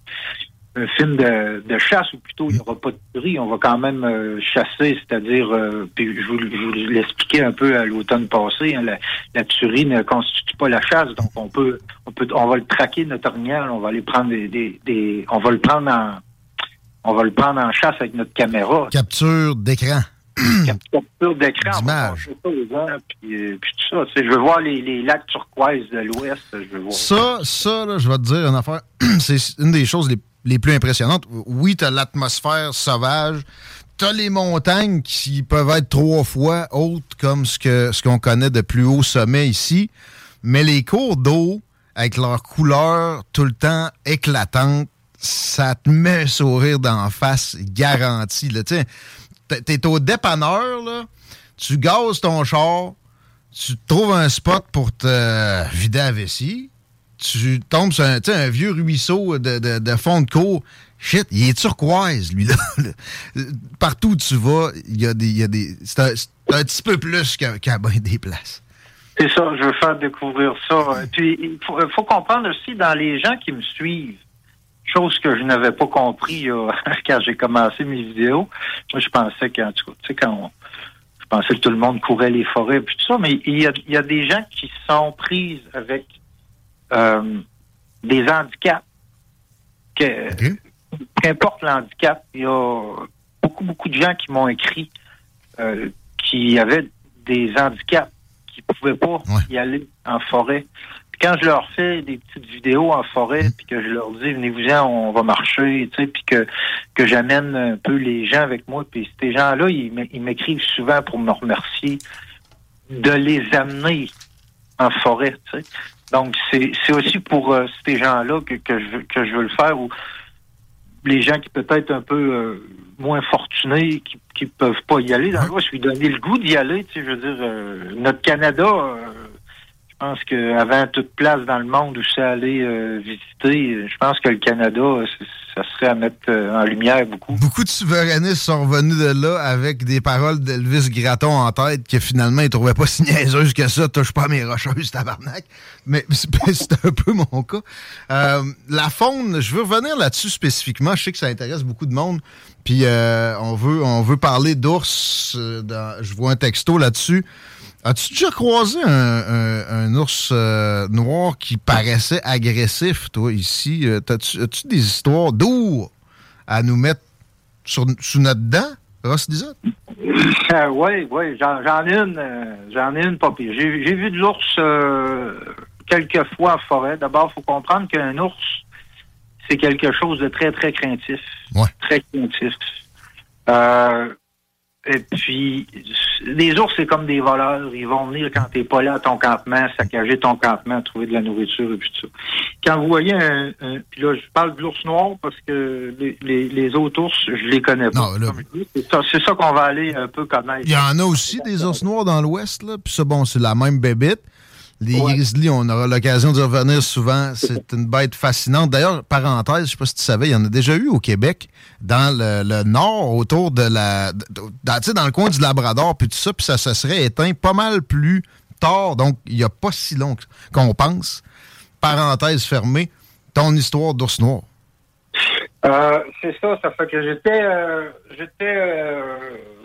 Speaker 19: un film de, de chasse, ou plutôt, il n'y aura pas de tuerie. On va quand même euh, chasser, c'est-à-dire, euh, puis je vous, l'expliquais un peu à l'automne passé, hein, la, la tuerie ne constitue pas la chasse, donc on peut, on peut, on va le traquer, notre orignal, on va aller prendre des, des, des- on va le prendre en, on va le prendre en chasse avec notre caméra.
Speaker 4: Capture d'écran.
Speaker 19: Capture d'écran, on va montrer ça aux gens, puis, euh, puis tout ça. Je veux voir les, les lacs turquoises de l'Ouest.
Speaker 4: Ça, ça, là, je vais te dire une affaire. C'est une des choses les, les plus impressionnantes. Oui, t'as l'atmosphère sauvage. T'as les montagnes qui peuvent être trois fois hautes comme ce que ce qu'on connaît de plus haut sommet ici. Mais les cours d'eau, avec leur couleur tout le temps éclatante, ça te met un sourire d'en face garanti. Tu T'es au dépanneur, là, tu gazes ton char, tu trouves un spot pour te vider la vessie, tu tombes sur un, vieux ruisseau de, de- fond de cour. Shit, il est turquoise, lui, là. Partout où tu vas, il y a des. des c'est un, petit peu plus qu'à qu'à ben des places.
Speaker 19: C'est ça, je veux faire découvrir ça. Puis, il faut, comprendre aussi dans les gens qui me suivent, chose que je n'avais pas compris euh, quand j'ai commencé mes vidéos. Moi, je pensais qu'en tout cas, tu sais, quand on- je pensais que tout le monde courait les forêts puis tout ça, mais il y a, il y a des gens qui sont prises avec des handicaps. Que, Qu'importe l'handicap, il y a beaucoup, beaucoup de gens qui m'ont écrit euh, qui avaient des handicaps qui pouvaient pas y aller en forêt. Puis quand je leur fais des petites vidéos en forêt, puis que je leur dis venez-vous-en, on va marcher, tu sais, puis que que j'amène un peu les gens avec moi, puis ces gens-là, ils m'é- ils m'écrivent souvent pour me remercier de les amener en forêt, tu sais. Donc c'est aussi pour euh, ces gens-là que que je veux- que je veux le faire ou les gens qui peut-être un peu euh, moins fortunés, qui qui peuvent pas y aller. Dans le je lui donner le goût d'y aller. Tu sais, je veux dire, euh, notre Canada, je pense qu'avant toute place dans le monde où c'est allé euh, visiter, je pense que le Canada, ça serait à mettre euh, en lumière beaucoup.
Speaker 4: Beaucoup de souverainistes sont revenus de là avec des paroles d'Elvis Gratton en tête que finalement ils trouvaient pas si niaiseuses que ça. Touche pas mes rocheuses, tabarnak. Mais c'est un peu mon cas. Euh, la faune, je veux revenir là-dessus spécifiquement. Je sais que ça intéresse beaucoup de monde. Puis euh, on veut on veut parler d'ours. Je vois un texto là-dessus. As-tu déjà croisé un, un- un ours euh, noir qui paraissait agressif, toi, ici? Euh, As-tu des histoires d'ours à nous mettre sur, sous notre dent, Ross Lisotte?
Speaker 19: Euh, oui, oui, j'en ai une, euh, j'en ai une pire. J'ai vu de l'ours quelques fois en forêt. D'abord, il faut comprendre qu'un ours, c'est quelque chose de très, très craintif. Très craintif. Euh, et puis, les ours, c'est comme des voleurs. Ils vont venir quand t'es pas là à ton campement, saccager ton campement, trouver de la nourriture et puis tout ça. Quand vous voyez un... un- puis là, je parle de l'ours noir parce que les, les, les autres ours, je les connais pas. C'est ça, c'est ça qu'on va aller un peu connaître.
Speaker 4: Il y en a aussi des ours noirs dans l'Ouest, là. Puis ça, bon, c'est la même bébite. Les grizzlies, on aura l'occasion d'y revenir souvent. C'est une bête fascinante. D'ailleurs, parenthèse, je sais pas si tu savais, il y en a déjà eu au Québec, dans le, le nord, autour de la. dans, tu sais, dans le coin du Labrador, puis tout ça, puis ça se serait éteint pas mal plus tard. Donc, il n'y a pas si long qu'on pense. Parenthèse fermée. Ton histoire d'ours noir.
Speaker 19: Euh, c'est ça, ça fait que j'étais euh, j'étais euh,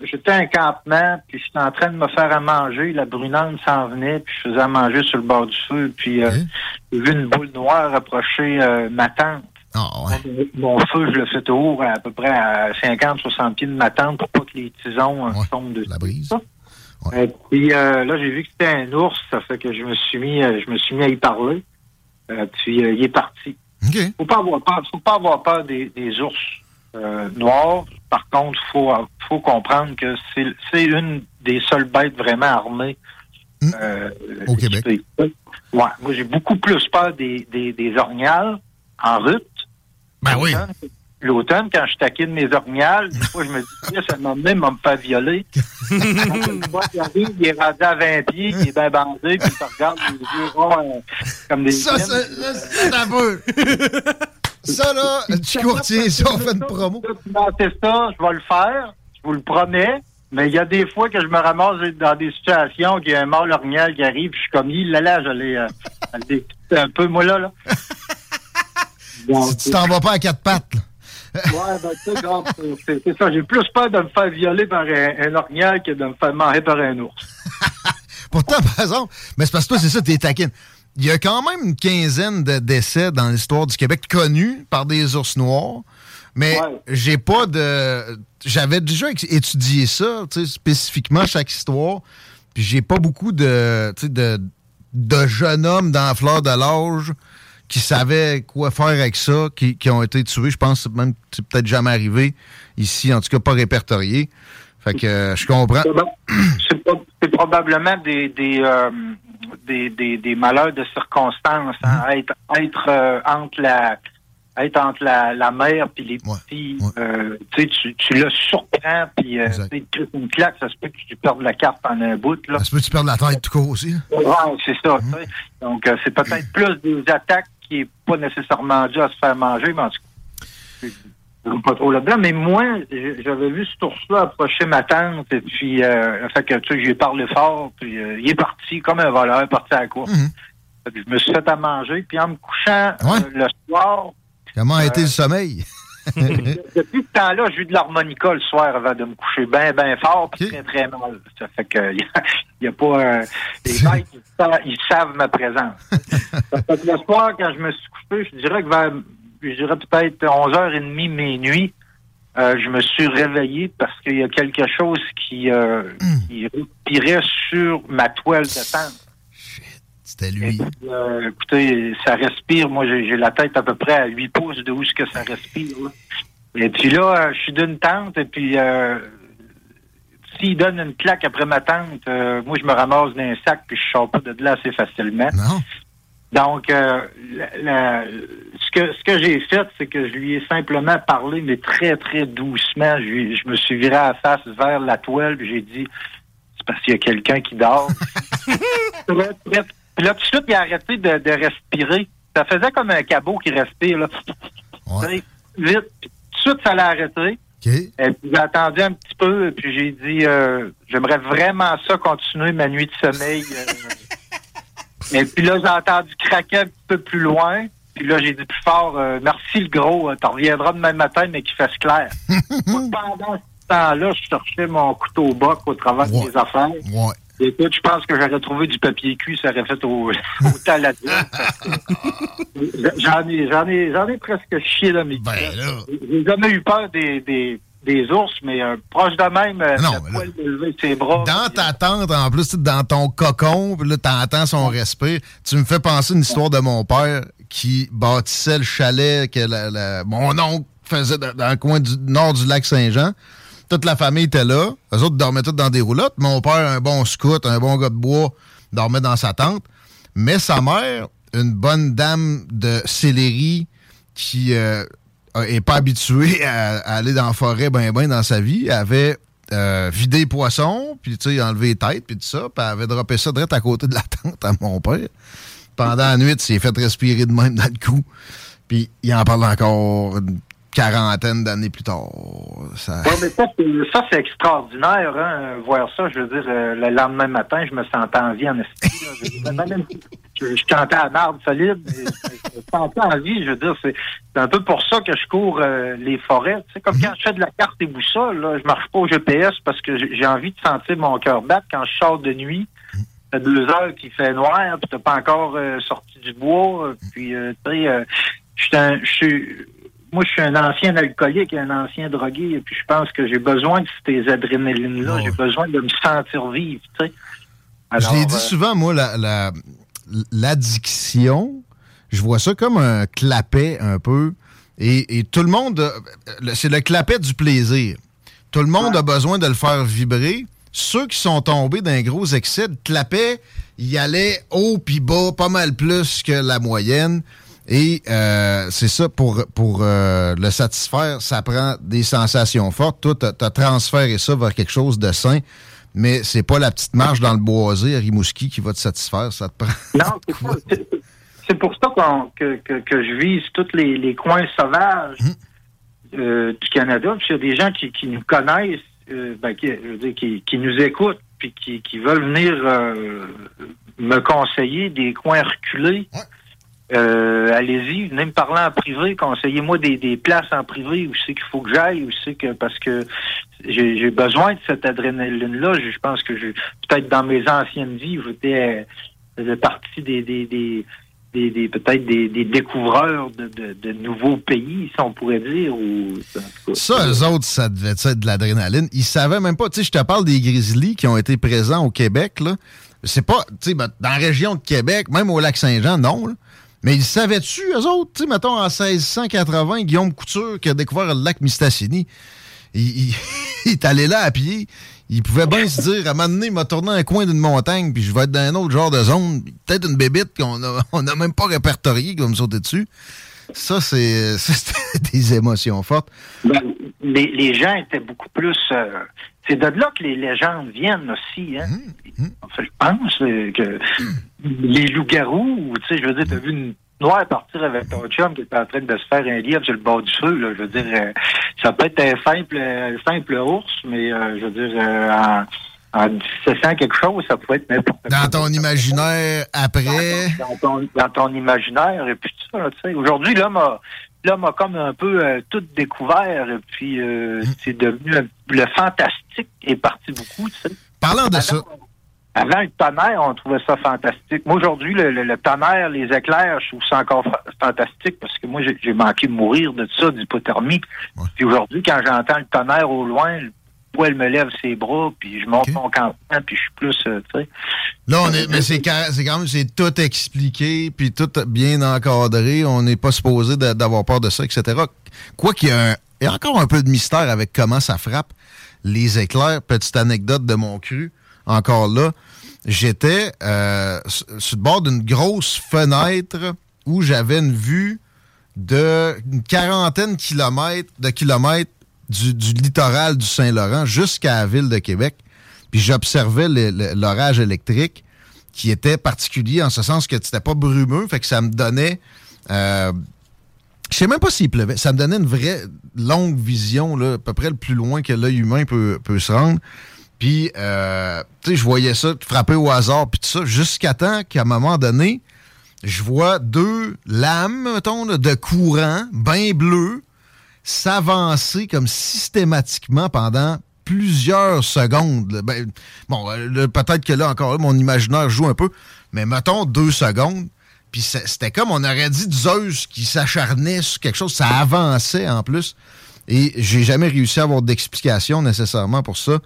Speaker 19: j'étais un campement, puis j'étais en train de me faire à manger, la brunante s'en venait, puis je faisais à manger sur le bord du feu, puis euh, j'ai vu une boule noire approcher euh, ma tente. Mon feu, je le fais haut à peu près à 50-60 pieds de ma tente pour pas que les tisons tombent dessus. La brise. Et puis euh, là, j'ai vu que c'était un ours, ça fait que je me suis mis je me suis mis à y parler. Euh, puis euh, il est parti. Faut pas avoir peur, faut pas avoir peur des, des ours euh, noirs. Par contre, faut faut comprendre que c'est une des seules bêtes vraiment armées euh,
Speaker 4: Au Québec.
Speaker 19: Ouais, moi j'ai beaucoup plus peur des, des, des orgnales en route.
Speaker 4: Ben oui.
Speaker 19: L'automne, quand je taquine mes orgnales, des fois je me dis, Tiens, ça m'a même me faire violer. Qu'il arrive, il est rendu à 20 pieds, il est bien bandé, puis il te regarde les yeux ronds euh, comme des
Speaker 4: Ça, c'est un peu. Ça, là, tu courtier, ça, on fait une promo.
Speaker 19: C'est ça, je vais le faire, je vous le promets. Mais il y a des fois que je me ramasse dans des situations qu'il y a un mâle orignal qui arrive, puis je suis comme, il là, là, j'allais euh, un peu, moi, là. là.
Speaker 4: Si tu t'en vas pas à quatre pattes, là.
Speaker 19: Ouais, ben, tu sais, c'est- ça. J'ai plus peur de me faire violer par un, un orignal que de me faire manger par un ours.
Speaker 4: Pourtant, par exemple, mais c'est parce que toi, c'est ça, t'es taquine. Il y a quand même une quinzaine de décès dans l'histoire du Québec connus par des ours noirs. Mais j'ai pas de. J'avais déjà étudié ça, spécifiquement chaque histoire. Puis j'ai pas beaucoup de, de, de jeunes hommes dans la fleur de l'âge qui savaient quoi faire avec ça, qui, qui ont été tués. Je pense même que c'est peut-être jamais arrivé ici, en tout cas pas répertorié. Fait que euh, je comprends.
Speaker 19: C'est probablement des des, euh, des, des, des malheurs de circonstances. hein. Être, être euh, entre la être entre la, la mère puis les petits, tu tu, tu le surprends puis tu une claque, ça se peut que tu perdes la carte en un bout. Là.
Speaker 4: Ça se peut que tu perdes la tête tout court aussi.
Speaker 19: Ouais, c'est ça. sais. Donc, c'est peut-être plus des attaques qui n'est pas nécessairement dû à se faire manger, mais en tout cas, je ne pas trop là-dedans. Mais moi, j'avais vu cet ours-là approcher ma tante, et puis, euh, fait que, tu sais, j'ai parlé fort, puis euh, il est parti comme un voleur, il est parti à la course. Que je me suis fait à manger, puis en me couchant euh, le soir,
Speaker 4: Comment a été le sommeil?
Speaker 19: Depuis ce temps-là, j'ai eu de l'harmonica le soir avant de me coucher bien, bien fort, puis très, très mal. Ça fait que il n'y a, pas... euh, les bêtes, ils, sa- ils savent ma présence. ça fait que le soir, quand je me suis couché, je dirais que vers, je dirais peut-être 11h30, minuit, euh, je me suis réveillé parce qu'il y a quelque chose qui, euh, qui respirait sur ma toile de tente.
Speaker 4: C'était lui.
Speaker 19: Euh, écoutez, ça respire. Moi, j'ai la tête à peu près à 8 pouces de où ce que ça respire. là. Et puis là, euh, je suis d'une tente, et puis euh, s'il donne une claque après ma tente, euh, moi, je me ramasse dans un sac, puis je sors pas de là assez facilement. Donc, euh, la- la- ce que ce que j'ai fait, c'est que je lui ai simplement parlé, mais très, très doucement. Je me suis viré à la face vers la toile, puis j'ai dit, c'est parce qu'il y a quelqu'un qui dort. Très, très- Puis là, tout de suite, il a arrêté de, de respirer. Ça faisait comme un cabot qui respire, là. Vite. Puis tout de suite, ça l'a arrêté. Et puis, j'ai attendu un petit peu, puis j'ai dit, euh, j'aimerais vraiment ça continuer ma nuit de sommeil. euh. et puis là, j'ai entendu craquer un petit peu plus loin. Puis là, j'ai dit plus fort, euh, merci le gros, tu reviendras demain matin, mais qu'il fasse clair. Pendant ce temps-là, je cherchais mon couteau au boc au travers de mes affaires.
Speaker 4: Ouais.
Speaker 19: Écoute, je pense que j'aurais trouvé du papier cuit, ça aurait fait au, au taladin. J'en ai, j'en ai, j'en ai presque chié dans mes
Speaker 4: Ben
Speaker 19: J'ai jamais eu peur des, des, des ours, mais un proche de même, euh,
Speaker 4: Non,
Speaker 19: le poil lever ses bras.
Speaker 4: Dans ta tente, en plus, dans ton cocon, là, t'entends son respire. Tu me fais penser une histoire de mon père qui bâtissait le chalet que la- la- mon oncle faisait dans, dans le coin du nord du lac Saint-Jean. Toute la famille était là. Eux autres dormaient tous dans des roulottes. Mon père, un bon scout, un bon gars de bois, dormait dans sa tente. Mais sa mère, une bonne dame de céleri qui euh, est pas habituée à, aller dans la forêt ben ben dans sa vie, avait euh, vidé les poissons, puis tu sais, enlevé les têtes, puis tout ça, puis avait droppé ça direct à côté de la tente à mon père. Pendant la nuit, il s'est fait respirer de même dans le cou. Puis il en parle encore quarantaine d'années plus tard. Ça...
Speaker 19: Ouais, mais ça, c'est- ça, c'est extraordinaire, hein, voir ça. Je veux dire, euh, le lendemain matin, je me sentais en vie en esprit. Je, je, cantais à marde solide, mais je me sentais en vie. Je veux dire, c'est c'est un peu pour ça que je cours euh, les forêts. Sais, comme quand je fais de la carte et boussole, là, je marche pas au GPS parce que j'ai envie de sentir mon cœur battre quand je sors de nuit. Fait deux heures qu'il fait noir, puis t'as pas encore euh, sorti du bois. Puis, tu sais, je suis un- je suis moi, je suis un ancien alcoolique, un ancien drogué, et puis je pense que j'ai besoin de ces adrénalines-là. J'ai besoin de me sentir vivre, tu sais.
Speaker 4: je l'ai dit
Speaker 19: euh,
Speaker 4: souvent, moi, la- la- l'addiction, je vois ça comme un clapet un peu. Et, et tout le monde, le- c'est le clapet du plaisir. Tout le monde a besoin de le faire vibrer. Ceux qui sont tombés d'un gros excès de clapet, y allaient haut puis bas, pas mal plus que la moyenne. Et euh, c'est ça, pour, pour euh, le satisfaire, ça prend des sensations fortes. Toi, tu as transféré ça vers quelque chose de sain, mais c'est pas la petite marche dans le boisé à Rimouski qui va te satisfaire. Ça te prend.
Speaker 19: Non, c'est pour ça qu'on- que, que, que je vise tous les, les coins sauvages euh, du Canada. Puis il y a des gens qui, qui nous connaissent, euh, ben, qui, je veux dire, qui, qui nous écoutent, puis qui, qui veulent venir euh, me conseiller des coins reculés. Euh, allez-y, venez me parler en privé, conseillez-moi des, des places en privé où c'est qu'il faut que j'aille, où c'est que parce que j'ai besoin de cette adrénaline-là. Je, pense que je peut-être dans mes anciennes vies, j'étais euh, partie des, des, des, peut-être des, découvreurs de, de, nouveaux pays, si on pourrait dire.
Speaker 4: Ça, eux autres, ça devait être de l'adrénaline. Ils savaient même pas. Tu sais, je te parle des Grizzlies qui ont été présents au Québec, là. C'est pas, tu sais, dans la région de Québec, même au lac Saint-Jean, non, là. Mais ils savaient-tu, eux autres? Tu sais, mettons, en 1680, Guillaume Couture qui a découvert le lac Mistassini, il, il- il est allé là à pied. Il pouvait bien se dire, à un moment donné, il m'a tourné un coin d'une montagne, puis je vais être dans un autre genre de zone. Peut-être une bébite qu'on a, on n'a même pas répertoriée, qui va me sauter dessus. Ça, c'est des émotions fortes.
Speaker 19: Ben, les, les gens étaient beaucoup plus. euh, c'est de là que les légendes viennent aussi. Hein? Enfin, je pense euh, que les loups-garous, tu sais, je veux dire, t'as vu une noire partir avec ton chum qui était en train de se faire un livre sur le bord du feu. Là, je veux dire, euh, ça peut être un simple, un simple ours, mais euh, je veux dire, euh, en, en 1700 quelque chose, ça pouvait être n'importe quoi.
Speaker 4: Dans ton imaginaire, après?
Speaker 19: Dans ton, dans ton imaginaire, et puis tout ça, là, tu sais. Aujourd'hui, l'homme a, l'homme a comme un peu euh, tout découvert, et puis euh, c'est devenu le fantastique est parti beaucoup, tu sais.
Speaker 4: Parlant de ça.
Speaker 19: Avant le tonnerre, on trouvait ça fantastique. Moi, aujourd'hui, le, le- le tonnerre, les éclairs, je trouve ça encore fa- fantastique parce que moi, j'ai manqué de mourir de ça, d'hypothermie. Puis aujourd'hui, quand j'entends le tonnerre au loin, le poil me lève ses bras, puis je monte mon campement, puis je suis plus, euh, tu sais.
Speaker 4: Là, on est, mais c'est quand même c'est tout expliqué, puis tout bien encadré. On n'est pas supposé d'avoir peur de ça, etc. Quoi qu'il y, a un- il y a encore un peu de mystère avec comment ça frappe les éclairs. Petite anecdote de mon cru, encore là. J'étais euh, sur le bord d'une grosse fenêtre où j'avais une vue de une quarantaine de kilomètres, du, littoral du Saint-Laurent jusqu'à la ville de Québec. Puis j'observais l'orage électrique qui était particulier en ce sens que c'était pas brumeux, fait que ça me donnait. Euh, je sais même pas s'il pleuvait. Ça me donnait une vraie longue vision, là, à peu près le plus loin que l'œil humain peut, peut se rendre. Puis, euh, tu sais, je voyais ça frapper au hasard, puis tout ça, jusqu'à temps qu'à un moment donné, je vois deux lames, mettons, de courant, bien bleu, s'avancer comme systématiquement pendant plusieurs secondes. Ben, bon, euh, peut-être que là, encore mon imaginaire joue un peu, mais mettons deux secondes. Puis c'était comme, on aurait dit Zeus qui s'acharnait sur quelque chose. Ça avançait en plus. Et j'ai jamais réussi à avoir d'explication nécessairement pour ça.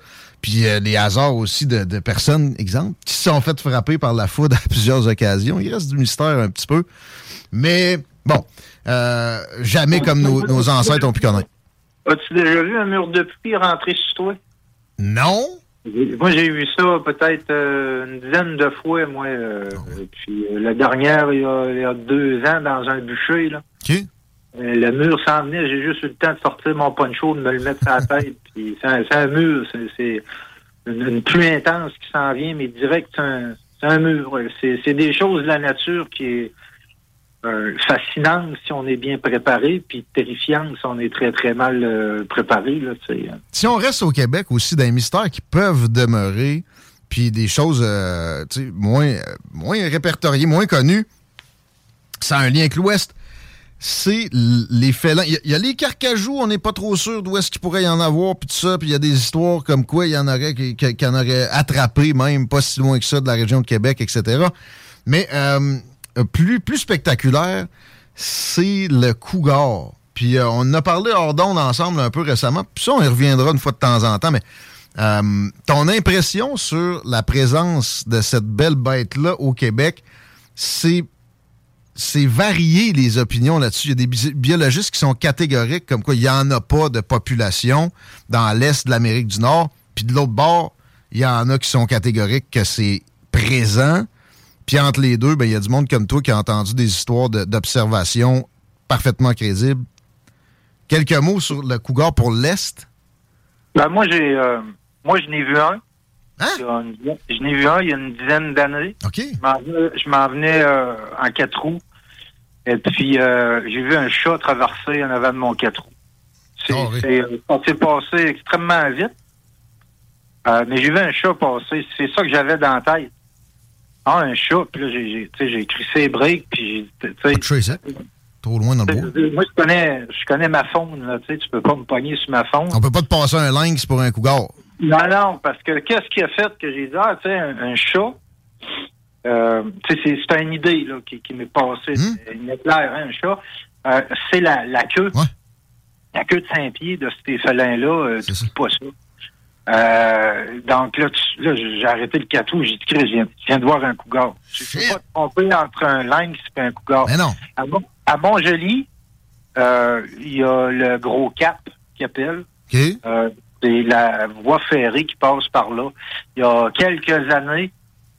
Speaker 4: Puis euh, les hasards aussi de, de personnes, exemple, qui se sont fait frapper par la foudre à plusieurs occasions. Il reste du mystère un petit peu. Mais bon, euh, jamais comme nos, nos ancêtres ont pu connaître.
Speaker 19: As-tu déjà vu un mur de pluie rentrer sur toi?
Speaker 4: Non?
Speaker 19: Moi, j'ai vu ça peut-être euh, une dizaine de fois, moi. euh, Puis euh, la dernière, il y, a, il y a deux ans, dans un bûcher, là. Euh, le mur s'en venait, j'ai juste eu le temps de sortir mon poncho, de me le mettre à la tête. Puis c'est un, mur, c'est- une, une pluie intense qui s'en vient, mais direct, c'est un, c'est un mur. ouais. C'est des choses de la nature qui est euh, fascinante si on est bien préparé, puis terrifiante si on est très, très mal euh, préparé. Là.
Speaker 4: Si on reste au Québec aussi, des mystères qui peuvent demeurer, puis des choses euh, moins, moins répertoriées, moins connues, ça a un lien avec l'Ouest. C'est les félins. Il y a- les carcajous, on n'est pas trop sûr d'où est-ce qu'il pourrait y en avoir, puis tout ça. Puis il y a des histoires comme quoi il y en aurait qui, en aurait attrapé, même pas si loin que ça, de la région de Québec, etc. Mais euh, plus, spectaculaire, c'est le cougar. Puis euh, on a parlé hors d'onde ensemble un peu récemment. Puis ça, on y reviendra une fois de temps en temps. Mais euh, ton impression sur la présence de cette belle bête-là au Québec, c'est c'est varié les opinions là-dessus. Il y a des bi- biologistes qui sont catégoriques, comme quoi il n'y en a pas de population dans l'Est de l'Amérique du Nord. Puis de l'autre bord, il y en a qui sont catégoriques que c'est présent. Puis entre les deux, ben, il y a du monde comme toi qui a entendu des histoires d'observation parfaitement crédibles. Quelques mots sur le cougar pour l'Est?
Speaker 19: Ben, moi, j'ai, euh, moi, je n'ai vu un. Dizaine- Je n'ai vu un il y a une dizaine d'années. Je m'en venais, je m'en venais, euh, en quatre roues. Et puis, euh, j'ai vu un chat traverser en avant de mon quatre roues. C'est, c'est, euh, s'est passé extrêmement vite. Euh, mais j'ai vu un chat passer. C'est ça que j'avais dans la tête. Ah, un chat. Puis là, j'ai, j'ai, crissé les breaks. Puis j'ai,
Speaker 4: Trop loin dans le bois.
Speaker 19: moi, je connais, je connais ma faune. Là, tu peux pas me pogner sur ma faune.
Speaker 4: On peut pas te passer un lynx pour un cougar.
Speaker 19: Non, non, parce que qu'est-ce qui a fait que j'ai dit, ah, tu sais, un, un chat, euh, tu sais, c'est, une idée là, qui, qui m'est passée, c'est une éclair, hein, un chat, euh, c'est la, la queue. La queue de Saint-Pied de ces félins-là, euh, tu pas ça. Euh, donc là, tu- là, j'ai arrêté le catou, j'ai dit, Chris, je viens, je viens de voir un cougar. Je ne peux pas te tromper entre un lynx et un cougar.
Speaker 4: Mais non.
Speaker 19: À, Bon- à Montjoli, euh, il y a le gros cap qui appelle. Euh, c'est la voie ferrée qui passe par là. Il y a quelques années,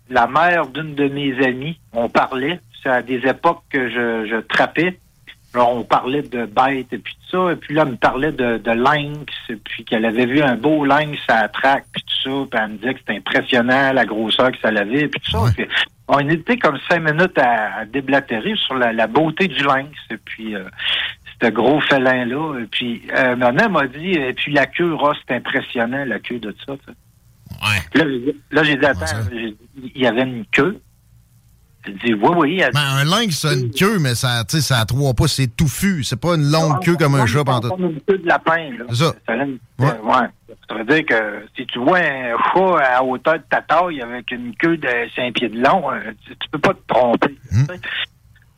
Speaker 19: la mère d'une de mes amies, on parlait, c'est à des époques que je, je trappais. Alors, on parlait de bêtes et puis tout ça, et puis là, elle me parlait de, de lynx, et puis qu'elle avait vu un beau lynx à la traque, puis tout ça, puis elle me disait que c'était impressionnant, la grosseur que ça avait, puis tout ça. Puis on était comme cinq minutes à, à déblatérer sur la, la beauté du lynx, et puis euh, ce gros félin-là. Et puis, euh, ma mère m'a dit, et puis la queue, Ross, c'est impressionnant, la queue de ça. tu sais. Là, j'ai- là, j'ai dit, attends, il y avait une queue. J'ai dit, oui, oui. elle-
Speaker 4: Ben, un lynx, a une queue, mais ça, tu sais, ça a trois pas, c'est touffu. C'est pas une longue queue comme un chat pantoute.
Speaker 19: Comme une queue de lapin, là.
Speaker 4: C'est ça.
Speaker 19: Euh, ouais. Ça veut dire que si tu vois un chat à hauteur de ta taille avec une queue de 5 pieds de long, euh, tu, tu peux pas te tromper.
Speaker 4: Hmm.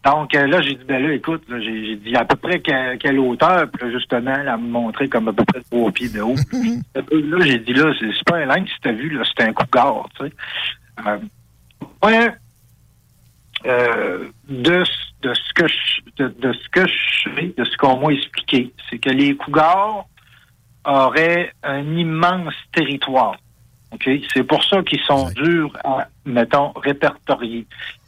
Speaker 19: Donc euh, là, j'ai dit, ben là, écoute, là, j'ai j'ai dit à peu près que- quelle hauteur, puis là, justement, elle me montrait comme à peu près trois pieds de haut. là, j'ai dit, là, c'est pas un lynx, si t'as vu, là, c'est un cougar, tu sais. Euh, ouais, euh, de, ce- de ce que je, de, de ce que je sais, de ce qu'on m'a expliqué, c'est que les cougars auraient un immense territoire. OK? C'est pour ça qu'ils sont durs à, mettons, répertorier.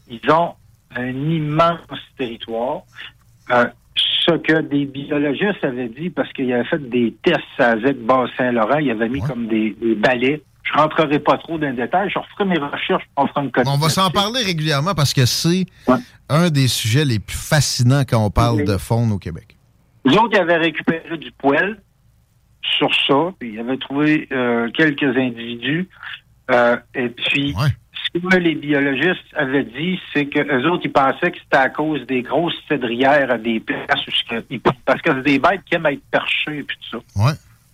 Speaker 19: Ils ont un immense territoire. Euh, ce que des biologistes avaient dit, parce qu'ils avaient fait des tests à ZEC Bas-Saint-Laurent, ils avaient mis comme des, des balais. Je rentrerai pas trop dans les détails. Je referai mes recherches. On fera une copie.
Speaker 4: On va s'en parler régulièrement parce que c'est un des sujets les plus fascinants quand on parle de faune au Québec.
Speaker 19: Les autres, avaient récupéré du poêle sur ça, puis ils avaient trouvé euh, quelques individus. Euh, et puis, que les biologistes avaient dit, c'est que les autres, ils pensaient que c'était à cause des grosses cédrières à des places parce que c'est des bêtes qui aiment être perchées et puis tout ça.
Speaker 4: Ouais,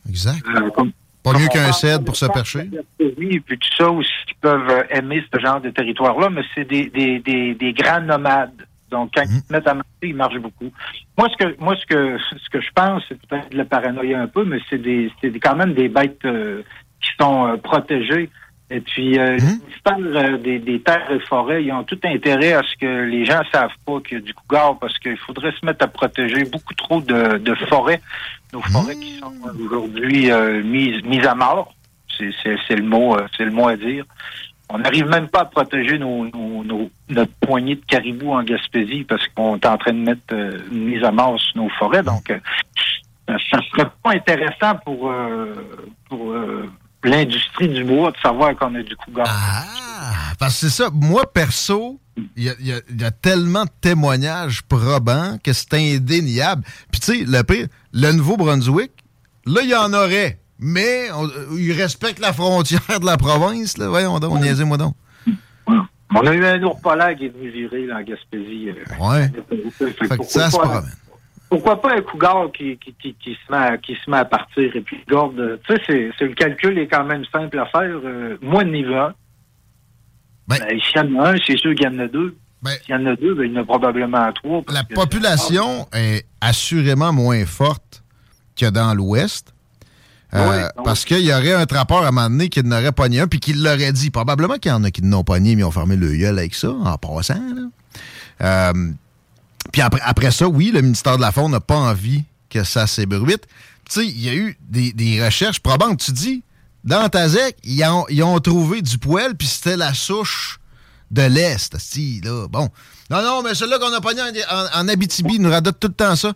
Speaker 4: exact.
Speaker 19: Euh, comme-
Speaker 4: Pas mieux qu'un cèdre pour se percher.
Speaker 19: Oui, et puis tout ça aussi, qui peuvent euh, aimer ce genre de territoire-là, mais c'est des, des, des, des grands nomades Donc, quand ils se mettent à marcher, ils marchent beaucoup. Moi, ce que moi, ce que ce que je pense, c'est peut-être de la paranoïa un peu, mais c'est des c'est quand même des bêtes euh, qui sont euh, protégées. Et puis, euh, euh, des, des terres et forêts, ils ont tout intérêt à ce que les gens savent pas qu'il y a du cougar, parce qu'il faudrait se mettre à protéger beaucoup trop de, de forêts, nos forêts qui sont aujourd'hui euh, mises mises à mort. C'est c'est- c'est le mot, euh, c'est le mot à dire. On n'arrive même pas à protéger nos, nos, nos- notre poignée de caribous en Gaspésie parce qu'on est en train de mettre euh, une mise à mort sur nos forêts. Donc, euh, ça ça serait pas intéressant pour, euh, pour euh, l'industrie du bois de savoir qu'on a du cougar.
Speaker 4: Ah, parce que c'est ça. Moi, perso, il y y a- y tellement de témoignages probants que c'est indéniable. Puis, tu sais, le pire, le Nouveau-Brunswick, là, il y en aurait. Mais euh, ils respectent la frontière de la province. Là. Voyons donc, niaisez-moi donc.
Speaker 19: On a eu un ours polaire qui est venu virer là, en Gaspésie. euh,
Speaker 4: Ouais.
Speaker 19: Fait que
Speaker 4: ça se promène.
Speaker 19: Pourquoi pas un cougar qui, qui, qui, qui se met à, qui se met à partir et puis garde. euh, Tu sais, c'est, le calcul est quand même simple à faire. Euh, moi, a un. Ben, s'il y en a un, c'est sûr qu'il y en a deux. S'il y en a deux, ben, il y en a probablement trois.
Speaker 4: La population est assurément moins forte que dans l'Ouest. Euh,
Speaker 19: Oui,
Speaker 4: parce qu'il y aurait un trappeur à un moment donné qui n'aurait pogné un puis qui l'aurait dit. Probablement qu'il y en a qui n'ont pogné mais ils ont fermé le gueule avec ça, en passant. là. Euh, puis après, après ça, oui, le ministère de la Faune n'a pas envie que ça s'ébruite. Tu sais, il y a eu des, des recherches probantes. Tu dis, dans Tazek, ils ont, ils ont trouvé du poêle, puis c'était la souche de l'Est. Si, là, bon. Non, non, mais celui-là qu'on a pogné en, en- en Abitibi, il nous radote tout le temps ça.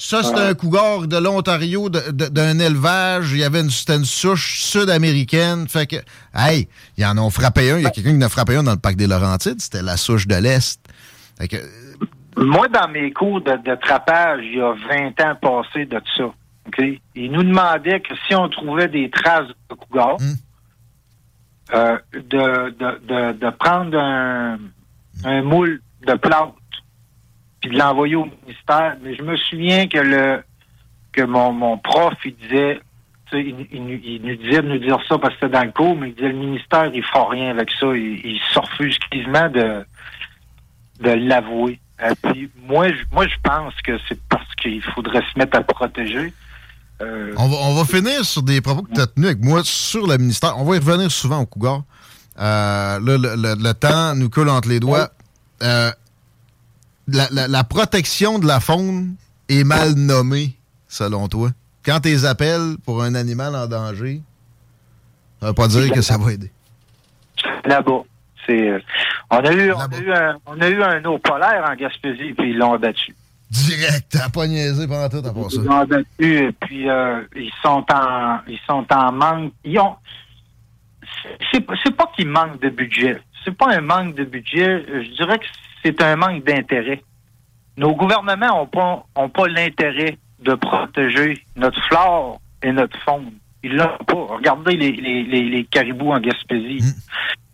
Speaker 4: Ça, c'était un cougar de l'Ontario, d'un élevage. Il y avait une, une souche sud-américaine. Fait que, hey, ils en ont frappé un. Il y a quelqu'un qui en a frappé un dans le parc des Laurentides. C'était la souche de l'Est. Fait que,
Speaker 19: Moi, dans mes cours de, de trappage, il y a 20 ans passé de ça. OK? Ils nous demandaient que si on trouvait des traces de cougar, euh, de, de, de, de prendre un, un moule de plante puis de l'envoyer au ministère. Mais je me souviens que le que mon, mon prof, il disait, il nous disait de nous dire ça parce que c'était dans le cours, mais il disait le ministère, il fera rien avec ça. Il, il se refuse quasiment de, de l'avouer. Et puis, moi, je, moi, je pense que c'est parce qu'il faudrait se mettre à protéger. Euh,
Speaker 4: On va, on va finir sur des propos que tu as tenus avec moi sur le ministère. On va y revenir souvent au Cougar. Euh, là, le, le- le temps nous coule entre les doigts. Euh, la, la- la protection de la faune est mal nommée, selon toi. Quand tu les appelles pour un animal en danger, ça veut pas dire que ça va aider.
Speaker 19: là-bas. C'est, euh, on a eu, on a eu un, on a eu un eau polaire en Gaspésie, puis ils l'ont abattu.
Speaker 4: Direct, t'as pas niaisé pendant tout à part ça.
Speaker 19: Ils l'ont abattu, et puis euh, ils sont en, ils sont en manque. Ils ont, c'est, c'est pas qu'ils manquent de budget. C'est pas un manque de budget. Je dirais que c'est un manque d'intérêt. Nos gouvernements ont pas, ont pas l'intérêt de protéger notre flore et notre faune. Ils l'ont pas. Regardez les, les, les, les caribous en Gaspésie.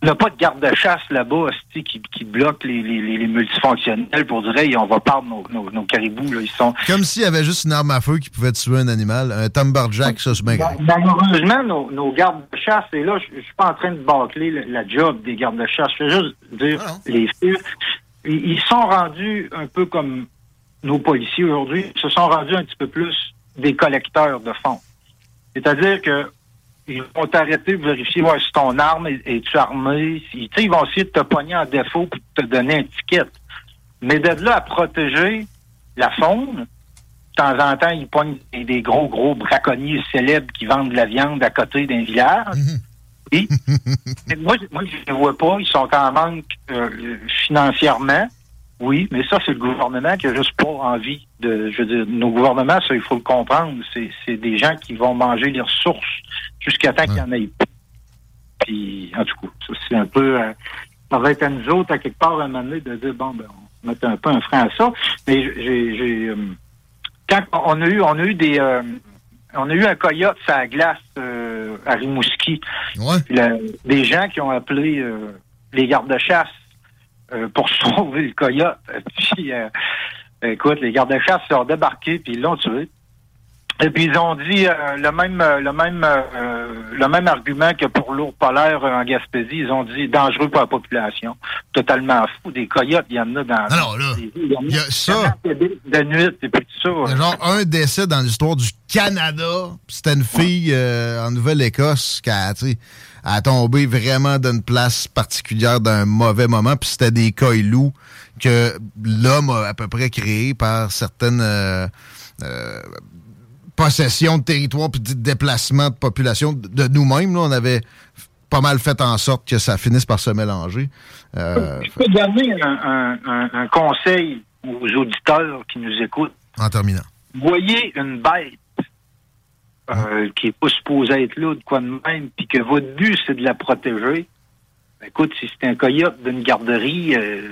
Speaker 19: Il n'y a pas de garde-chasse là-bas qui, qui bloque les, multifonctionnels pour dire hey, on va perdre nos, nos, nos caribous. Là. Ils sont,
Speaker 4: Comme s'il y avait juste une arme à feu qui pouvait tuer un animal. Un Lumberjack, ça, c'est bien correct.
Speaker 19: Malheureusement, nos, nos gardes-chasse, et là, je suis pas en train de bâcler le- la job des gardes-chasse. Je veux juste dire, les filles, ils, ils sont rendus un peu comme nos policiers aujourd'hui, ils se sont rendus un petit peu plus des collecteurs de fonds. C'est-à-dire que ils vont t'arrêter pour vérifier si ton arme est, es-tu armée. Sais, ils vont essayer de te pogner en défaut pour te donner un ticket. Mais de là à protéger la faune, de temps en temps, ils pognent des, gros, gros braconniers célèbres qui vendent de la viande à côté d'un village. Mais moi, je- moi, je ne les vois pas. Ils sont en manque euh, financièrement. Oui, mais ça, c'est le gouvernement qui a juste pas envie de. Je veux dire, nos gouvernements, ça, il faut le comprendre. C'est, des gens qui vont manger les ressources jusqu'à temps qu'il y en ait plus. Puis, en tout cas, ça, c'est un peu. euh, ça va être à nous autres, à quelque part, à un moment donné, de dire, bon, ben, on met un peu un frein à ça. Mais j'ai. j'ai euh, quand on a eu, on a eu des. euh, on a eu un coyote sur la glace euh, à Rimouski. La- des gens qui ont appelé les gardes-chasse euh, pour sauver le coyote. Puis, euh, écoute, les gardes-chasse sont débarqués puis ils l'ont tué. Et puis ils ont dit euh, le même euh, le même euh, le même argument que pour l'ours polaire euh, en Gaspésie, ils ont dit dangereux pour la population. totalement fou. Des coyotes, il y en a dans.
Speaker 4: Non, là,
Speaker 19: il
Speaker 4: y a ça.
Speaker 19: De nuit, et puis tout ça.
Speaker 4: Il y a genre un décès dans l'histoire du Canada. C'était une fille euh, en Nouvelle-Écosse qui a, a tombé vraiment d'une place particulière d'un mauvais moment. Puis c'était des coilous que l'homme a à peu près créés par certaines euh, euh, possessions de territoire puis de déplacement de population de nous-mêmes. là, On avait pas mal fait en sorte que ça finisse par se mélanger. Euh,
Speaker 19: Je peux donner un, un- un- un conseil aux auditeurs qui nous écoutent.
Speaker 4: en terminant.
Speaker 19: Voyez une bête euh, qui n'est pas supposée être là, de quoi de même, puis que votre but, c'est de la protéger. Ben, écoute, si c'est un coyote d'une garderie, euh,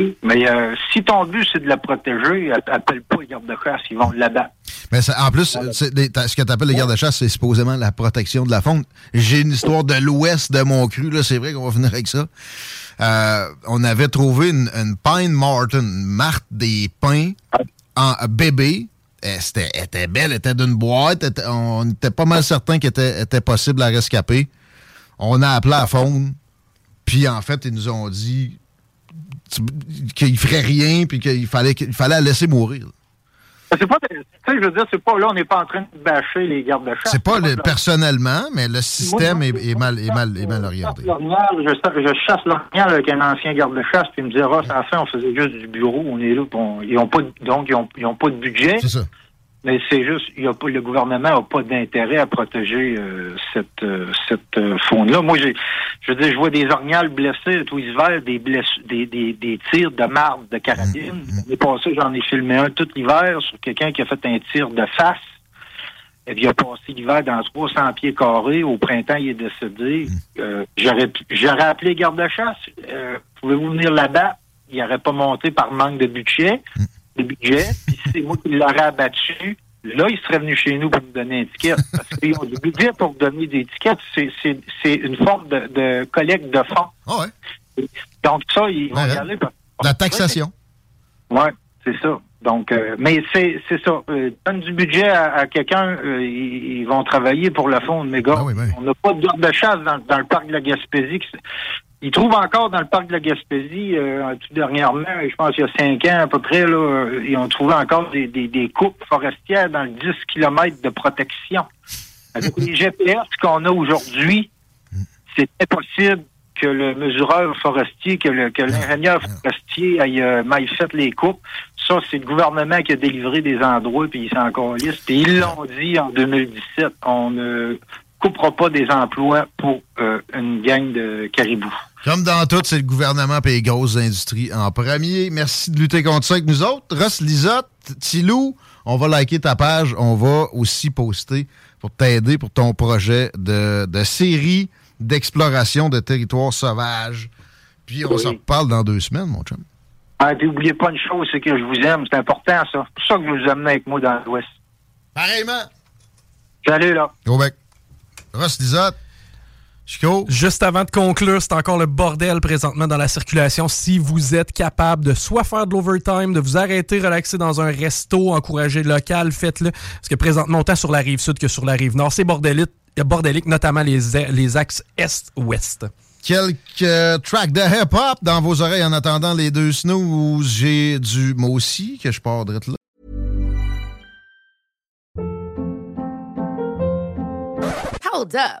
Speaker 19: euh, mais euh, si ton but, c'est de la protéger, app- appelle pas les gardes-chasse, ils vont l'abattre.
Speaker 4: Mais ça- en plus, ce que tu appelles les gardes-chasse, c'est supposément la protection de la faune. J'ai une histoire de l'ouest de mon cru, là, c'est vrai qu'on va finir avec ça. Euh, on avait trouvé une, une Pine Martin, une marque des pins en bébé. C'était- elle était belle, elle était d'une boîte. on était pas mal certain qu'elle était, possible à rescaper. On a appelé la faune. Puis en fait, ils nous ont dit qu'il ferait rien, puis qu'il fallait, qu'il fallait la laisser mourir.
Speaker 19: C'est pas, tu sais, je veux dire, c'est pas là, on n'est pas en train de bâcher les gardes-chasse.
Speaker 4: C'est pas le, personnellement, mais le système est, est mal, est, mal, est mal orienté.
Speaker 19: Je, je chasse l'orignal avec un ancien garde-chasse, puis il me dit, Ross, à la fin, on faisait juste du bureau, on est là, on- ils ont pas, de- donc ils ont, ils ont pas de budget.
Speaker 4: C'est ça.
Speaker 19: Mais c'est juste, il y a pas, le gouvernement n'a pas d'intérêt à protéger euh, cette, euh, cette euh, faune-là. Moi, j'ai, je veux dire, je vois des orignales blessés tous les hivers, des, bless- des, des, des tirs de marde, de carabine. L'année passée, j'en ai filmé un tout l'hiver sur quelqu'un qui a fait un tir de face. Et puis, il a passé l'hiver dans 300 pieds carrés. Au printemps, il est décédé. Euh, j'aurais, j'aurais appelé garde-chasse. Euh, Pouvez-vous venir là-bas? Il n'aurait pas monté par manque de budget. De budget. Puis si c'est moi qui l'aurais abattu, là, il serait venu chez nous pour nous donner une étiquette. Parce qu'ils ont du budget pour donner des étiquettes. C'est, une forme de, de collecte de fonds. Donc, ça, ils vont y aller. parce-
Speaker 4: La taxation.
Speaker 19: oui, c'est ça. Donc, euh, mais c'est c'est ça. Euh, donne du budget à, à quelqu'un, euh, ils, ils vont travailler pour le fond de méga. On n'a pas de de chasse dans, dans le parc de la Gaspésie. Ils trouvent encore dans le parc de la Gaspésie, euh, tout dernièrement, je pense qu'il y a cinq ans à peu près, là, euh, ils ont trouvé encore des, des, des coupes forestières dans le 10 km de protection. Avec les GPS qu'on a aujourd'hui, c'est impossible que le mesureur forestier, que le- que l'ingénieur forestier aille euh, mal fait les coupes. Ça, c'est le gouvernement qui a délivré des endroits, puis ils sont encore listes. Puis ils l'ont dit en 2017, on ne coupera pas des emplois pour euh, une gang de caribous.
Speaker 4: Comme dans tout, c'est le gouvernement et les grosses industries en premier. Merci de lutter contre ça avec nous autres. Ross Lisotte, Tilou, on va liker ta page. On va aussi poster pour t'aider pour ton projet de, de série d'exploration de territoires sauvages. Puis on
Speaker 19: Oui.
Speaker 4: s'en reparle dans deux semaines, mon chum.
Speaker 19: Ah, puis oubliez pas une chose, c'est que je vous aime. C'est important, ça. C'est pour ça que je vous amenez avec moi dans l'Ouest.
Speaker 4: Pareillement.
Speaker 19: Salut, là.
Speaker 4: Gros bec. Ross Lisotte. Chico?
Speaker 6: Juste avant de conclure, c'est encore le bordel présentement dans la circulation. Si vous êtes capable de soit faire de l'overtime, de vous arrêter, relaxer dans un resto, encourager le local, faites-le. Parce que présentement, autant sur la rive sud que sur la rive nord, c'est bordélique, bordélique, notamment les, les axes est-ouest.
Speaker 4: Quelques tracks de hip-hop dans vos oreilles en attendant les deux snooze. J'ai du moi aussi que je pars de là.
Speaker 20: Hold up.